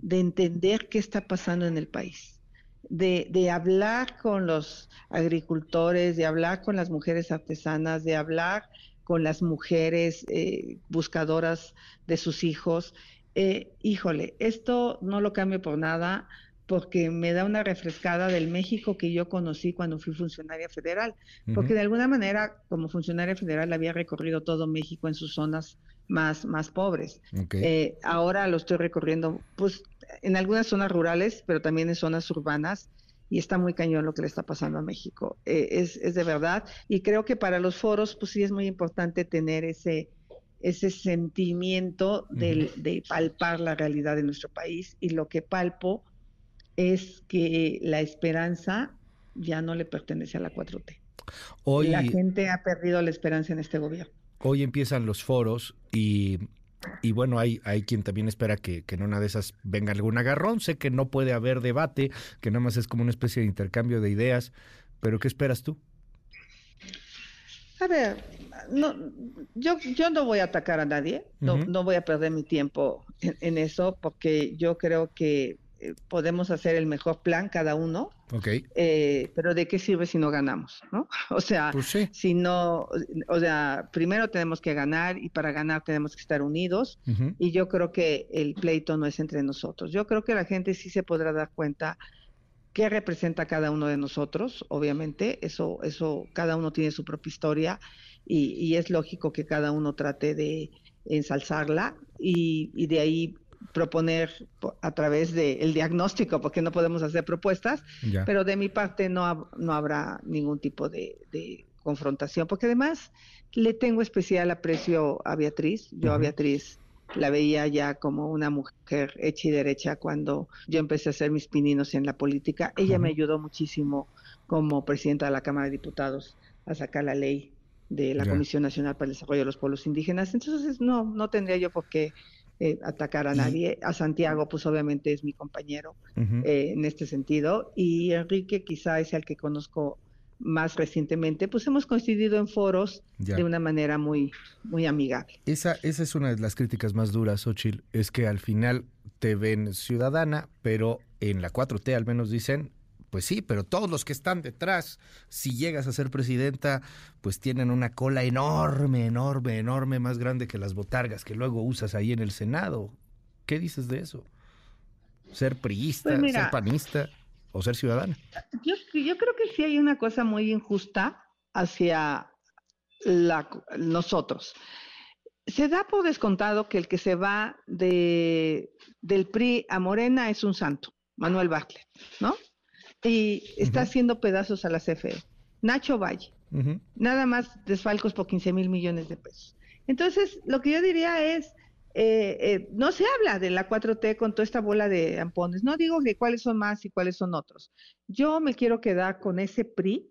de entender qué está pasando en el país, de, de hablar con los agricultores, de hablar con las mujeres artesanas, de hablar con las mujeres eh, buscadoras de sus hijos. Eh, híjole, esto no lo cambio por nada porque me da una refrescada del México que yo conocí cuando fui funcionaria federal, porque de alguna manera como funcionaria federal había recorrido todo México en sus zonas más, más pobres. Ok. Eh, ahora lo estoy recorriendo, pues, en algunas zonas rurales, pero también en zonas urbanas, y está muy cañón lo que le está pasando a México. Eh, es, es de verdad, y creo que para los foros, pues sí es muy importante tener ese, ese sentimiento del- de palpar la realidad de nuestro país, y lo que palpo es que la esperanza ya no le pertenece a la 4T. Hoy, La gente ha perdido la esperanza en este gobierno. Hoy empiezan los foros y, y bueno, hay, hay quien también espera que, que en una de esas venga algún agarrón. Sé que no puede haber debate, que nada más es como una especie de intercambio de ideas, pero ¿qué esperas tú? A ver, no, yo, yo no voy a atacar a nadie, no, no voy a perder mi tiempo en, en eso, porque yo creo que eh, podemos hacer el mejor plan cada uno, Ok. eh, pero ¿de qué sirve si no ganamos? ¿no? (laughs) O sea, si no, o sea, primero tenemos que ganar y para ganar tenemos que estar unidos y yo creo que el pleito no es entre nosotros. Yo creo que la gente sí se podrá dar cuenta qué representa cada uno de nosotros, obviamente, eso, eso, cada uno tiene su propia historia y, y es lógico que cada uno trate de ensalzarla y, y de ahí proponer po- a través del diagnóstico, porque no podemos hacer propuestas, Ya. pero de mi parte no, no habrá ningún tipo de, de confrontación, porque además le tengo especial aprecio a Beatriz, yo a. Beatriz la veía ya como una mujer hecha y derecha cuando yo empecé a hacer mis pininos en la política. Ella me ayudó muchísimo como presidenta de la Cámara de Diputados a sacar la ley de la Ya. Comisión Nacional para el Desarrollo de los Pueblos Indígenas. Entonces, no, no tendría yo por qué eh, atacar a nadie. A Santiago, pues obviamente es mi compañero eh, en este sentido. Y Enrique quizá es el que conozco más recientemente, pues hemos coincidido en foros Ya. de una manera muy, muy amigable. Esa, esa es una de las críticas más duras, Xochitl, es que al final te ven ciudadana, pero en la 4T al menos dicen, pues sí, pero todos los que están detrás, si llegas a ser presidenta, pues tienen una cola enorme, enorme, enorme, más grande que las botargas que luego usas ahí en el Senado. ¿Qué dices de eso? ¿Ser priista, Pues mira, ser panista o ser ciudadana? Yo, yo creo que sí hay una cosa muy injusta hacia la, nosotros. se da por descontado que el que se va de, del PRI a Morena es un santo, Manuel Bartlett, ¿no? Y está haciendo pedazos a la CFE. Nacho Valle, nada más desfalcos por 15 mil millones de pesos. Entonces, lo que yo diría es, eh, eh, no se habla de la 4T con toda esta bola de ampones. No digo que cuáles son más y cuáles son otros. Yo me quiero quedar con ese PRI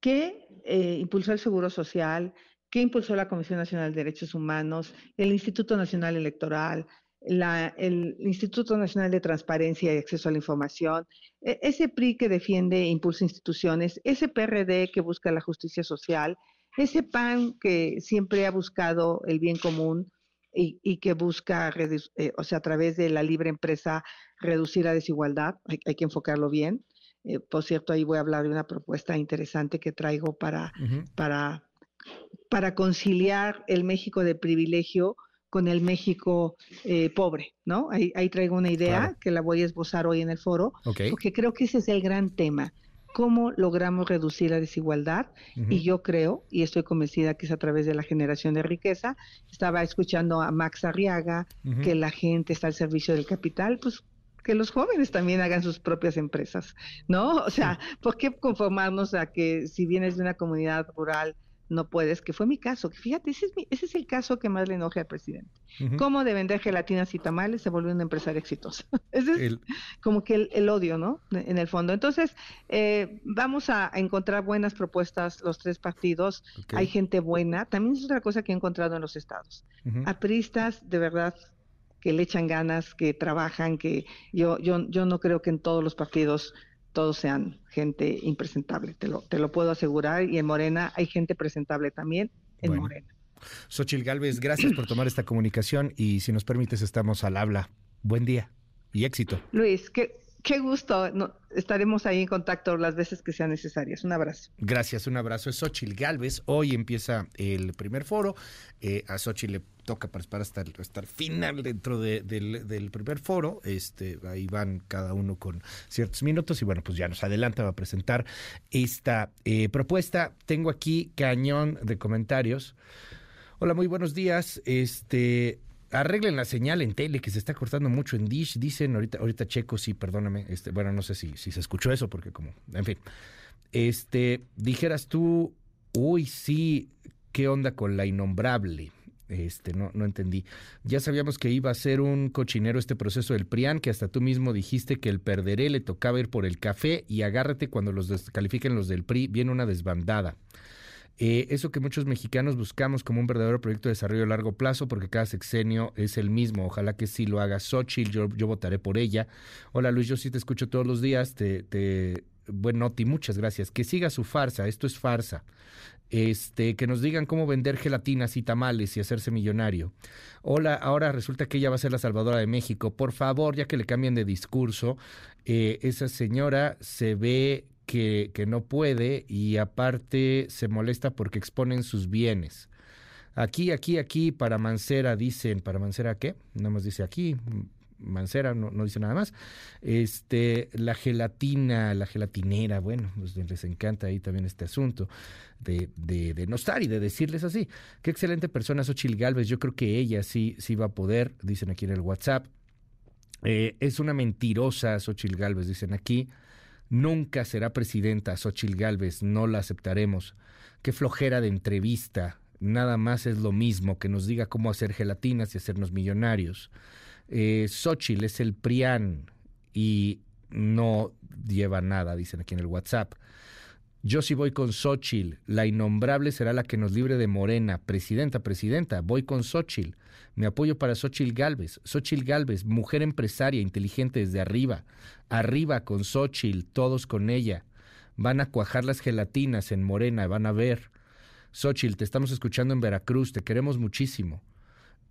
que eh, impulsó el Seguro Social, que impulsó la Comisión Nacional de Derechos Humanos, el Instituto Nacional Electoral, el Instituto Nacional de Transparencia y Acceso a la Información, e, ese PRI que defiende e impulsa instituciones, ese PRD que busca la justicia social, ese PAN que siempre ha buscado el bien común y, que busca, eh, o sea, a través de la libre empresa, reducir la desigualdad, hay, que enfocarlo bien. Eh, por cierto, ahí voy a hablar de una propuesta interesante que traigo para, para, para conciliar el México de privilegio con el México eh, pobre, ¿no? Ahí, traigo una idea que la voy a esbozar hoy en el foro, porque creo que ese es el gran tema cómo logramos reducir la desigualdad y yo creo y estoy convencida que es a través de la generación de riqueza. Estaba escuchando a Max Arriaga que la gente está al servicio del capital, pues que los jóvenes también hagan sus propias empresas, ¿no? O sea, ¿por qué conformarnos a que si vienes de una comunidad rural no puedes, que fue mi caso. Fíjate, ese es, ese es el caso que más le enoje al presidente. Cómo de vender gelatinas y tamales se volvió un empresario exitoso. (laughs) ese es como que el, odio, ¿no? En el fondo. Entonces, eh, vamos a, encontrar buenas propuestas los tres partidos. Hay gente buena. También es otra cosa que he encontrado en los estados. Apristas, de verdad, que le echan ganas, que trabajan, que yo, yo, yo no creo que en todos los partidos todos sean gente impresentable, te lo, te lo puedo asegurar. Y en Morena hay gente presentable también en Morena. Xochil Gálvez, gracias por tomar esta comunicación y si nos permites estamos al habla. Buen día y éxito. Luis, qué, qué gusto. estaremos ahí en contacto las veces que sean necesarias. Un abrazo. Gracias, un abrazo. Es Xochil Gálvez. Hoy empieza el primer foro. Eh, a Xochil le toca participar hasta el, final dentro del, primer foro. Este, ahí van cada uno con ciertos minutos y bueno, pues ya nos adelanta, va a presentar esta eh, propuesta. Tengo aquí cañón de comentarios. Hola, muy buenos días. Este, arreglen la señal en tele que se está cortando mucho en Dish. Dicen ahorita, ahorita Checo, sí, perdóname. Este, bueno, no sé si, si se escuchó eso, porque como, en fin. Este, dijeras tú, uy, sí, ¿qué onda con la innombrable? Este, no, no entendí. Ya sabíamos que iba a ser un cochinero este proceso del PRIAN, que hasta tú mismo dijiste que el perderé le tocaba ir por el café y agárrate cuando los descalifiquen los del PRI, viene una desbandada. Eh, eso que muchos mexicanos buscamos como un verdadero proyecto de desarrollo a largo plazo, porque cada sexenio es el mismo. Ojalá que sí lo haga Xochitl, yo, yo votaré por ella. Hola Luis, yo sí te escucho todos los días, te, te buen noti, muchas gracias. Que siga su farsa, esto es farsa. Este, que nos digan cómo vender gelatinas y tamales y hacerse millonario. Hola, ahora resulta que ella va a ser la salvadora de México. Por favor, ya que le cambien de discurso, eh, esa señora se ve que, que no puede y aparte se molesta porque exponen sus bienes. Aquí, aquí, aquí, para Mancera dicen, ¿para Mancera qué? Nada más dice aquí, Mancera no, no, dice nada más. Este, la gelatina, la gelatinera, bueno, pues les encanta ahí también este asunto de, de, de no estar y de decirles así. Qué excelente persona Xochil Galvez, yo creo que ella sí, sí va a poder, dicen aquí en el WhatsApp. Eh, es una mentirosa Xochil Galvez, dicen aquí. Nunca será presidenta Xochil Gálvez, no la aceptaremos. Qué flojera de entrevista. Nada más es lo mismo que nos diga cómo hacer gelatinas y hacernos millonarios. Eh, es el PRIAN y no lleva nada, dicen aquí en el WhatsApp. Yo sí voy con Xochitl. La innombrable será la que nos libre de Morena. Presidenta, presidenta, voy con Xochitl. Me apoyo para Xochitl Galvez. Xochitl Galvez, mujer empresaria, inteligente desde arriba. Arriba con Xochitl, todos con ella. Van a cuajar las gelatinas en Morena, van a ver. Xochitl, te estamos escuchando en Veracruz, te queremos muchísimo.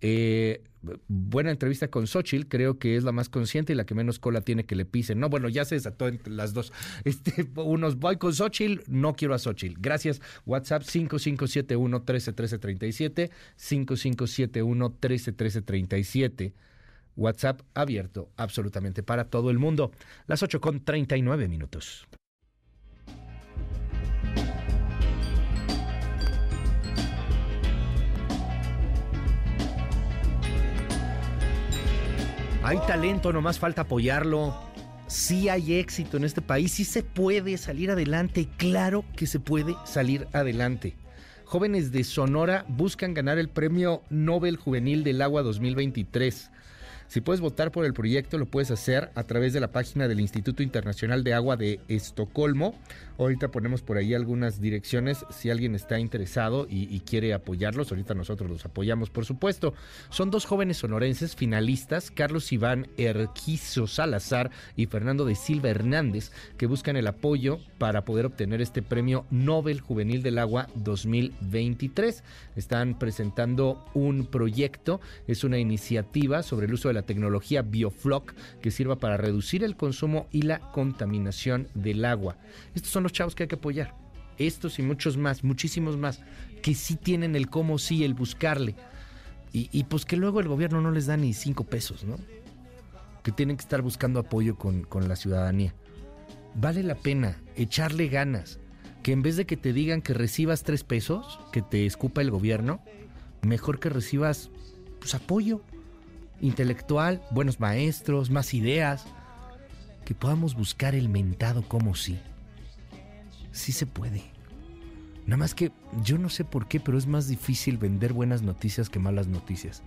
Eh, buena entrevista con Xochitl, creo que es la más consciente y la que menos cola tiene que le pisen. No, bueno, ya se desató entre las dos. (laughs) Este, unos voy con Xochitl, no quiero a Xochitl. Gracias. WhatsApp 5571 131337, 5571 131337. WhatsApp abierto absolutamente para todo el mundo. Las 8 con 39 minutos. Hay talento, nomás falta apoyarlo. Sí hay éxito en este país, sí se puede salir adelante, claro que se puede salir adelante. Jóvenes de Sonora buscan ganar el Premio Nobel Juvenil del Agua 2023. Si puedes votar por el proyecto, lo puedes hacer a través de la página del Instituto Internacional de Agua de Estocolmo. Ahorita ponemos por ahí algunas direcciones si alguien está interesado y, quiere apoyarlos. Ahorita nosotros los apoyamos, por supuesto. Son dos jóvenes sonorenses finalistas, Carlos Iván Erquizo Salazar y Fernando de Silva Hernández, que buscan el apoyo para poder obtener este premio Nobel Juvenil del Agua 2023. Están presentando un proyecto, es una iniciativa sobre el uso de la tecnología Biofloc que sirva para reducir el consumo y la contaminación del agua. Estos son los chavos que hay que apoyar. Estos y muchos más, muchísimos más, que sí tienen el cómo sí, el buscarle. Y, pues que luego el gobierno no les da ni cinco pesos, ¿no? Que tienen que estar buscando apoyo con, con la ciudadanía. Vale la pena echarle ganas. Que en vez de que te digan que recibas tres pesos, que te escupa el gobierno, mejor que recibas pues, apoyo intelectual, buenos maestros, más ideas, que podamos buscar el mentado como sí. Sí se puede. Nada más que yo no sé por qué, pero es más difícil vender buenas noticias que malas noticias.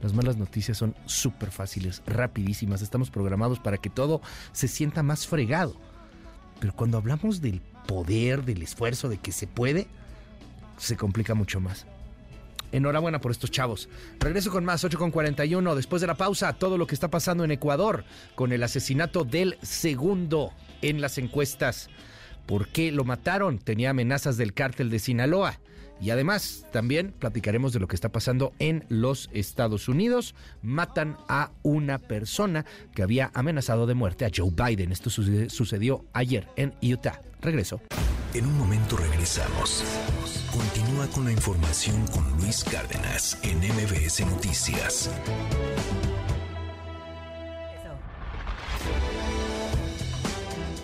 Las malas noticias son súper fáciles, rapidísimas. Estamos programados para que todo se sienta más fregado. Pero cuando hablamos del poder, del esfuerzo, de que se puede, se complica mucho más. Enhorabuena por estos chavos. Regreso con más, 8 con 41. Después de la pausa, todo lo que está pasando en Ecuador con el asesinato del segundo en las encuestas. ¿Por qué lo mataron? Tenía amenazas del cártel de Sinaloa. Y además, también platicaremos de lo que está pasando en los Estados Unidos. Matan a una persona que había amenazado de muerte a Joe Biden. Esto sucedió ayer en Utah. Regreso. En un momento regresamos. Continúa con la información con Luis Cárdenas en MBS Noticias.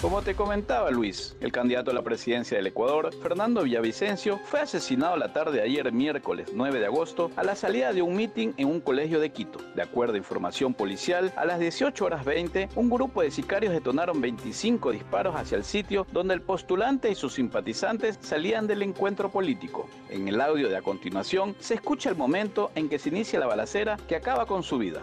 Como te comentaba Luis, el candidato a la presidencia del Ecuador, Fernando Villavicencio, fue asesinado la tarde de ayer miércoles 9 de agosto a la salida de un mitin en un colegio de Quito. De acuerdo a información policial, a las 18 horas 20, un grupo de sicarios detonaron 25 disparos hacia el sitio donde el postulante y sus simpatizantes salían del encuentro político. En el audio de a continuación se escucha el momento en que se inicia la balacera que acaba con su vida.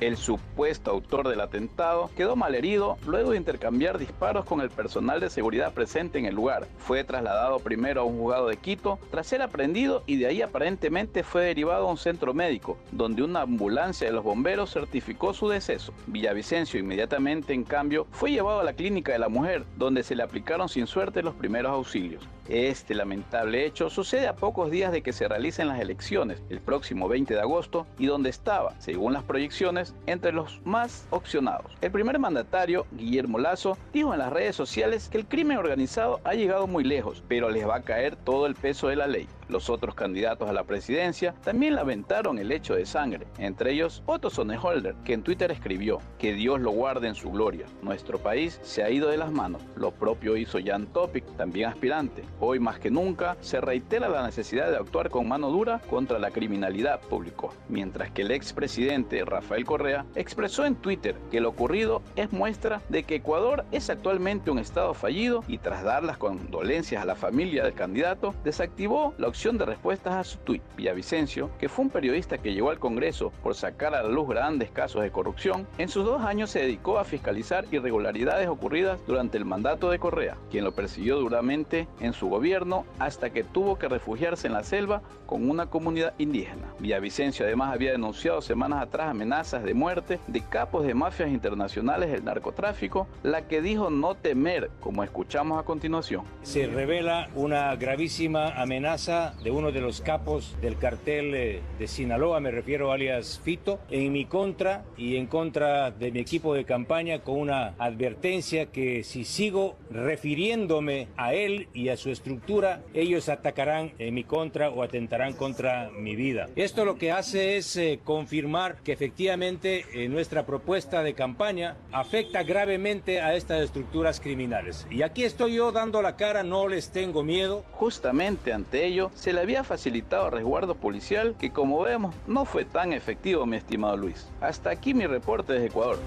El supuesto autor del atentado quedó malherido luego de intercambiar disparos con el personal de seguridad presente en el lugar. Fue trasladado primero a un juzgado de Quito tras ser aprendido y de ahí aparentemente fue derivado a un centro médico, donde una ambulancia de los bomberos certificó su deceso. Villavicencio inmediatamente, en cambio, fue llevado a la clínica de la mujer, donde se le aplicaron sin suerte los primeros auxilios. Este lamentable hecho sucede a pocos días de que se realicen las elecciones el próximo 20 de agosto y donde estaba, según las proyecciones, entre los más opcionados. El primer mandatario, Guillermo Lazo, dijo en las redes sociales que el crimen organizado ha llegado muy lejos, pero les va a caer todo el peso de la ley. Los otros candidatos a la presidencia también lamentaron el hecho de sangre, entre ellos Otto Sonneholder, que en Twitter escribió, que Dios lo guarde en su gloria. Nuestro país se ha ido de las manos. Lo propio hizo Jan Topic, también aspirante. Hoy más que nunca se reitera la necesidad de actuar con mano dura contra la criminalidad, publicó. Mientras que el expresidente Rafael Correa expresó en Twitter que lo ocurrido es muestra de que Ecuador es actualmente un estado fallido y tras dar las condolencias a la familia del candidato, desactivó la opción de respuestas a su tuit. Villavicencio, que fue un periodista que llegó al Congreso por sacar a la luz grandes casos de corrupción, en sus dos años se dedicó a fiscalizar irregularidades ocurridas durante el mandato de Correa, quien lo persiguió duramente en su gobierno hasta que tuvo que refugiarse en la selva con una comunidad indígena. Villavicencio además había denunciado semanas atrás amenazas de muerte de capos de mafias internacionales del narcotráfico, la que dijo no temer, como escuchamos a continuación. Se revela una gravísima amenaza de uno de los capos del cartel eh, de Sinaloa, me refiero alias Fito, en mi contra y en contra de mi equipo de campaña con una advertencia que si sigo refiriéndome a él y a su estructura, ellos atacarán en mi contra o atentarán contra mi vida. Esto lo que hace es eh, confirmar que efectivamente eh, nuestra propuesta de campaña afecta gravemente a estas estructuras criminales. Y aquí estoy yo dando la cara, no les tengo miedo. Justamente ante ello, se le había facilitado resguardo policial que como vemos no fue tan efectivo, mi estimado Luis. Hasta aquí mi reporte desde Ecuador.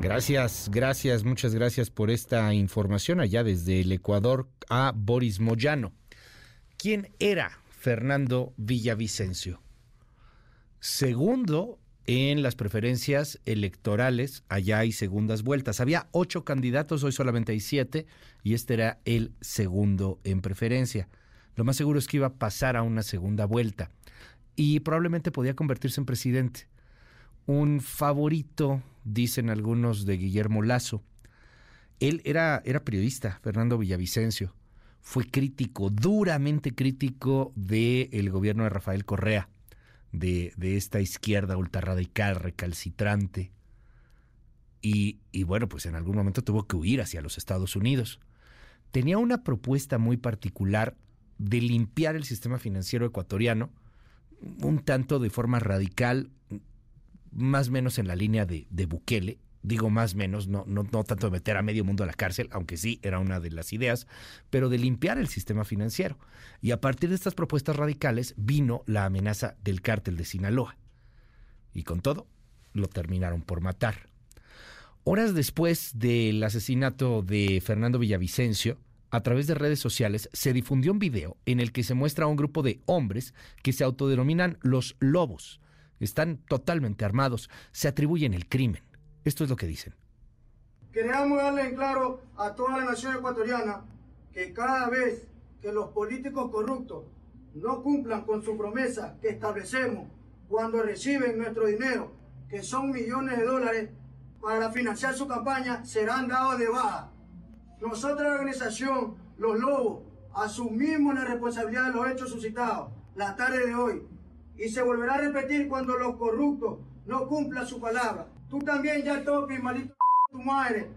Gracias, gracias, muchas gracias por esta información allá desde el Ecuador a Boris Moyano. ¿Quién era Fernando Villavicencio? Segundo en las preferencias electorales, allá hay segundas vueltas. Había ocho candidatos, hoy solamente hay siete, y este era el segundo en preferencia. Lo más seguro es que iba a pasar a una segunda vuelta y probablemente podía convertirse en presidente. Un favorito, dicen algunos, de Guillermo Lazo. Él era, era periodista, Fernando Villavicencio. Fue crítico, duramente crítico del gobierno de Rafael Correa de, esta izquierda ultrarradical, recalcitrante. Y, y bueno, pues en algún momento tuvo que huir hacia los Estados Unidos. Tenía una propuesta muy particular de limpiar el sistema financiero ecuatoriano, un tanto de forma radical, más o menos en la línea de, de Bukele, digo más menos, no, no, no tanto de meter a medio mundo a la cárcel, aunque sí era una de las ideas, pero de limpiar el sistema financiero. Y a partir de estas propuestas radicales vino la amenaza del cártel de Sinaloa. Y con todo, lo terminaron por matar. Horas después del asesinato de Fernando Villavicencio, a través de redes sociales se difundió un video en el que se muestra a un grupo de hombres que se autodenominan los lobos. Están totalmente armados, se atribuyen el crimen. Esto es lo que dicen. Queremos darle en claro a toda la nación ecuatoriana que cada vez que los políticos corruptos no cumplan con su promesa que establecemos cuando reciben nuestro dinero, que son millones de dólares, para financiar su campaña, serán dados de baja. Nosotros, la organización Los Lobos, asumimos la responsabilidad de los hechos suscitados la tarde de hoy y se volverá a repetir cuando los corruptos no cumplan su palabra. Tú también ya topi, malito (laughs) tu madre.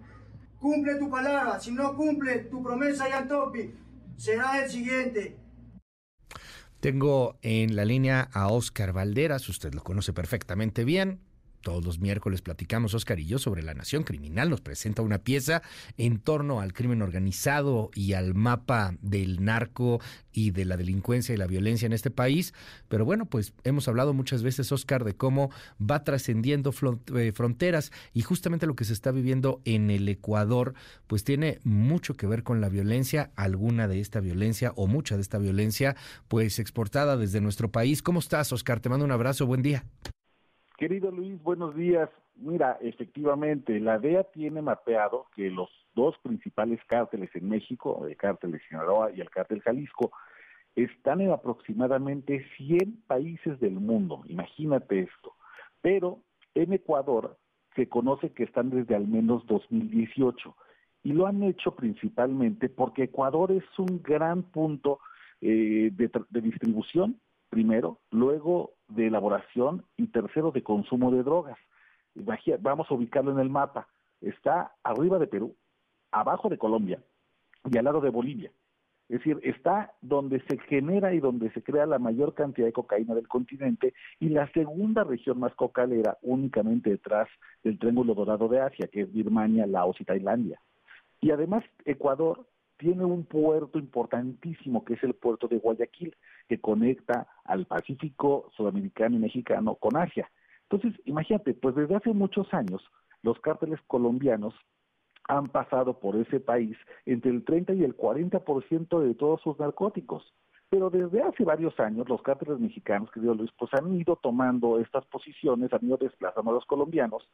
Cumple tu palabra. Si no cumple tu promesa ya topi, será el siguiente. Tengo en la línea a Oscar Valderas, usted lo conoce perfectamente bien, todos los miércoles platicamos, Oscar y yo, sobre la nación criminal. Nos presenta una pieza en torno al crimen organizado y al mapa del narco y de la delincuencia y la violencia en este país. Pero bueno, pues hemos hablado muchas veces, Oscar, de cómo va trascendiendo eh, fronteras y justamente lo que se está viviendo en el Ecuador, pues tiene mucho que ver con la violencia, alguna de esta violencia o mucha de esta violencia, pues exportada desde nuestro país. ¿Cómo estás, Oscar? Te mando un abrazo, buen día. Querido Luis, buenos días. Mira, efectivamente, la DEA tiene mapeado que los dos principales cárteles en México, el cártel de Sinaloa y el cártel Jalisco, están en aproximadamente 100 países del mundo. Imagínate esto. Pero en Ecuador se conoce que están desde al menos 2018 y lo han hecho principalmente porque Ecuador es un gran punto eh, de, de distribución primero, luego de elaboración y tercero de consumo de drogas. Vamos a ubicarlo en el mapa. Está arriba de Perú, abajo de Colombia y al lado de Bolivia. Es decir, está donde se genera y donde se crea la mayor cantidad de cocaína del continente y la segunda región más cocalera únicamente detrás del Triángulo Dorado de Asia, que es Birmania, Laos y Tailandia. Y además Ecuador tiene un puerto importantísimo que es el puerto de Guayaquil, que conecta al Pacífico sudamericano y mexicano con Asia. Entonces, imagínate, pues desde hace muchos años los cárteles colombianos han pasado por ese país entre el 30 y el 40% de todos sus narcóticos. Pero desde hace varios años los cárteles mexicanos, querido Luis, pues han ido tomando estas posiciones, han ido desplazando a los colombianos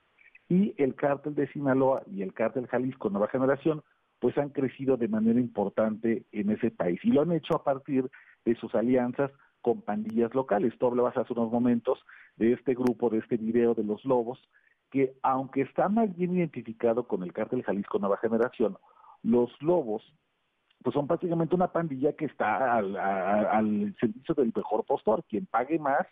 y el cártel de Sinaloa y el cártel Jalisco Nueva Generación pues han crecido de manera importante en ese país y lo han hecho a partir de sus alianzas con pandillas locales. Tú hablabas hace unos momentos de este grupo, de este video de los lobos, que aunque está más bien identificado con el cártel Jalisco Nueva Generación, los lobos pues son prácticamente una pandilla que está al, servicio del mejor postor. Quien pague más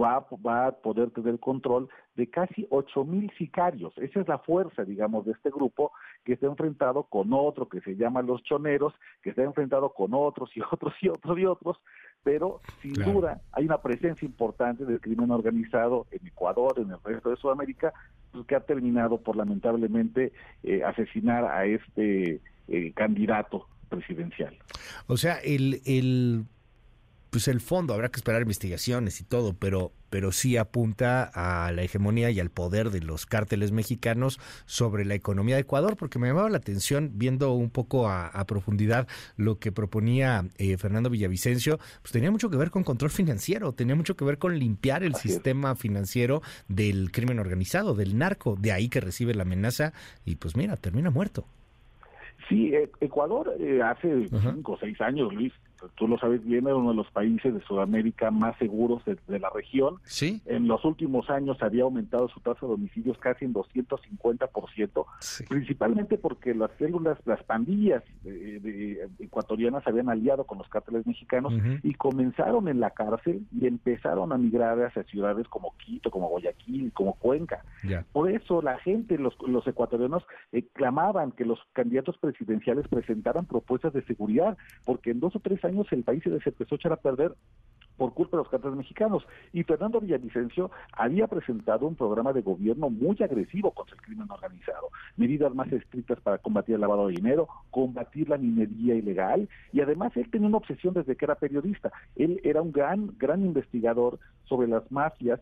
va, va a poder tener control de casi ocho mil sicarios. Esa es la fuerza, digamos, de este grupo que está enfrentado con otro que se llama los choneros, que está enfrentado con otros y (laughs) otros y otros y otros, pero sin duda hay una presencia importante del crimen organizado en Ecuador, en el resto de Sudamérica, pues, que ha terminado por lamentablemente eh, asesinar a este eh, candidato presidencial. O sea, el, el pues el fondo, habrá que esperar investigaciones y todo, pero, pero sí apunta a la hegemonía y al poder de los cárteles mexicanos sobre la economía de Ecuador, porque me llamaba la atención viendo un poco a, profundidad lo que proponía eh, Fernando Villavicencio, pues tenía mucho que ver con control financiero, tenía mucho que ver con limpiar el sistema financiero del crimen organizado, del narco, de ahí que recibe la amenaza y pues mira, termina muerto. Sí, e, Ecuador eh, hace cinco o seis años, Luis, tú lo sabes bien, era uno de los países de Sudamérica más seguros de, la región. Sí. En los últimos años había aumentado su tasa de homicidios casi en 250%, principalmente porque las células, las pandillas de, ecuatorianas habían aliado con los cárteles mexicanos y comenzaron en la cárcel y empezaron a migrar hacia ciudades como Quito, como Guayaquil, como Cuenca. Por eso la gente, los, los ecuatorianos, eh, clamaban que los candidatos presidenciales presentaran propuestas de seguridad, porque en dos o tres años el país se empezó a echar a perder por culpa de los cárteles mexicanos. Y Fernando Villavicencio había presentado un programa de gobierno muy agresivo contra el crimen organizado, medidas más estrictas para combatir el lavado de dinero, combatir la minería ilegal, y además él tenía una obsesión desde que era periodista. Él era un gran, gran investigador sobre las mafias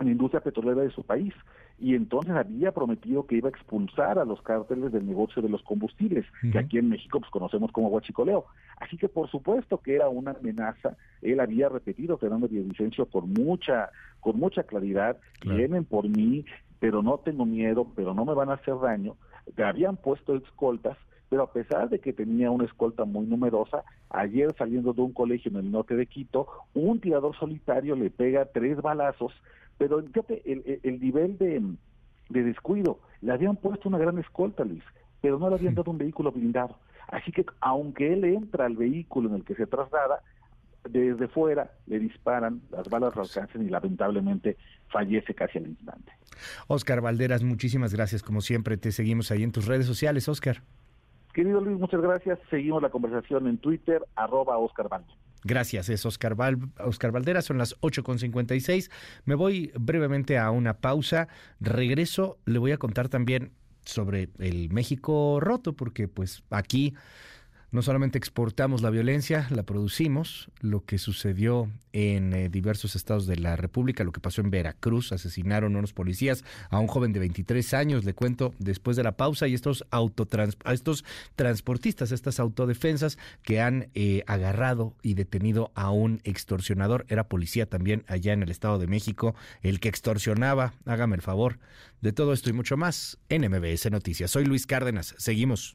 la industria petrolera de su país y entonces había prometido que iba a expulsar a los cárteles del negocio de los combustibles, que aquí en México pues conocemos como huachicoleo. Así que por supuesto que era una amenaza, él había repetido Fernando Villavicencio con mucha con mucha claridad, vienen por mí, pero no tengo miedo, pero no me van a hacer daño. Le habían puesto escoltas, pero a pesar de que tenía una escolta muy numerosa, ayer saliendo de un colegio en el norte de Quito, un tirador solitario le pega tres balazos pero fíjate, el, el, nivel de, descuido, le habían puesto una gran escolta, Luis, pero no le habían dado un vehículo blindado. Así que aunque él entra al vehículo en el que se traslada, desde fuera le disparan, las balas lo alcanzan y lamentablemente fallece casi al instante. Oscar Valderas, muchísimas gracias. Como siempre, te seguimos ahí en tus redes sociales, Oscar. Querido Luis, muchas gracias. Seguimos la conversación en Twitter, arroba Oscar Valderas. Gracias, es Oscar, Val, Oscar Valdera, son las 8.56. Me voy brevemente a una pausa. Regreso, le voy a contar también sobre el México roto, porque pues aquí no solamente exportamos la violencia, la producimos. Lo que sucedió en eh, diversos estados de la República, lo que pasó en Veracruz, asesinaron unos policías a un joven de 23 años, le cuento después de la pausa, y estos, autotrans estos transportistas, estas autodefensas que han eh, agarrado y detenido a un extorsionador, era policía también allá en el Estado de México, el que extorsionaba, hágame el favor, de todo esto y mucho más en MBS Noticias. Soy Luis Cárdenas, seguimos.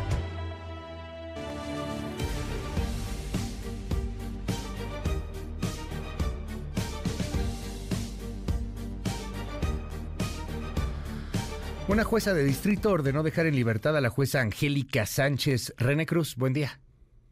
Una jueza de distrito ordenó dejar en libertad a la jueza Angélica Sánchez. René Cruz, buen día.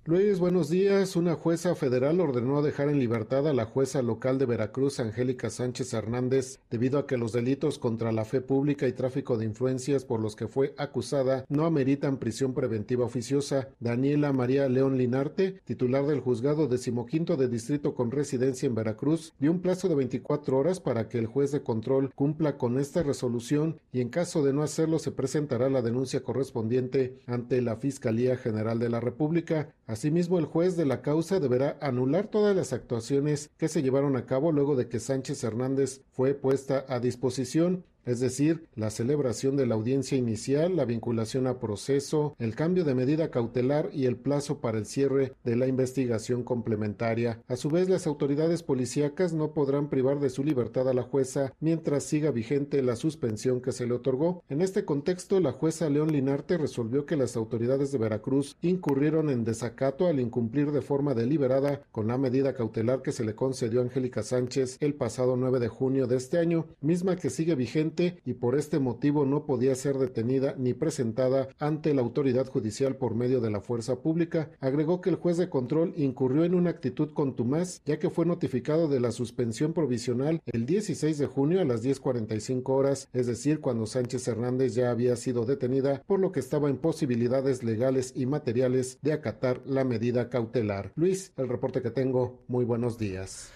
Luis, buenos días. Una jueza federal ordenó dejar en libertad a la jueza local de Veracruz, Angélica Sánchez Hernández, debido a que los delitos contra la fe pública y tráfico de influencias por los que fue acusada no ameritan prisión preventiva oficiosa. Daniela María León Linarte, titular del juzgado decimoquinto de distrito con residencia en Veracruz, dio un plazo de 24 horas para que el juez de control cumpla con esta resolución y en caso de no hacerlo se presentará la denuncia correspondiente ante la Fiscalía General de la República. Asimismo, el juez de la causa deberá anular todas las actuaciones que se llevaron a cabo luego de que Sánchez Hernández fue puesta a disposición es decir, la celebración de la audiencia inicial, la vinculación a proceso, el cambio de medida cautelar y el plazo para el cierre de la investigación complementaria. A su vez, las autoridades policíacas no podrán privar de su libertad a la jueza mientras siga vigente la suspensión que se le otorgó. En este contexto, la jueza León Linarte resolvió que las autoridades de Veracruz incurrieron en desacato al incumplir de forma deliberada con la medida cautelar que se le concedió a Angélica Sánchez el pasado 9 de junio de este año, misma que sigue vigente y por este motivo no podía ser detenida ni presentada ante la autoridad judicial por medio de la fuerza pública. Agregó que el juez de control incurrió en una actitud contumaz, ya que fue notificado de la suspensión provisional el 16 de junio a las 10.45 horas, es decir, cuando Sánchez Hernández ya había sido detenida, por lo que estaba en posibilidades legales y materiales de acatar la medida cautelar. Luis, el reporte que tengo, muy buenos días.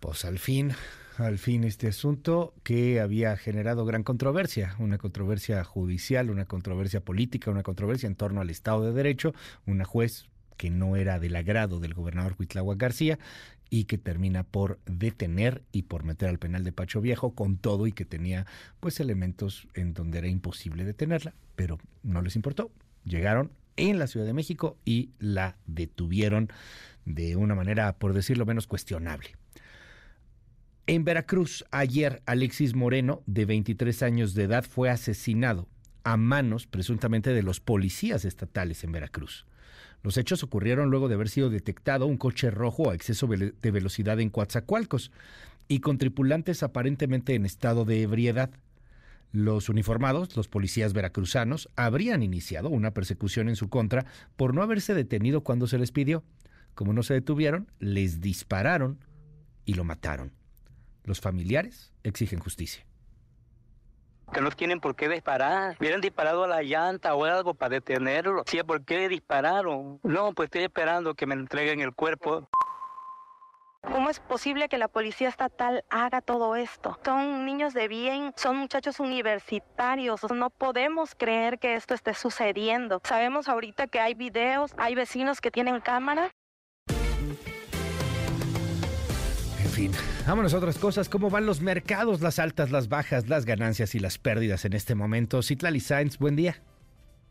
Pues al fin, al fin este asunto que había generado gran controversia, una controversia judicial, una controversia política, una controversia en torno al Estado de Derecho, una juez que no era del agrado del gobernador Huitlahua García y que termina por detener y por meter al penal de Pacho Viejo con todo y que tenía pues elementos en donde era imposible detenerla, pero no les importó. Llegaron en la Ciudad de México y la detuvieron de una manera, por decirlo menos, cuestionable. En Veracruz, ayer Alexis Moreno, de 23 años de edad, fue asesinado a manos presuntamente de los policías estatales en Veracruz. Los hechos ocurrieron luego de haber sido detectado un coche rojo a exceso de velocidad en Coatzacoalcos y con tripulantes aparentemente en estado de ebriedad. Los uniformados, los policías veracruzanos, habrían iniciado una persecución en su contra por no haberse detenido cuando se les pidió. Como no se detuvieron, les dispararon y lo mataron. Los familiares exigen justicia que no tienen por qué disparar. Hubieran disparado a la llanta o algo para detenerlo. Sí, ¿por qué dispararon? No, pues estoy esperando que me entreguen el cuerpo. ¿Cómo es posible que la policía estatal haga todo esto? Son niños de bien, son muchachos universitarios. No podemos creer que esto esté sucediendo. Sabemos ahorita que hay videos, hay vecinos que tienen cámara fin, vámonos a otras cosas. ¿Cómo van los mercados, las altas, las bajas, las ganancias y las pérdidas en este momento? Citlali Sainz, buen día.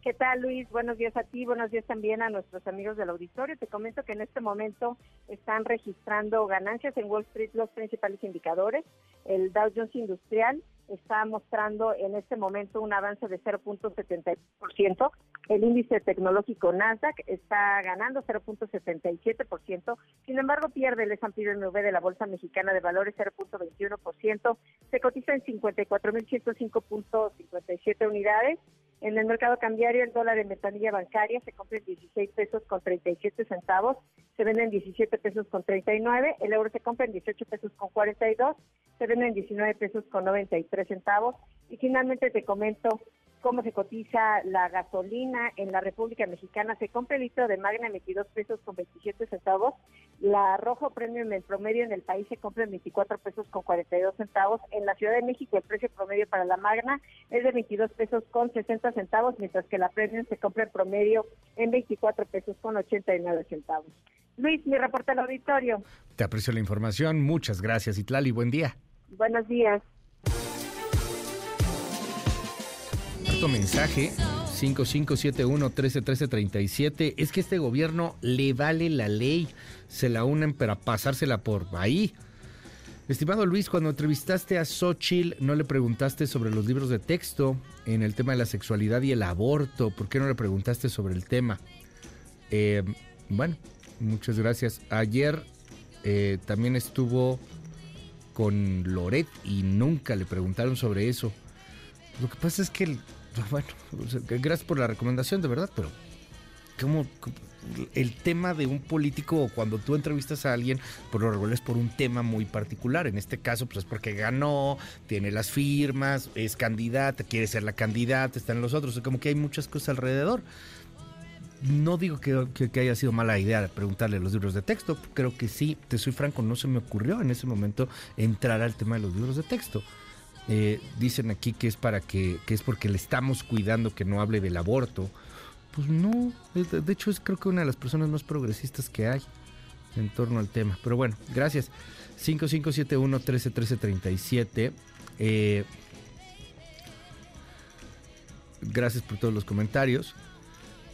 ¿Qué tal, Luis? Buenos días a ti, buenos días también a nuestros amigos del auditorio. Te comento que en este momento están registrando ganancias en Wall Street los principales indicadores. El Dow Jones Industrial está mostrando en este momento un avance de 0.70%. El índice tecnológico Nasdaq está ganando 0.77%. Sin embargo, pierde el S&P de la Bolsa Mexicana de Valores 0.21%. Se cotiza en 54.105.57 unidades. En el mercado cambiario, el dólar en metanilla bancaria se compra en 16 pesos con 37 centavos, se vende en 17 pesos con 39, el euro se compra en 18 pesos con 42, se vende en 19 pesos con 93 centavos. Y finalmente te comento cómo se cotiza la gasolina en la República Mexicana. Se compra el litro de Magna en 22 pesos con 27 centavos. La Rojo Premium, el promedio en el país, se compra en 24 pesos con 42 centavos. En la Ciudad de México, el precio promedio para la Magna es de 22 pesos con 60 centavos, mientras que la Premium se compra en promedio en 24 pesos con 89 centavos. Luis, mi reporte al auditorio. Te aprecio la información. Muchas gracias, Itlali. Buen día. Buenos días. Mensaje 5571-131337 es que este gobierno le vale la ley, se la unen para pasársela por ahí. Estimado Luis, cuando entrevistaste a Xochitl, no le preguntaste sobre los libros de texto en el tema de la sexualidad y el aborto. ¿Por qué no le preguntaste sobre el tema? Eh, bueno, muchas gracias. Ayer eh, también estuvo con Loret y nunca le preguntaron sobre eso. Lo que pasa es que bueno, gracias por la recomendación, de verdad, pero como el tema de un político, cuando tú entrevistas a alguien, por lo regular es por un tema muy particular. En este caso, pues es porque ganó, tiene las firmas, es candidata, quiere ser la candidata, están los otros. Como que hay muchas cosas alrededor. No digo que, que, haya sido mala idea preguntarle los libros de texto. Creo que sí, te soy franco, no se me ocurrió en ese momento entrar al tema de los libros de texto. Eh, dicen aquí que es para que, que es porque le estamos cuidando que no hable del aborto. Pues no, de, hecho es creo que una de las personas más progresistas que hay en torno al tema. Pero bueno, gracias. 5571 131337. Eh, Gracias por todos los comentarios.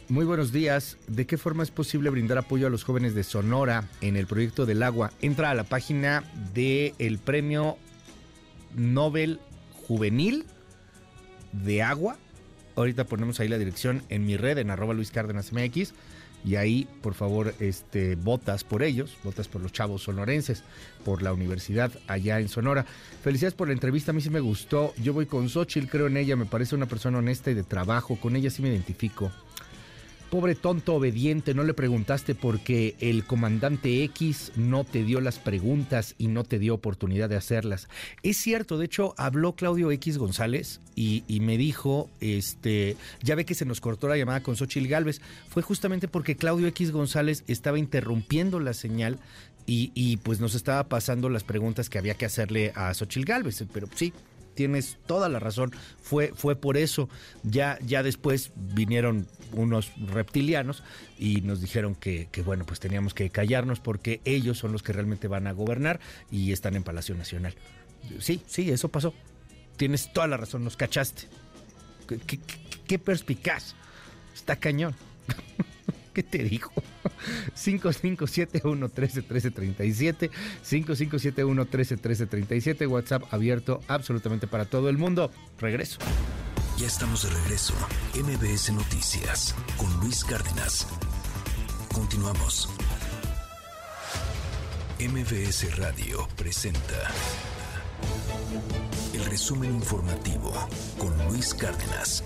Muy buenos días. ¿De qué forma es posible brindar apoyo a los jóvenes de Sonora en el proyecto del agua? Entra a la página del Premio Nobel Juvenil de Agua. Ahorita ponemos ahí la dirección en mi red, en arroba Luis Cárdenas MX. Y ahí, por favor, este, votas por ellos, votas por los chavos sonorenses, por la universidad allá en Sonora. Felicidades por la entrevista, a mí sí me gustó. Yo voy con Xochitl, creo en ella, me parece una persona honesta y de trabajo, con ella sí me identifico. Pobre tonto obediente, no le preguntaste porque el comandante X no te dio las preguntas y no te dio oportunidad de hacerlas. Es cierto, de hecho, habló Claudio X González y, me dijo, este, ya ve que se nos cortó la llamada con Xochil Gálvez. Fue justamente porque Claudio X González estaba interrumpiendo la señal y, y, pues nos estaba pasando las preguntas que había que hacerle a Xochil Gálvez. Pero sí, tienes toda la razón. Fue, fue por eso. Ya, ya después vinieron unos reptilianos y nos dijeron que, bueno, pues teníamos que callarnos porque ellos son los que realmente van a gobernar y están en Palacio Nacional. Sí, sí, eso pasó. Tienes toda la razón, nos cachaste. qué, qué perspicaz. Está cañón. (laughs) (laughs) ¿Qué te dijo? 5571-131337, 5571-131337, WhatsApp abierto absolutamente para todo el mundo. Regreso. Ya estamos de regreso. MBS Noticias con Luis Cárdenas. Continuamos. MBS Radio presenta el resumen informativo con Luis Cárdenas.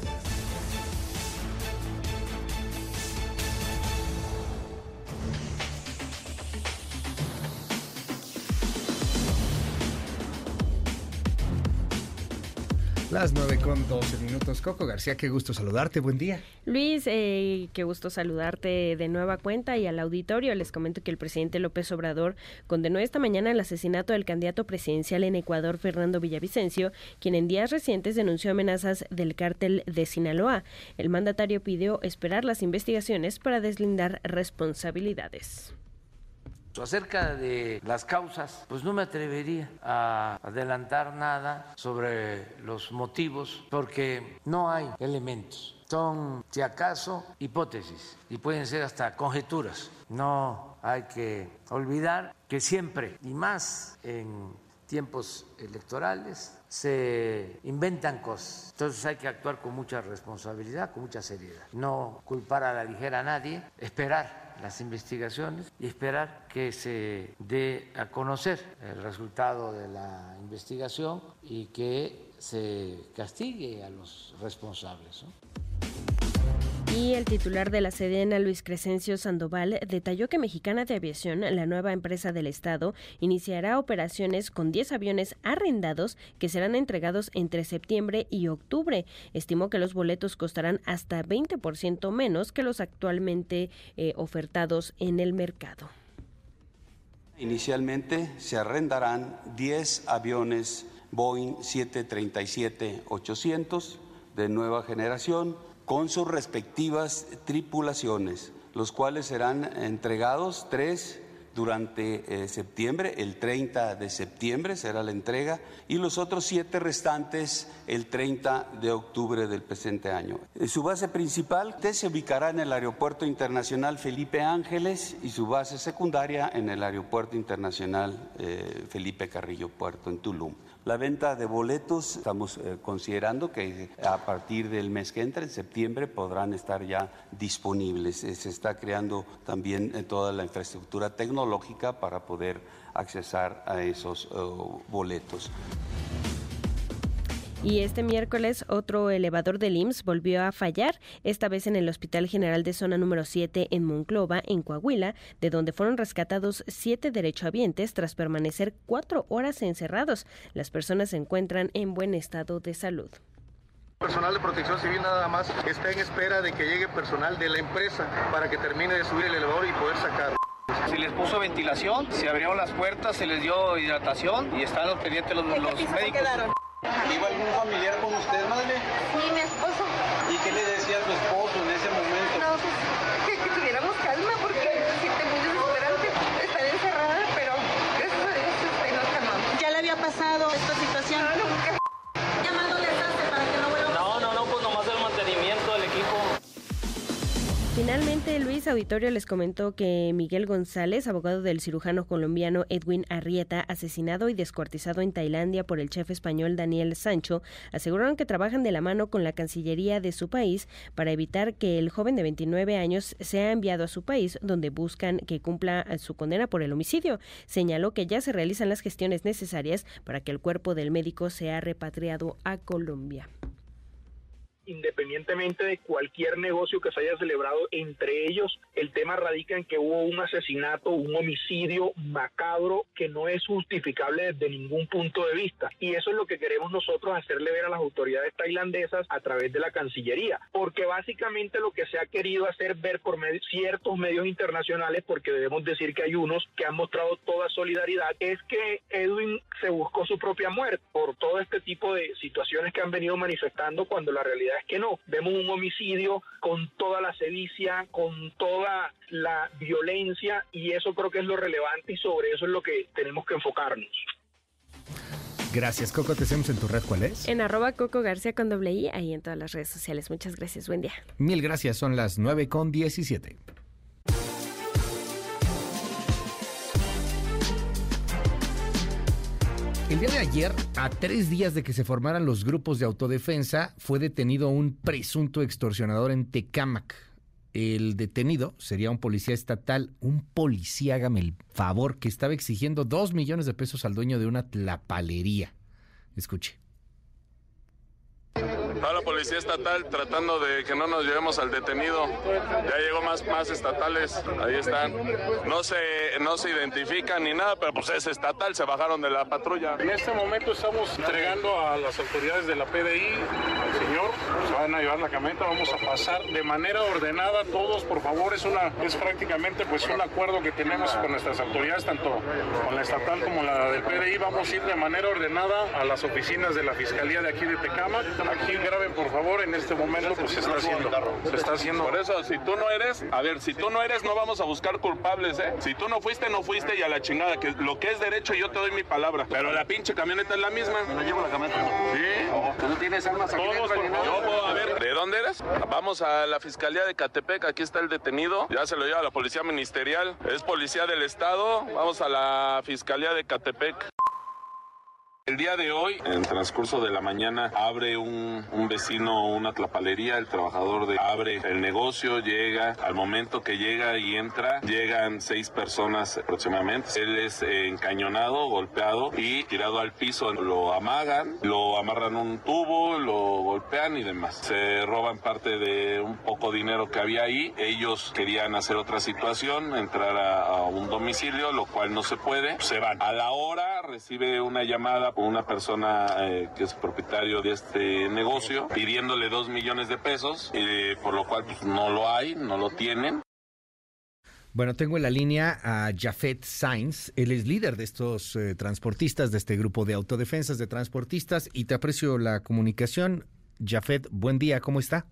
Las 9 con 12 minutos. Coco García, qué gusto saludarte. Buen día. Luis, eh, qué gusto saludarte de nueva cuenta y al auditorio. Les comento que el presidente López Obrador condenó esta mañana el asesinato del candidato presidencial en Ecuador, Fernando Villavicencio, quien en días recientes denunció amenazas del cártel de Sinaloa. El mandatario pidió esperar las investigaciones para deslindar responsabilidades. Acerca de las causas, pues no me atrevería a adelantar nada sobre los motivos porque no hay elementos. Son, si acaso, hipótesis y pueden ser hasta conjeturas. No hay que olvidar que siempre, y más en tiempos electorales, se inventan cosas. Entonces hay que actuar con mucha responsabilidad, con mucha seriedad. No culpar a la ligera a nadie, esperar las investigaciones y esperar que se dé a conocer el resultado de la investigación y que se castigue a los responsables. Y el titular de la Sedena, Luis Crescencio Sandoval, detalló que Mexicana de Aviación, la nueva empresa del Estado, iniciará operaciones con 10 aviones arrendados que serán entregados entre septiembre y octubre. Estimó que los boletos costarán hasta 20% menos que los actualmente eh, ofertados en el mercado. Inicialmente se arrendarán 10 aviones Boeing 737-800 de nueva generación con sus respectivas tripulaciones, los cuales serán entregados tres durante eh, septiembre, el 30 de septiembre será la entrega, y los otros siete restantes el 30 de octubre del presente año. Eh, su base principal se ubicará en el Aeropuerto Internacional Felipe Ángeles y su base secundaria en el Aeropuerto Internacional eh, Felipe Carrillo Puerto en Tulum. La venta de boletos, estamos eh, considerando que a partir del mes que entra, en septiembre, podrán estar ya disponibles. Eh, se está creando también eh, toda la infraestructura tecnológica para poder accesar a esos boletos. Y este miércoles otro elevador del IMSS volvió a fallar, esta vez en el Hospital General de Zona número 7 en Monclova, en Coahuila, de donde fueron rescatados siete derechohabientes tras permanecer cuatro horas encerrados. Las personas se encuentran en buen estado de salud. Personal de protección civil nada más está en espera de que llegue personal de la empresa para que termine de subir el elevador y poder sacarlo. Se les puso ventilación, se abrieron las puertas, se les dio hidratación y están los pendientes los, los médicos. ¿Iba algún familiar con usted, madre? Sí, mi esposo. ¿Y qué le decía a su esposo en ese momento? No, pues que, (laughs) que tuviéramos calma porque se siente muy desesperante estar encerrada, pero gracias a Dios nos calmamos. ¿Ya le había pasado esta situación? No, nunca. Finalmente, Luis Auditorio les comentó que Miguel González, abogado del cirujano colombiano Edwin Arrieta, asesinado y descuartizado en Tailandia por el chef español Daniel Sancho, aseguraron que trabajan de la mano con la Cancillería de su país para evitar que el joven de 29 años sea enviado a su país, donde buscan que cumpla su condena por el homicidio. Señaló que ya se realizan las gestiones necesarias para que el cuerpo del médico sea repatriado a Colombia independientemente de cualquier negocio que se haya celebrado entre ellos, el tema radica en que hubo un asesinato, un homicidio macabro que no es justificable desde ningún punto de vista. Y eso es lo que queremos nosotros hacerle ver a las autoridades tailandesas a través de la Cancillería, porque básicamente lo que se ha querido hacer ver por ciertos medios internacionales, porque debemos decir que hay unos que han mostrado toda solidaridad, es que Edwin se buscó su propia muerte por todo este tipo de situaciones que han venido manifestando cuando la realidad es que no. Vemos un homicidio con toda la sevicia, con toda la violencia y eso creo que es lo relevante y sobre eso es lo que tenemos que enfocarnos. Gracias, Coco. Te hacemos en tu red. ¿Cuál es? En arroba Coco García con doble I, ahí en todas las redes sociales. Muchas gracias. Buen día. Mil gracias. Son las 9 con 17. El día de ayer, a tres días de que se formaran los grupos de autodefensa, fue detenido un presunto extorsionador en Tecámac. El detenido sería un policía estatal, un policía, hágame el favor, que estaba exigiendo dos millones de pesos al dueño de una tlapalería. Escuche. Está la policía estatal tratando de que no nos llevemos al detenido. Ya llegó más, más estatales, ahí están. No se, no se identifican ni nada, pero pues es estatal, se bajaron de la patrulla. En este momento estamos entregando a las autoridades de la PDI, señor, se van a llevar la camioneta, vamos a pasar de manera ordenada todos, por favor, es una, es prácticamente pues un acuerdo que tenemos con nuestras autoridades, tanto con la estatal como la del PDI, vamos a ir de manera ordenada a las oficinas de la Fiscalía de aquí de Tecama, aquí graben por favor, en este momento pues se está haciendo. Se está haciendo. Por eso, si tú no eres, a ver, si tú no eres, no vamos a buscar culpables, ¿eh? Si tú no fuiste, no fuiste y a la chingada, que lo que es derecho yo te doy mi palabra. Pero la pinche camioneta es la misma. Me llevo la camioneta. Sí. no tienes armas aquí Todos, por a ver, ¿de dónde eres? Vamos a la Fiscalía de Catepec, aquí está el detenido. Ya se lo lleva a la Policía Ministerial. Es policía del Estado. Vamos a la Fiscalía de Catepec. El día de hoy, en transcurso de la mañana, abre un, un, vecino una tlapalería, el trabajador de abre el negocio, llega, al momento que llega y entra, llegan seis personas aproximadamente. Él es eh, encañonado, golpeado y tirado al piso. Lo amagan, lo amarran un tubo, lo golpean y demás. Se roban parte de un poco dinero que había ahí. Ellos querían hacer otra situación, entrar a, a un domicilio, lo cual no se puede. Se van. A la hora recibe una llamada con una persona eh, que es propietario de este negocio pidiéndole dos millones de pesos, eh, por lo cual pues, no lo hay, no lo tienen. Bueno, tengo en la línea a Jafet Sainz. Él es líder de estos eh, transportistas, de este grupo de autodefensas de transportistas, y te aprecio la comunicación. Jafet, buen día, ¿cómo está?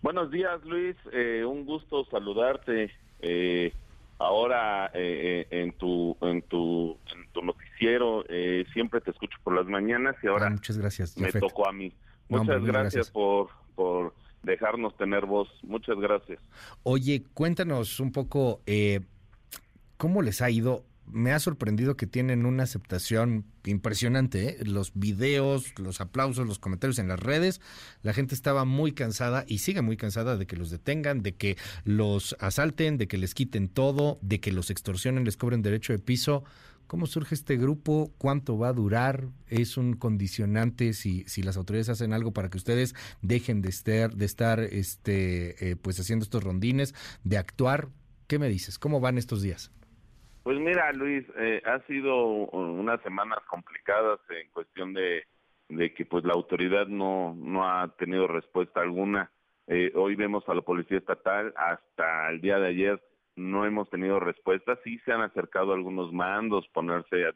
Buenos días, Luis. Eh, un gusto saludarte. Eh, ahora eh, en tu en tu en tu noticiero eh, siempre te escucho por las mañanas y ahora ah, muchas gracias me tocó a mí muchas no, gracias, gracias, por por dejarnos tener voz muchas gracias oye cuéntanos un poco eh, cómo les ha ido me ha sorprendido que tienen una aceptación impresionante. ¿eh? Los videos, los aplausos, los comentarios en las redes. La gente estaba muy cansada y sigue muy cansada de que los detengan, de que los asalten, de que les quiten todo, de que los extorsionen, les cobren derecho de piso. ¿Cómo surge este grupo? ¿Cuánto va a durar? ¿Es un condicionante si, si las autoridades hacen algo para que ustedes dejen de estar, de estar este, eh, pues haciendo estos rondines, de actuar? ¿Qué me dices? ¿Cómo van estos días? Pues mira, Luis, eh, ha sido unas semanas complicadas en cuestión de, de que pues la autoridad no, no ha tenido respuesta alguna. Eh, hoy vemos a la Policía Estatal, hasta el día de ayer no hemos tenido respuesta. Sí se han acercado algunos mandos, ponerse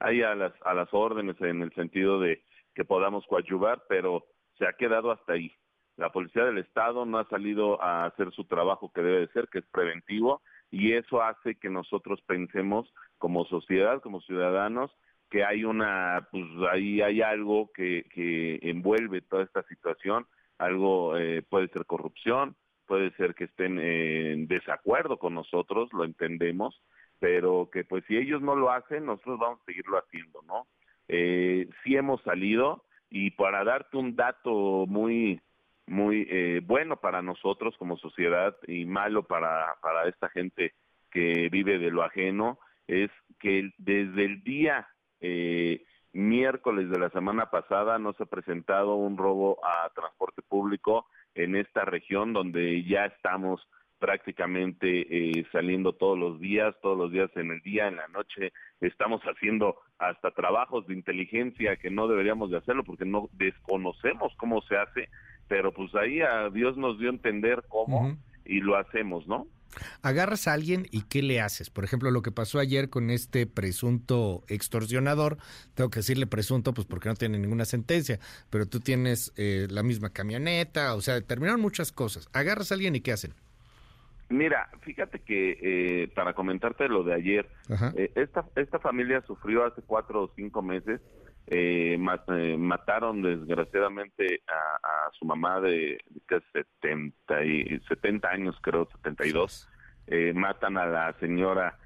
ahí a las, a las órdenes en el sentido de que podamos coadyuvar, pero se ha quedado hasta ahí. La Policía del Estado no ha salido a hacer su trabajo que debe de ser, que es preventivo, y eso hace que nosotros pensemos como sociedad, como ciudadanos, que hay una, pues ahí hay algo que, que envuelve toda esta situación, algo eh, puede ser corrupción, puede ser que estén en desacuerdo con nosotros, lo entendemos, pero que pues si ellos no lo hacen, nosotros vamos a seguirlo haciendo, ¿no? Eh, sí hemos salido y para darte un dato muy muy eh, bueno para nosotros como sociedad y malo para, para esta gente que vive de lo ajeno, es que desde el día eh, miércoles de la semana pasada no se ha presentado un robo a transporte público en esta región donde ya estamos prácticamente eh, saliendo todos los días, todos los días en el día, en la noche, estamos haciendo hasta trabajos de inteligencia que no deberíamos de hacerlo porque no desconocemos cómo se hace, pero pues ahí a Dios nos dio a entender cómo y lo hacemos, ¿no? Agarras a alguien y ¿qué le haces? Por ejemplo, lo que pasó ayer con este presunto extorsionador, tengo que decirle presunto pues porque no tiene ninguna sentencia, pero tú tienes eh, la misma camioneta, o sea, determinaron muchas cosas. Agarras a alguien y ¿qué hacen? Mira, fíjate que eh, para comentarte lo de ayer, eh, esta, esta familia sufrió hace cuatro o cinco meses, eh, mataron desgraciadamente a, su mamá de, de 70, y, 70 años, creo, 72. Eh, matan a la señora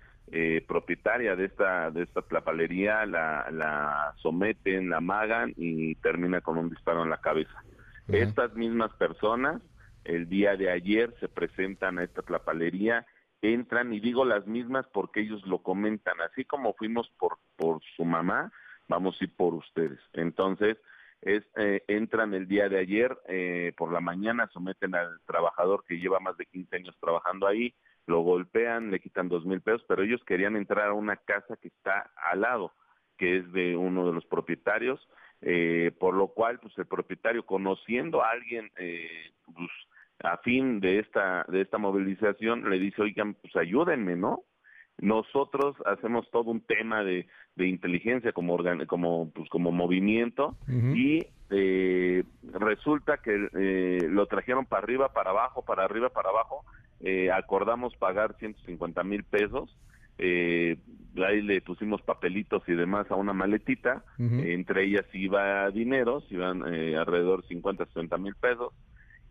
propietaria de esta de esta tlapalería, la, la someten, la magan y termina con un disparo en la cabeza. Estas mismas personas el día de ayer se presentan a esta tlapalería, entran y digo las mismas porque ellos lo comentan, así como fuimos por, por su mamá, vamos a ir por ustedes. Entonces, es, eh, entran el día de ayer eh, por la mañana, someten al trabajador que lleva más de 15 años trabajando ahí, lo golpean, le quitan dos mil pesos, pero ellos querían entrar a una casa que está al lado, que es de uno de los propietarios, eh, por lo cual, pues el propietario, conociendo a alguien, eh, pues a fin de esta de esta movilización le dice oigan pues ayúdenme no nosotros hacemos todo un tema de, de inteligencia como como pues como movimiento y eh, resulta que eh, lo trajeron para arriba para abajo para arriba para abajo. Eh, acordamos pagar 150 mil pesos. Eh, ahí le pusimos papelitos y demás a una maletita, entre ellas iba dinero, iban eh, alrededor 50, 60 mil pesos,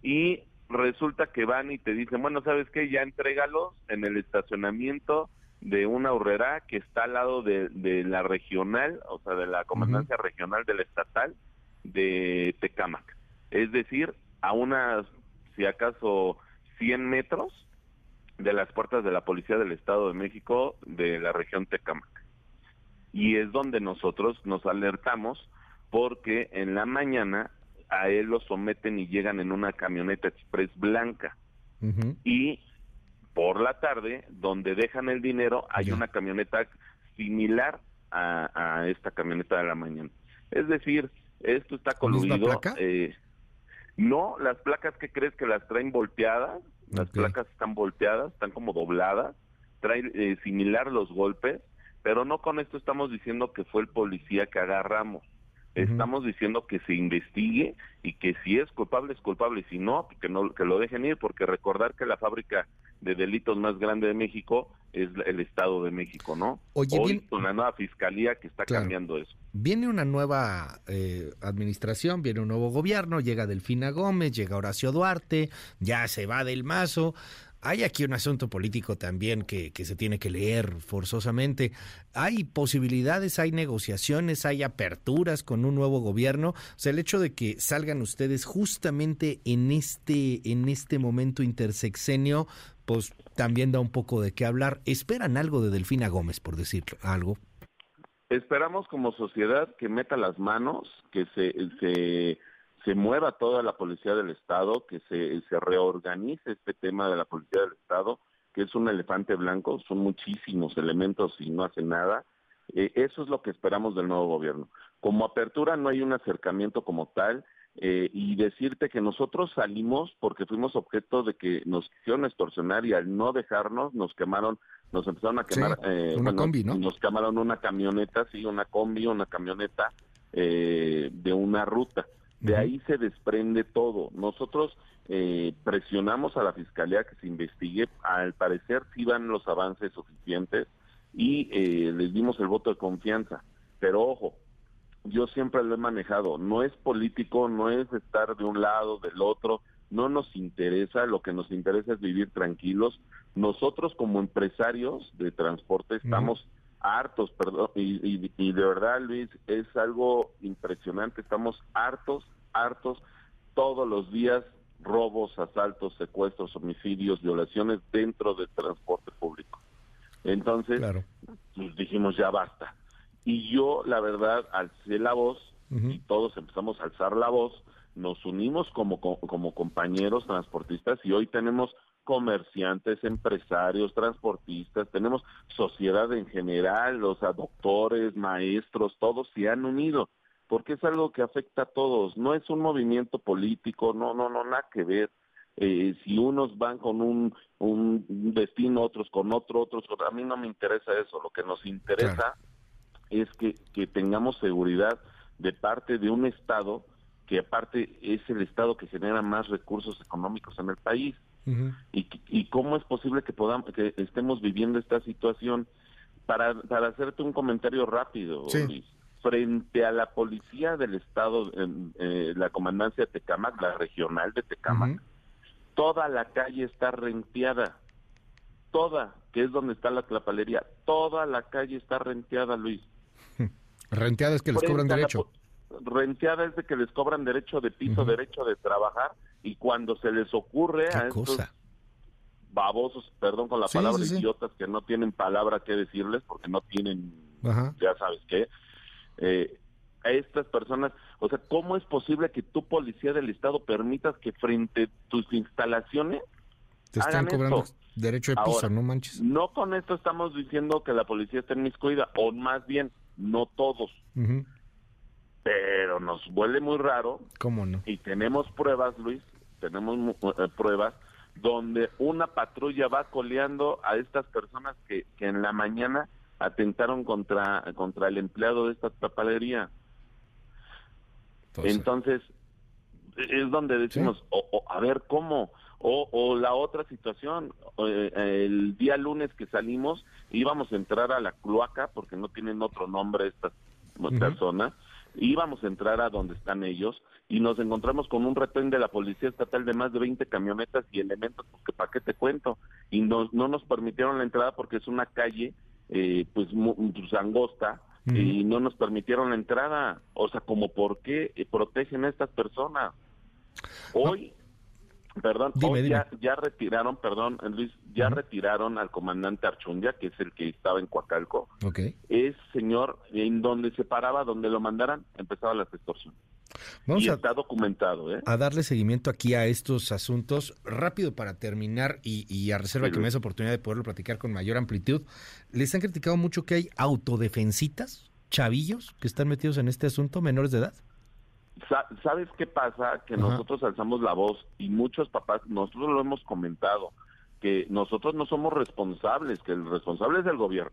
y resulta que van y te dicen, bueno, ¿sabes qué? Ya entrégalos en el estacionamiento de una horrera que está al lado de, la regional, o sea, de la comandancia regional del estatal de Tecámac. Es decir, a unas, si acaso, 100 metros de las puertas de la Policía del Estado de México de la región Tecámac. Y es donde nosotros nos alertamos porque en la mañana a él lo someten y llegan en una camioneta express blanca. Y por la tarde, donde dejan el dinero, hay una camioneta similar a, esta camioneta de la mañana. Es decir, esto está coludido. Eh, no, las placas que crees que las traen volteadas, las placas están volteadas, están como dobladas, traen eh, similar los golpes, pero no con esto estamos diciendo que fue el policía que agarramos. Estamos diciendo que se investigue y que si es culpable es culpable, si no, que no que lo dejen ir, porque recordar que la fábrica de delitos más grande de México es el Estado de México, ¿no? Oye, Hoy con la nueva fiscalía que está cambiando eso. Viene una nueva eh, administración, viene un nuevo gobierno, llega Delfina Gómez, llega Horacio Duarte, ya se va del mazo. Hay aquí un asunto político también que, se tiene que leer forzosamente. Hay posibilidades, hay negociaciones, hay aperturas con un nuevo gobierno. O sea, el hecho de que salgan ustedes justamente en este, en este momento intersexenio, pues también da un poco de qué hablar. ¿Esperan algo de Delfina Gómez, por decir algo? Esperamos como sociedad que meta las manos, que se, se se mueva toda la policía del Estado, que se, se reorganice este tema de la policía del Estado, que es un elefante blanco, son muchísimos elementos y no hace nada. Eh, eso es lo que esperamos del nuevo gobierno. Como apertura no hay un acercamiento como tal eh, y decirte que nosotros salimos porque fuimos objeto de que nos quisieron extorsionar y al no dejarnos nos quemaron, nos empezaron a quemar, eh, una combi, ¿no? Nos quemaron una camioneta, sí, una combi, una camioneta de una ruta. De ahí se desprende todo. Nosotros eh, presionamos a la Fiscalía que se investigue. Al parecer sí van los avances suficientes y eh, les dimos el voto de confianza. Pero ojo, yo siempre lo he manejado. No es político, no es estar de un lado, del otro. no nos interesa, lo que nos interesa es vivir tranquilos. Nosotros como empresarios de transporte estamos hartos, perdón, y, y, de verdad Luis, es algo impresionante, estamos hartos, hartos todos los días robos, asaltos, secuestros, homicidios, violaciones dentro del transporte público. Entonces, pues, dijimos ya basta. Y yo, la verdad, alcé la voz y todos empezamos a alzar la voz, nos unimos como, como compañeros transportistas y hoy tenemos comerciantes, empresarios, transportistas, tenemos sociedad en general, los doctores, maestros, todos se han unido, porque es algo que afecta a todos, no es un movimiento político, no, no, no, nada que ver. Eh, si unos van con un, un destino, otros con otro, otros a mí no me interesa eso, lo que nos interesa es que, que tengamos seguridad de parte de un Estado que aparte es el Estado que genera más recursos económicos en el país y, y cómo es posible que podamos que estemos viviendo esta situación. Para, para hacerte un comentario rápido frente a la policía del estado en, eh, la comandancia de Tecamac la regional de Tecamac toda la calle está renteada. Toda que es donde está la clapalería toda la calle está renteada Luis. (laughs) Renteada es que les cobran derecho renteada es de que les cobran derecho de piso derecho de trabajar y cuando se les ocurre a estos babosos, perdón con la palabra, idiotas que no tienen palabra que decirles porque no tienen, ya sabes qué, eh, a estas personas, o sea, ¿cómo es posible que tu policía del Estado permitas que frente a tus instalaciones te están cobrando derecho de piso, no manches? No con esto estamos diciendo que la policía está inmiscuida, o más bien, no todos pero nos huele muy raro. ¿Cómo no? Y tenemos pruebas, Luis, tenemos eh, pruebas donde una patrulla va coleando a estas personas que, que en la mañana atentaron contra, contra el empleado de esta papelería. Entonces, es donde decimos, o, a ver cómo, o, o la otra situación, eh, el día lunes que salimos íbamos a entrar a la cloaca, porque no tienen otro nombre estas personas, íbamos a entrar a donde están ellos y nos encontramos con un retén de la Policía Estatal de más de 20 camionetas y elementos, porque para qué te cuento, y no, no nos permitieron la entrada porque es una calle eh, pues, pues angosta y no nos permitieron la entrada, o sea, como por qué eh, protegen a estas personas. Hoy Perdón, Ya, retiraron, perdón, Luis, ya retiraron al comandante Archundia, que es el que estaba en Coacalco. Es señor, en donde se paraba, donde lo mandaran, empezaba la extorsión. Vamos y a, está documentado, ¿eh? A darle seguimiento aquí a estos asuntos. Rápido para terminar y, a reserva que me des oportunidad de poderlo platicar con mayor amplitud. Les han criticado mucho que hay autodefensitas, chavillos, que están metidos en este asunto, menores de edad. ¿Sabes qué pasa? Que nosotros alzamos la voz y muchos papás, nosotros lo hemos comentado, que nosotros no somos responsables, que el responsable es el gobierno.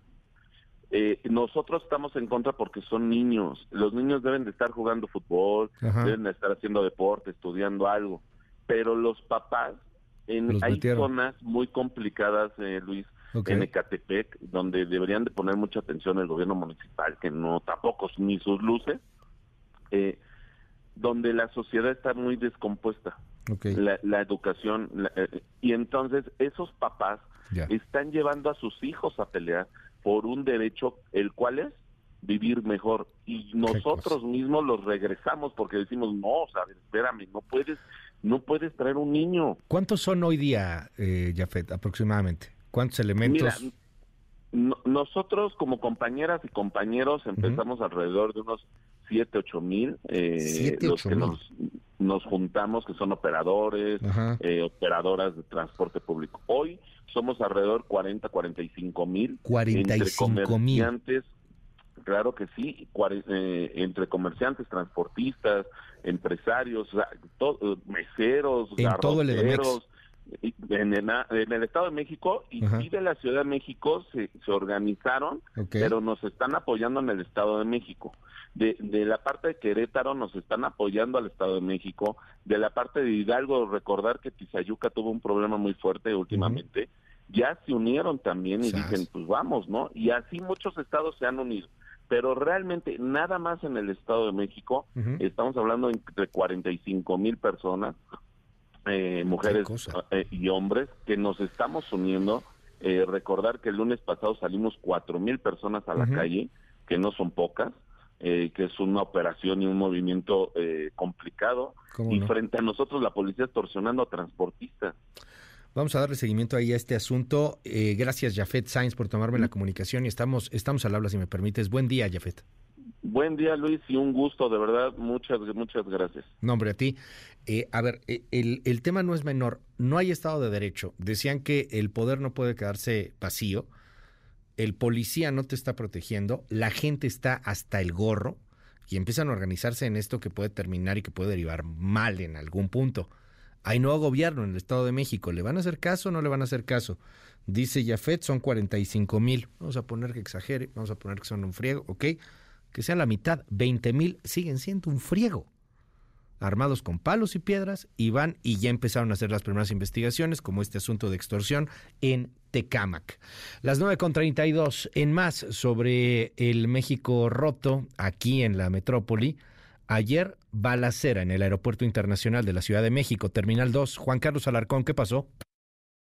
Eh, nosotros estamos en contra porque son niños. Los niños deben de estar jugando fútbol, deben de estar haciendo deporte, estudiando algo. Pero los papás, en, hay zonas muy complicadas, eh, Luis, en Ecatepec, donde deberían de poner mucha atención el gobierno municipal, que no tampoco ni sus luces. Eh, donde la sociedad está muy descompuesta. La, educación. Eh, y entonces esos papás están llevando a sus hijos a pelear por un derecho, el cual es vivir mejor. Y nosotros mismos los regresamos porque decimos, no, sabes, espérame, no puedes, no puedes traer un niño. ¿Cuántos son hoy día, eh, Jafet, aproximadamente? ¿Cuántos elementos? Mira, nosotros como compañeras y compañeros empezamos alrededor de unos 7, 8 mil, eh, los que nos, nos, juntamos, que son operadores, eh, operadoras de transporte público. Hoy somos alrededor 40, 45 mil. 45 entre comerciantes, claro que sí, eh, entre comerciantes, transportistas, empresarios, meseros, en todo el en el, en el, Estado de México y, de la Ciudad de México se, se organizaron, pero nos están apoyando en el Estado de México. De, de la parte de Querétaro nos están apoyando al Estado de México. De la parte de Hidalgo, recordar que Tizayuca tuvo un problema muy fuerte últimamente. Ya se unieron también y dicen, pues vamos, ¿no? Y así muchos estados se han unido pero realmente nada más en el Estado de México, estamos hablando entre 45 mil personas, eh, mujeres eh, y hombres, que nos estamos uniendo. Eh, recordar que el lunes pasado salimos cuatro mil personas a la calle, que no son pocas, que es una operación y un movimiento complicado. Y frente a nosotros la policía extorsionando a transportistas. Vamos a darle seguimiento ahí a este asunto. gracias, Jafet Sainz, por tomarme la comunicación y estamos, estamos al habla, si me permites. Buen día, Jafet. Buen día, Luis, y un gusto, de verdad. Muchas, muchas gracias. No, hombre, a ti. Eh, a ver, eh, el, el, tema no es menor. No hay Estado de Derecho. Decían que el poder no puede quedarse vacío. El policía no te está protegiendo. La gente está hasta el gorro y empiezan a organizarse en esto que puede terminar y que puede derivar mal en algún punto. Hay nuevo gobierno en el Estado de México. ¿Le van a hacer caso o no le van a hacer caso? Dice Jafet, son 45 mil. Vamos a poner que exagere, vamos a poner que son un friego, ¿ok? que sea la mitad, 20 mil, siguen siendo un friego. Armados con palos y piedras, y van y ya empezaron a hacer las primeras investigaciones, como este asunto de extorsión en Tecámac. Las 9.32 en más sobre el México roto aquí en la metrópoli. Ayer, balacera en el Aeropuerto Internacional de la Ciudad de México, Terminal 2. Juan Carlos Alarcón, ¿qué pasó?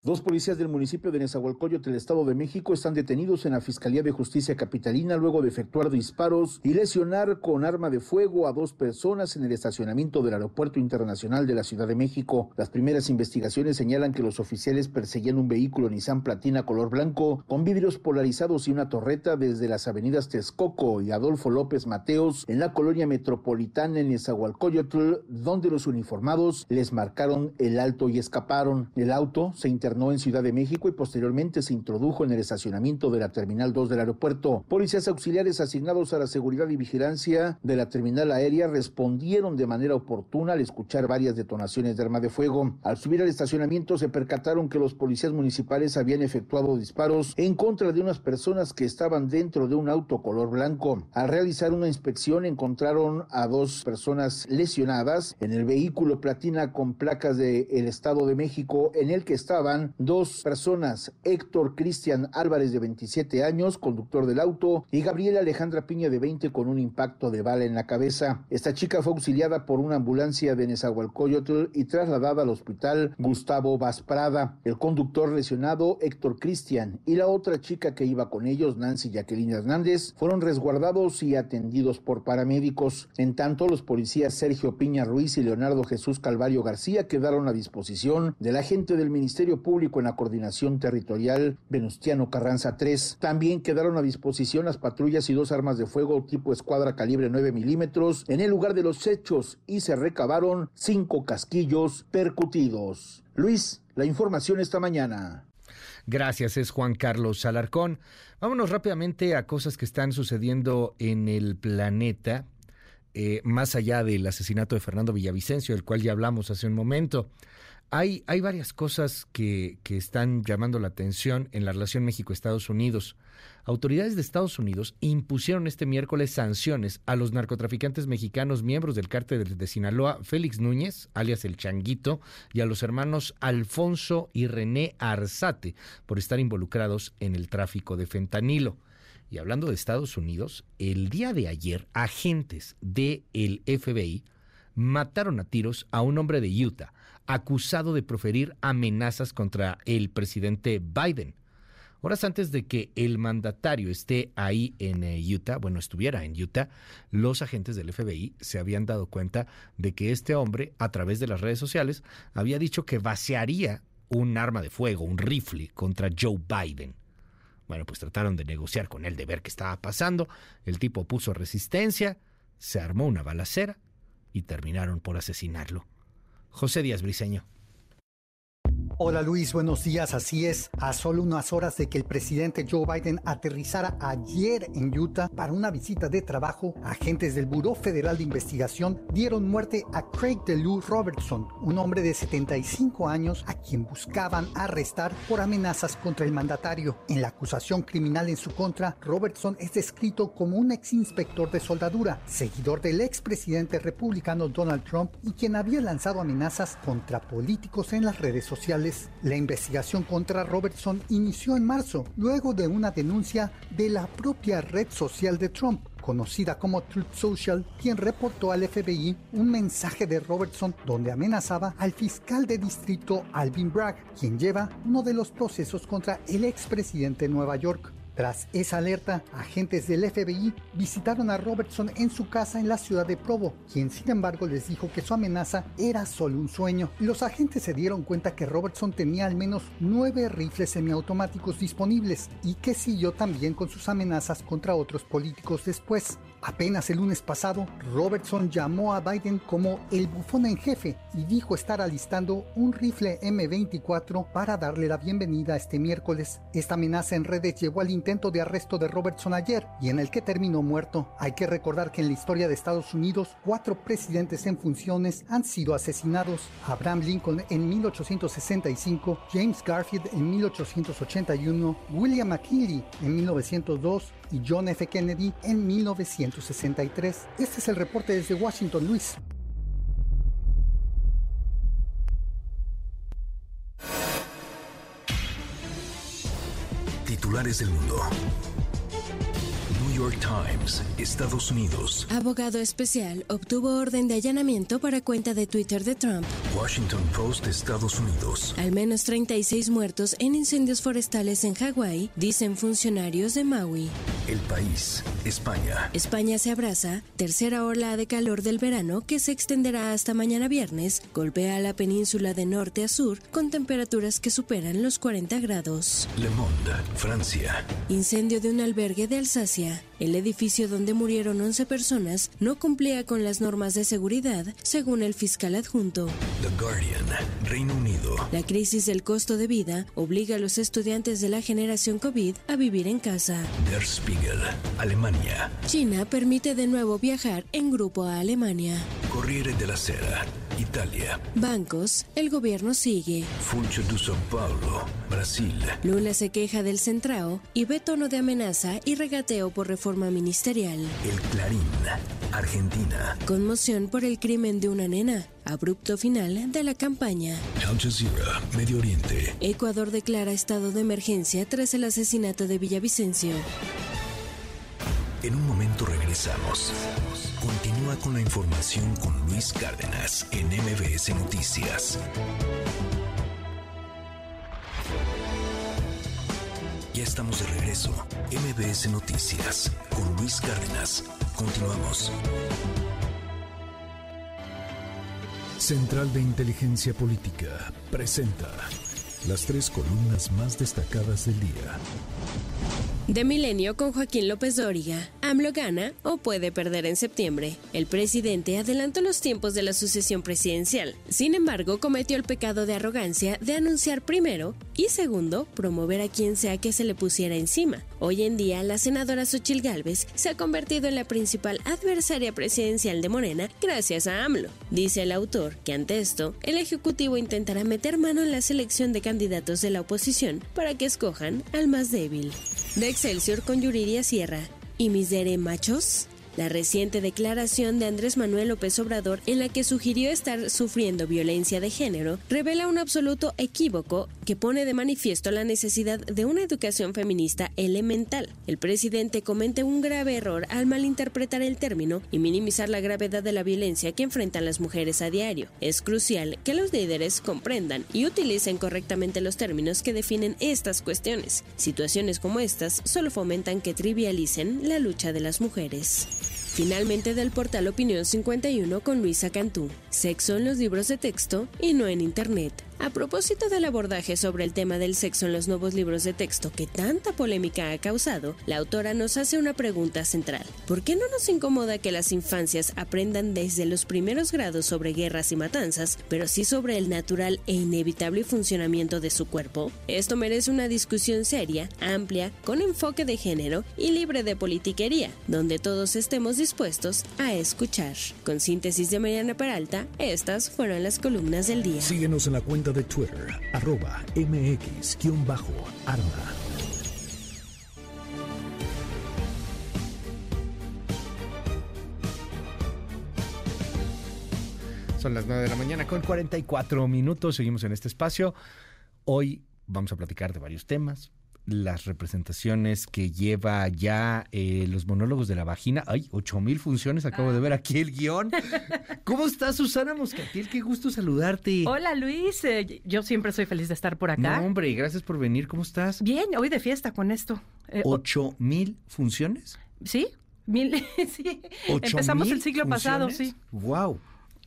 Dos policías del municipio de Nezahualcóyotl del Estado de México están detenidos en la Fiscalía de Justicia Capitalina luego de efectuar disparos y lesionar con arma de fuego a dos personas en el estacionamiento del Aeropuerto Internacional de la Ciudad de México. Las primeras investigaciones señalan que los oficiales perseguían un vehículo Nissan Platina color blanco con vidrios polarizados y una torreta desde las avenidas Texcoco y Adolfo López Mateos en la colonia metropolitana en Nezahualcóyotl, donde los uniformados les marcaron el alto y escaparon. El auto se interrumpió en Ciudad de México y posteriormente se introdujo en el estacionamiento de la Terminal 2 del aeropuerto. Policías auxiliares asignados a la seguridad y vigilancia de la terminal aérea respondieron de manera oportuna al escuchar varias detonaciones de arma de fuego. Al subir al estacionamiento se percataron que los policías municipales habían efectuado disparos en contra de unas personas que estaban dentro de un auto color blanco. Al realizar una inspección encontraron a dos personas lesionadas en el vehículo platina con placas del el Estado de México en el que estaban dos personas, Héctor Cristian Álvarez de 27 años, conductor del auto, y Gabriela Alejandra Piña de 20 con un impacto de bala en la cabeza. Esta chica fue auxiliada por una ambulancia de Nezahualcóyotl y trasladada al hospital Gustavo Vasprada. El conductor lesionado, Héctor Cristian, y la otra chica que iba con ellos, Nancy Jacqueline Hernández, fueron resguardados y atendidos por paramédicos. En tanto, los policías Sergio Piña Ruiz y Leonardo Jesús Calvario García quedaron a disposición del agente del Ministerio Público en la Coordinación Territorial Venustiano Carranza 3. También quedaron a disposición las patrullas y dos armas de fuego tipo escuadra calibre 9 milímetros en el lugar de los hechos y se recabaron cinco casquillos percutidos. Luis, la información esta mañana. Gracias, es Juan Carlos Alarcón. Vámonos rápidamente a cosas que están sucediendo en el planeta, eh, más allá del asesinato de Fernando Villavicencio, del cual ya hablamos hace un momento. Hay, varias cosas que, que están llamando la atención en la relación México-Estados Unidos. Autoridades de Estados Unidos impusieron este miércoles sanciones a los narcotraficantes mexicanos miembros del cártel de Sinaloa, Félix Núñez, alias El Changuito, y a los hermanos Alfonso y René Arzate por estar involucrados en el tráfico de fentanilo. Y hablando de Estados Unidos, el día de ayer, agentes del FBI mataron a tiros a un hombre de Utah acusado de proferir amenazas contra el presidente Biden. Horas antes de que el mandatario esté ahí en eh, Utah, bueno, estuviera en Utah, los agentes del FBI se habían dado cuenta de que este hombre, a través de las redes sociales, había dicho que vaciaría un arma de fuego, un rifle, contra Joe Biden. Bueno, pues trataron de negociar con él, de ver qué estaba pasando. El tipo puso resistencia, se armó una balacera y terminaron por asesinarlo. José Díaz Briceño. Hola Luis, buenos días. Así es, a solo unas horas de que el presidente Joe Biden aterrizara ayer en Utah para una visita de trabajo, agentes del Buró Federal de Investigación dieron muerte a Craig DeLu Robertson, un hombre de 75 años a quien buscaban arrestar por amenazas contra el mandatario. En la acusación criminal en su contra, Robertson es descrito como un ex inspector de soldadura, seguidor del expresidente republicano Donald Trump y quien había lanzado amenazas contra políticos en las redes sociales la investigación contra Robertson inició en marzo, luego de una denuncia de la propia red social de Trump. conocida como Truth Social, quien reportó al FBI un mensaje de Robertson donde amenazaba al fiscal de distrito Alvin Bragg, quien lleva uno de los procesos contra el expresidente de Nueva York. Tras esa alerta, agentes del FBI visitaron a Robertson en su casa en la ciudad de Provo, quien sin embargo les dijo que su amenaza era solo un sueño. Los agentes se dieron cuenta que Robertson tenía al menos nueve rifles semiautomáticos disponibles y que siguió también con sus amenazas contra otros políticos después. Apenas el lunes pasado, Robertson llamó a Biden como el bufón en jefe y dijo estar alistando un rifle M24 para darle la bienvenida este miércoles. Esta amenaza en redes llevó al intento de arresto de Robertson ayer y en el que terminó muerto. Hay que recordar que en la historia de Estados Unidos, cuatro presidentes en funciones han sido asesinados. Abraham Lincoln en 1865, James Garfield en 1881, William McKinley en 1902 y John F. Kennedy en 1963. Este es el reporte desde Washington, Luis. Titulares del mundo. New York Times, Estados Unidos. Abogado especial obtuvo orden de allanamiento para cuenta de Twitter de Trump. Washington Post, Estados Unidos. Al menos 36 muertos en incendios forestales en Hawái, dicen funcionarios de Maui. El país, España. España se abraza. Tercera ola de calor del verano que se extenderá hasta mañana viernes golpea a la península de norte a sur con temperaturas que superan los 40 grados. Le Monde, Francia. Incendio de un albergue de Alsacia. El edificio donde murieron 11 personas no cumplía con las normas de seguridad, según el fiscal adjunto. The Guardian, Reino Unido. La crisis del costo de vida obliga a los estudiantes de la generación COVID a vivir en casa. Der Spiegel, Alemania. China permite de nuevo viajar en grupo a Alemania. Corriere della Sera, Italia. Bancos, el gobierno sigue. Funcho de São Paulo, Brasil. Lula se queja del centrao y ve tono de amenaza y regateo por reforma ministerial. El Clarín, Argentina. Conmoción por el crimen de una nena. Abrupto final de la campaña. Al Jazeera, Medio Oriente. Ecuador declara estado de emergencia tras el asesinato de Villavicencio. En un momento regresamos. Continúa con la información con Luis Cárdenas en MBS Noticias. Estamos de regreso. MBS Noticias con Luis Cárdenas. Continuamos. Central de Inteligencia Política presenta las tres columnas más destacadas del día. De Milenio con Joaquín López Dóriga. AMLO gana o puede perder en septiembre. El presidente adelantó los tiempos de la sucesión presidencial. Sin embargo, cometió el pecado de arrogancia de anunciar primero y segundo, promover a quien sea que se le pusiera encima. Hoy en día, la senadora Xochil Gálvez se ha convertido en la principal adversaria presidencial de Morena gracias a AMLO. Dice el autor que ante esto, el Ejecutivo intentará meter mano en la selección de candidatos de la oposición para que escojan al más débil. De Excelsior con Yuridia Sierra. ¿Y mis dere machos? La reciente declaración de Andrés Manuel López Obrador en la que sugirió estar sufriendo violencia de género revela un absoluto equívoco que pone de manifiesto la necesidad de una educación feminista elemental. El presidente comete un grave error al malinterpretar el término y minimizar la gravedad de la violencia que enfrentan las mujeres a diario. Es crucial que los líderes comprendan y utilicen correctamente los términos que definen estas cuestiones. Situaciones como estas solo fomentan que trivialicen la lucha de las mujeres. Finalmente del portal Opinión 51 con Luisa Cantú. Sexo en los libros de texto y no en Internet. A propósito del abordaje sobre el tema del sexo en los nuevos libros de texto que tanta polémica ha causado, la autora nos hace una pregunta central. ¿Por qué no nos incomoda que las infancias aprendan desde los primeros grados sobre guerras y matanzas, pero sí sobre el natural e inevitable funcionamiento de su cuerpo? Esto merece una discusión seria, amplia, con enfoque de género y libre de politiquería, donde todos estemos dispuestos a escuchar. Con síntesis de Mariana Peralta, estas fueron las columnas del día. Síguenos en la cuenta de Twitter, arroba mx-arma. Son las 9 de la mañana con 44 minutos. Seguimos en este espacio. Hoy vamos a platicar de varios temas. Las representaciones que lleva ya eh, los monólogos de la vagina. Ay, ocho mil funciones, acabo de ver aquí el guion. (laughs) ¿Cómo estás, Susana Moscatel? Qué gusto saludarte. Hola, Luis. Eh, yo siempre soy feliz de estar por acá. No, hombre, gracias por venir. ¿Cómo estás? Bien, hoy de fiesta con esto. Eh, ¿Ocho mil funciones? Sí, mil, (laughs) sí. Empezamos el siglo pasado, sí. Wow.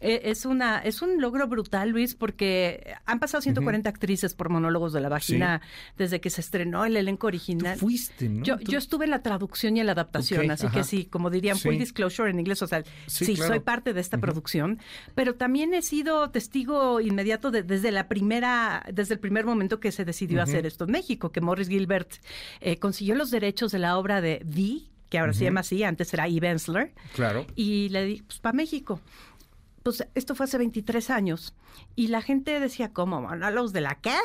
Eh, es una es un logro brutal, Luis, porque han pasado 140 actrices por monólogos de la vagina desde que se estrenó el elenco original. fuiste, ¿no? Yo, yo estuve en la traducción y en la adaptación, así que sí, como dirían, full disclosure en inglés, o sea, sí, soy parte de esta producción, pero también he sido testigo inmediato desde la primera, desde el primer momento que se decidió hacer esto en México, que Morris Gilbert eh, consiguió los derechos de la obra de Vi, que ahora se llama así, antes era E. Bensler. Claro. Y le di, pues, para México pues esto fue hace 23 años y la gente decía, ¿cómo? ¿Monólogos de la qué?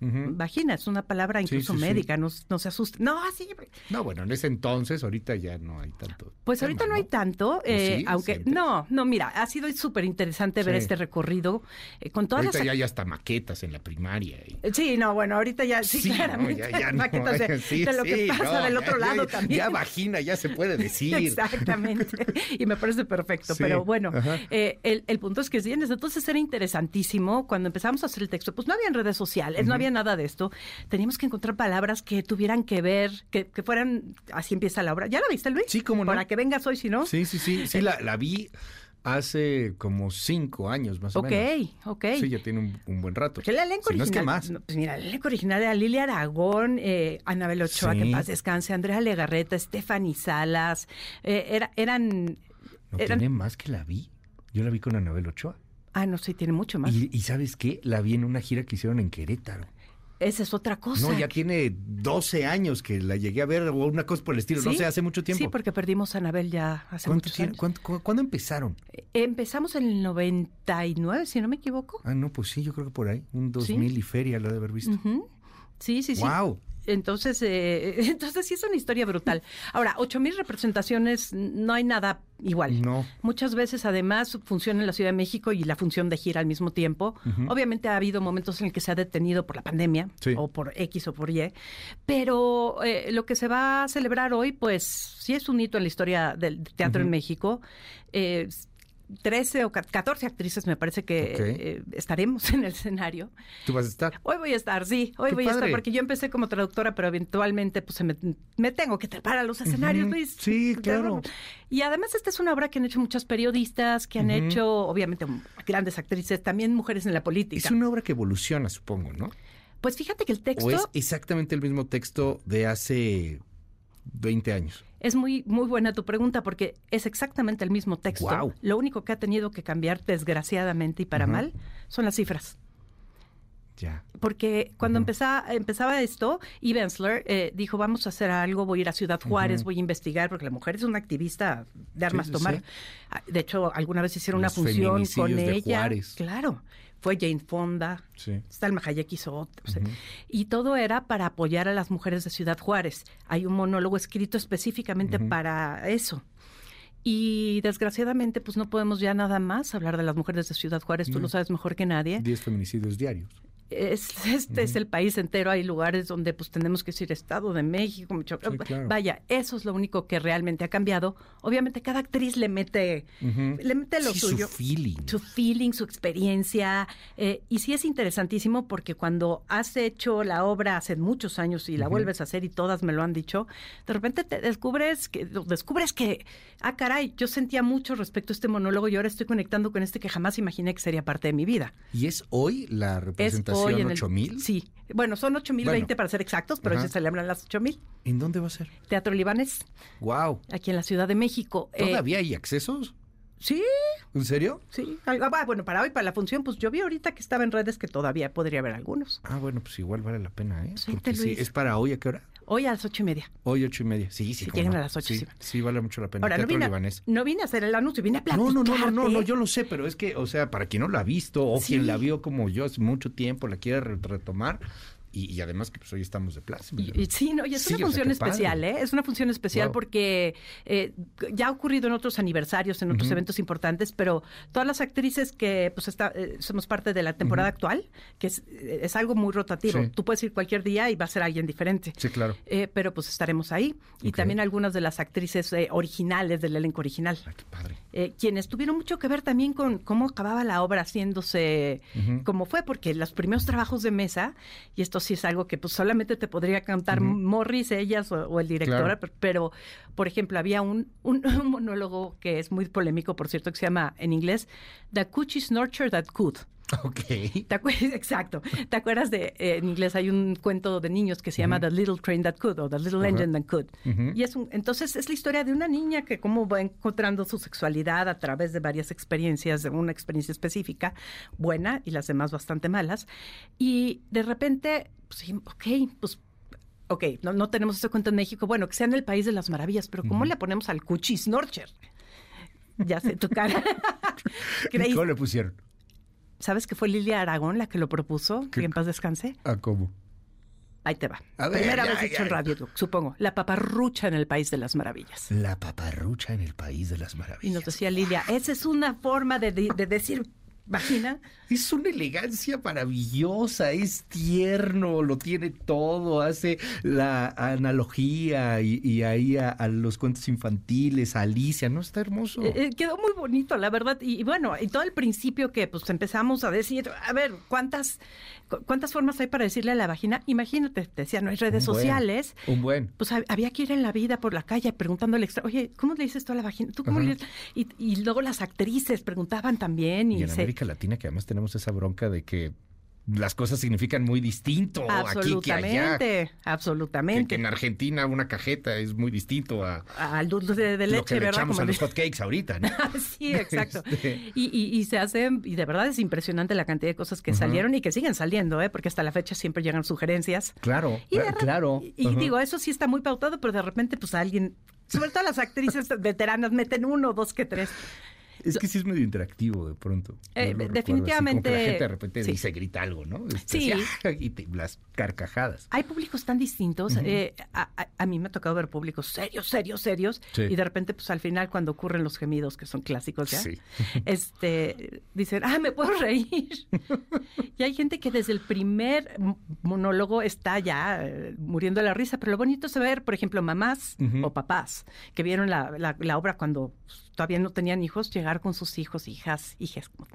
Vagina, es una palabra incluso médica, No, se asuste. No, así. No, bueno, en ese entonces, ahorita ya no hay tanto. Pues ahorita no, hay tanto, eh, aunque. No, no, mira, ha sido súper interesante ver este recorrido eh, con todas ahorita ya hay hasta maquetas en la primaria. Sí, no, bueno, ahorita ya, sí, claramente. ya, (laughs) maquetas (laughs) de, lo que pasa del otro lado también. Ya vagina, ya se puede (laughs) decir. Exactamente. y me parece perfecto. Pero bueno, eh, el, el, punto es que sí, entonces era interesantísimo cuando empezamos a hacer el texto. Pues no había redes sociales, no había nada de esto, teníamos que encontrar palabras que tuvieran que ver, que, fueran, así empieza la obra. ¿Ya la viste, Luis? Sí, como no. Para que vengas hoy, si no. Sí, sí, sí, sí, la, la vi hace como cinco años más o menos. Ok, ok. Sí, ya tiene un, buen rato. el elenco original. No más. pues mira, el elenco original era Lilia Aragón, eh, Anabel Ochoa, que paz descanse, Andrea Legarreta, Stephanie Salas. Eh, era, eran. ¿No tiene más que la vi? Yo la vi con Anabel Ochoa. Ah, no, sí, tiene mucho más. Y, y ¿sabes qué? La vi en una gira que hicieron en Querétaro. Esa es otra cosa. No, ya tiene 12 años que la llegué a ver o una cosa por el estilo, no sé, hace mucho tiempo. Sí, porque perdimos a Anabel ya hace muchos años. ¿cuándo, empezaron? Eh, empezamos en el 99, si no me equivoco. Ah, no, pues sí, yo creo que por ahí, un 2000 y feria lo de haber visto. Sí, sí, sí. Wow. Entonces, eh, (laughs) entonces sí es una historia brutal. Ahora, ocho mil representaciones, no hay nada igual. No. Muchas veces, además, funciona en la Ciudad de México y la función de gira al mismo tiempo. Obviamente ha habido momentos en el que se ha detenido por la pandemia o por X o por Y, pero eh, lo que se va a celebrar hoy, pues sí es un hito en la historia del teatro en México. Eh, 13 o 14 actrices me parece que eh, estaremos en el escenario. ¿Tú vas a estar? Hoy voy a estar, sí, hoy voy a estar porque yo empecé como traductora, pero eventualmente pues me, tengo que trepar a los escenarios, Luis. Sí, claro. Y además esta es una obra que han hecho muchos periodistas, que han hecho obviamente grandes actrices, también mujeres en la política. Es una obra que evoluciona, supongo, ¿no? Pues fíjate que el texto... ¿O es exactamente el mismo texto de hace 20 años? Es muy, muy buena tu pregunta porque es exactamente el mismo texto. Lo único que ha tenido que cambiar, desgraciadamente y para mal, son las cifras. Ya. Porque cuando empezaba, empezaba esto, y eh, dijo, vamos a hacer algo, voy a ir a Ciudad Juárez, voy a investigar, porque la mujer es una activista de armas tomar. Ah, de hecho, alguna vez hicieron una función con ella. Claro fue Jane Fonda, sí. Salma Hayek hizo otro. Y todo era para apoyar a las mujeres de Ciudad Juárez. Hay un monólogo escrito específicamente para eso. Y desgraciadamente, pues no podemos ya nada más hablar de las mujeres de Ciudad Juárez, tú lo sabes mejor que nadie. Diez feminicidios diarios es, (laughs) este es el país entero, hay lugares donde pues tenemos que decir Estado de México, vaya, eso es lo único que realmente ha cambiado. Obviamente cada actriz le mete, le mete lo suyo. Su feeling. Su feeling, su experiencia. Eh, y sí es interesantísimo porque cuando has hecho la obra hace muchos años y la vuelves a hacer y todas me lo han dicho, de repente te descubres que, descubres que, ah, caray, yo sentía mucho respecto a este monólogo y ahora estoy conectando con este que jamás imaginé que sería parte de mi vida. ¿Y es hoy la representación? Hoy en 8000? Sí. Bueno, son 8020 para ser exactos, pero se celebran las 8000. ¿En dónde va a ser? Teatro Libanés. Wow. Aquí en la Ciudad de México. Eh, ¿Todavía hay accesos? Sí. ¿En serio? Sí. Ah, bueno, para hoy, para la función, pues yo vi ahorita que estaba en redes que todavía podría haber algunos. Ah, bueno, pues igual vale la pena, ¿eh? Porque sí, ¿Es para hoy a qué hora? Hoy a las ocho y media. Hoy ocho y media. Sí, sí. Si llegan a las ocho. Sí, sí, vale mucho la pena. Ahora, no vine, no vine, a hacer el anuncio, vine a platicar. No, no, no, no, no, yo lo sé, pero es que, o sea, para quien no lo ha visto o quien la vio como yo hace mucho tiempo, la quiere retomar, y, además que pues hoy estamos de plaza. sí, no, y es una función especial, ¿eh? Es una función especial porque eh, ya ha ocurrido en otros aniversarios, en otros eventos importantes, pero todas las actrices que pues está, eh, somos parte de la temporada actual, que es, es, algo muy rotativo. Tú puedes ir cualquier día y va a ser alguien diferente. Sí, claro. pero pues estaremos ahí. Y también algunas de las actrices originales del elenco original. Ay, qué padre. quienes tuvieron mucho que ver también con cómo acababa la obra haciéndose como fue, porque los primeros trabajos de mesa, y esto sí es algo que pues solamente te podría cantar Morris, ellas o, el director, pero, por ejemplo, había un, (laughs) un, monólogo que es muy polémico, por cierto, que se llama en inglés The Coochie Nurture That Could. Ok. (laughs) Exacto. ¿Te acuerdas de, eh, en inglés hay un cuento de niños que se llama The Little Train That Could o The Little Engine That Could? Y es un, entonces es la historia de una niña que cómo va encontrando su sexualidad a través de varias experiencias, de una experiencia específica, buena y las demás bastante malas. Y de repente, pues, ok, pues ok, no, no tenemos ese cuento en México, bueno, que sea en el país de las maravillas, pero ¿cómo le ponemos al cuchis snorcher? Ya sé, tu cara. (laughs) ¿Cómo le pusieron? ¿Sabes que fue Lilia Aragón la que lo propuso? Que en paz descanse. ¿A cómo? Ahí te va. Primera vez hecho en radio, supongo. La paparrucha en el País de las Maravillas. La paparrucha en el País de las Maravillas. Y nos decía Lilia, esa es una forma de, de decir vagina. Es una elegancia maravillosa, es tierno, lo tiene todo, hace la analogía y, ahí a, los cuentos infantiles, a Alicia, ¿no? Está hermoso. Eh, eh, quedó muy bonito, la verdad. Y, bueno, y todo el principio que pues empezamos a decir, a ver, ¿cuántas, cuántas formas hay para decirle a la vagina? Imagínate, te decía, no hay redes sociales. Un buen. Pues había que ir en la vida por la calle preguntando al extra, oye, ¿cómo le dices tú a la vagina? ¿Tú cómo le... y, y, luego las actrices preguntaban también. Y, se, Latina, que además tenemos esa bronca de que las cosas significan muy distinto aquí que allá. Absolutamente. Que, en Argentina una cajeta es muy distinto a al dulce de, leche, lo que le echamos a los hotcakes ahorita, ¿no? (laughs) sí, exacto. (laughs) Este y, se hace, y de verdad es impresionante la cantidad de cosas que salieron y que siguen saliendo, ¿eh? porque hasta la fecha siempre llegan sugerencias. Claro, claro. Y, digo, eso sí está muy pautado, pero de repente pues alguien, sobre todo las actrices veteranas, meten uno, dos que tres. Es que sí es medio interactivo de pronto. Eh, definitivamente. la gente de repente dice, grita algo, ¿no? Este, sí. y las carcajadas. Hay públicos tan distintos. Eh, a, mí me ha tocado ver públicos serios, serios, serios. Y de repente, pues al final, cuando ocurren los gemidos, que son clásicos ya, (laughs) este, dicen, ah, me puedo reír. y hay gente que desde el primer monólogo está ya eh, muriendo de la risa. Pero lo bonito es ver, por ejemplo, mamás o papás que vieron la, la obra cuando todavía no tenían hijos, llegar con sus hijos, hijas, hijas, con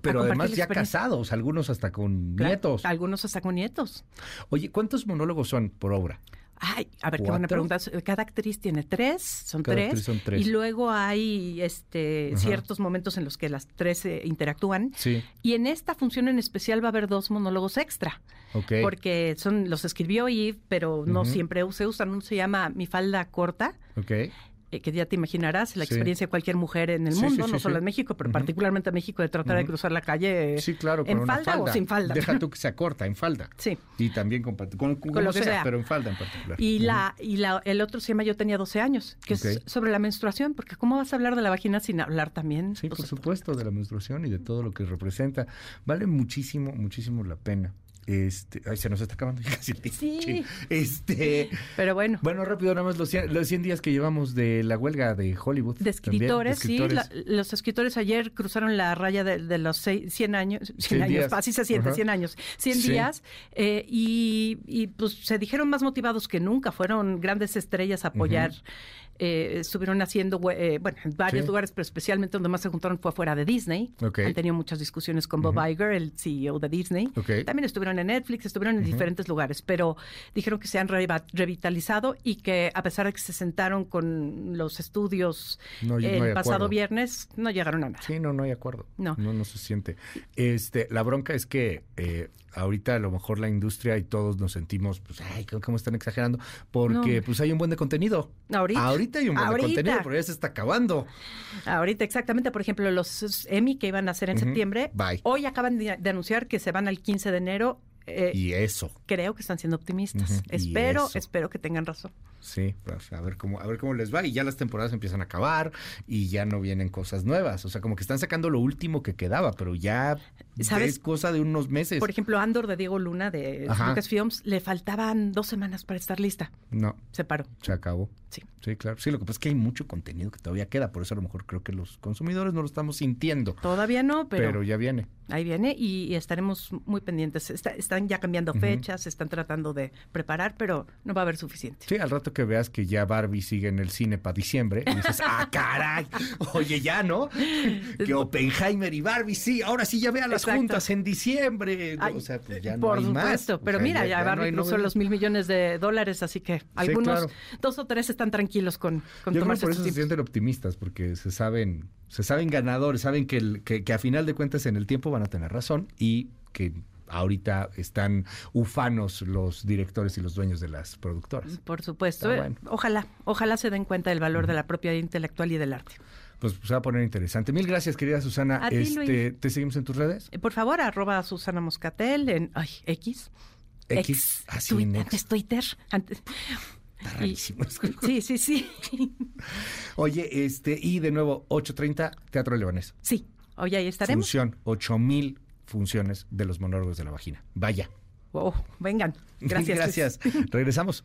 Pero, además ya casados, algunos hasta con nietos. Algunos hasta con nietos. Oye, ¿cuántos monólogos son por obra? Ay, a ver, qué buena pregunta. Cada actriz tiene tres, son, tres, Y luego hay este ciertos momentos en los que las tres eh, interactúan. Sí. Y en esta función en especial va a haber dos monólogos extra. Okay. Porque son los escribió Eve, pero no siempre se usan. Uno se llama Mi falda corta. Okay. Eh, que ya te imaginarás, la experiencia de cualquier mujer en el mundo, no solo en México, pero particularmente en México, de tratar de cruzar la calle sí, claro, en falda, o sin falda. Deja tú (laughs) que se acorta, en falda. Sí. Y también con, con, lo que sea, pero en falda en particular. Y, la, y la, el otro se llama Yo tenía 12 años, que es sobre la menstruación, porque ¿cómo vas a hablar de la vagina sin hablar también? Sí, por supuesto, de la menstruación y de todo lo que representa. Vale muchísimo, muchísimo la pena. Este, ay, se nos está acabando (laughs) casi el. Sí. Este, pero bueno. Bueno, rápido, nada más los 100, días que llevamos de la huelga de Hollywood. De escritores, sí. los escritores ayer cruzaron la raya de, los 100 años, 100, años, así se siente, 100 años, 100 días, eh, y, pues se dijeron más motivados que nunca, fueron grandes estrellas a apoyar eh, estuvieron haciendo, eh, bueno, en varios lugares, pero especialmente donde más se juntaron fue fuera de Disney. Han tenido muchas discusiones con Bob Iger, el CEO de Disney. También estuvieron en Netflix, estuvieron en diferentes lugares, pero dijeron que se han revitalizado y que a pesar de que se sentaron con los estudios el pasado viernes, no llegaron a nada. Sí, no, no hay acuerdo. No. No, no se siente. Este, la bronca es que eh, ahorita a lo mejor la industria y todos nos sentimos, pues, ay, ¿cómo están exagerando? Porque pues hay un buen de contenido. Ahorita. Ahorita hay un buen de contenido, pero ya se está acabando. Ahorita, exactamente. Por ejemplo, los Emmy que iban a hacer en septiembre, hoy acaban de, anunciar que se van al 15 de enero Eh, y eso. Creo que están siendo optimistas. Espero, espero que tengan razón. Sí, pues, a ver cómo, a ver cómo les va. Y ya las temporadas empiezan a acabar y ya no vienen cosas nuevas. O sea, como que están sacando lo último que quedaba, pero ya es cosa de unos meses. Por ejemplo, Andor de Diego Luna de Lucasfilms, le faltaban dos semanas para estar lista. No. Se paró. Se acabó. Sí. Sí, claro. Sí, lo que pasa es que hay mucho contenido que todavía queda, por eso a lo mejor creo que los consumidores no lo estamos sintiendo. Todavía no, pero. Pero ya viene. Ahí viene y, estaremos muy pendientes. están ya cambiando fechas, están tratando de preparar, pero no va a haber suficiente. Sí, al rato que veas que ya Barbie sigue en el cine para diciembre, y dices, ¡ah, caray! (laughs) Oye, ya, ¿no? Que Oppenheimer y Barbie, sí, ahora sí ya vean las juntas en diciembre. o sea, pues ya no por hay supuesto, pero mira, ya, Barbie cruzó los mil millones de dólares, así que algunos, dos o tres están tranquilos con, con Yo por eso se sienten optimistas, porque se saben, se saben ganadores, saben que, que a final de cuentas en el tiempo van a tener razón y que ahorita están ufanos los directores y los dueños de las productoras. Por supuesto. Eh, ojalá, ojalá se den cuenta del valor de la propiedad intelectual y del arte. Pues se va a poner interesante. Mil gracias, querida Susana. este, ¿Te seguimos en tus redes? Eh, por favor, arroba Susana Moscatel en ay, X. X, así Twitter, antes Twitter. Antes, sí, sí, sí. Oye, este, y de nuevo, 8.30, Teatro Leones. Sí, hoy ahí estaremos. Función, 8.000 funciones de los monólogos de la vagina. Vaya. Wow, vengan. Gracias. Gracias. Regresamos.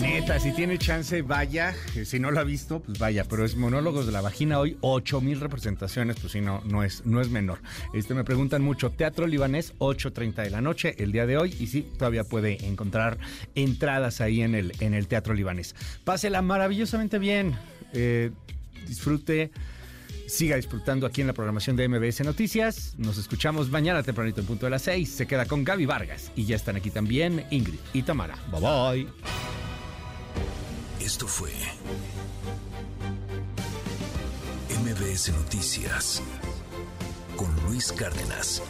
Neta, si tiene chance, vaya. Si no lo ha visto, pues vaya. Pero es Monólogos de la Vagina hoy, ocho mil representaciones, pues sí, no, no, es, no es menor. Este, me preguntan mucho, Teatro Libanés, 8.30 de la noche, el día de hoy. Y sí, todavía puede encontrar entradas ahí en el, en el Teatro Libanés. Pásela maravillosamente bien. Eh, disfrute siga disfrutando aquí en la programación de MBS Noticias. Nos escuchamos mañana tempranito en punto de las 6. Se queda con Gaby Vargas y ya están aquí también Ingrid y Tamara. Bye bye. Esto fue MBS Noticias con Luis Cárdenas.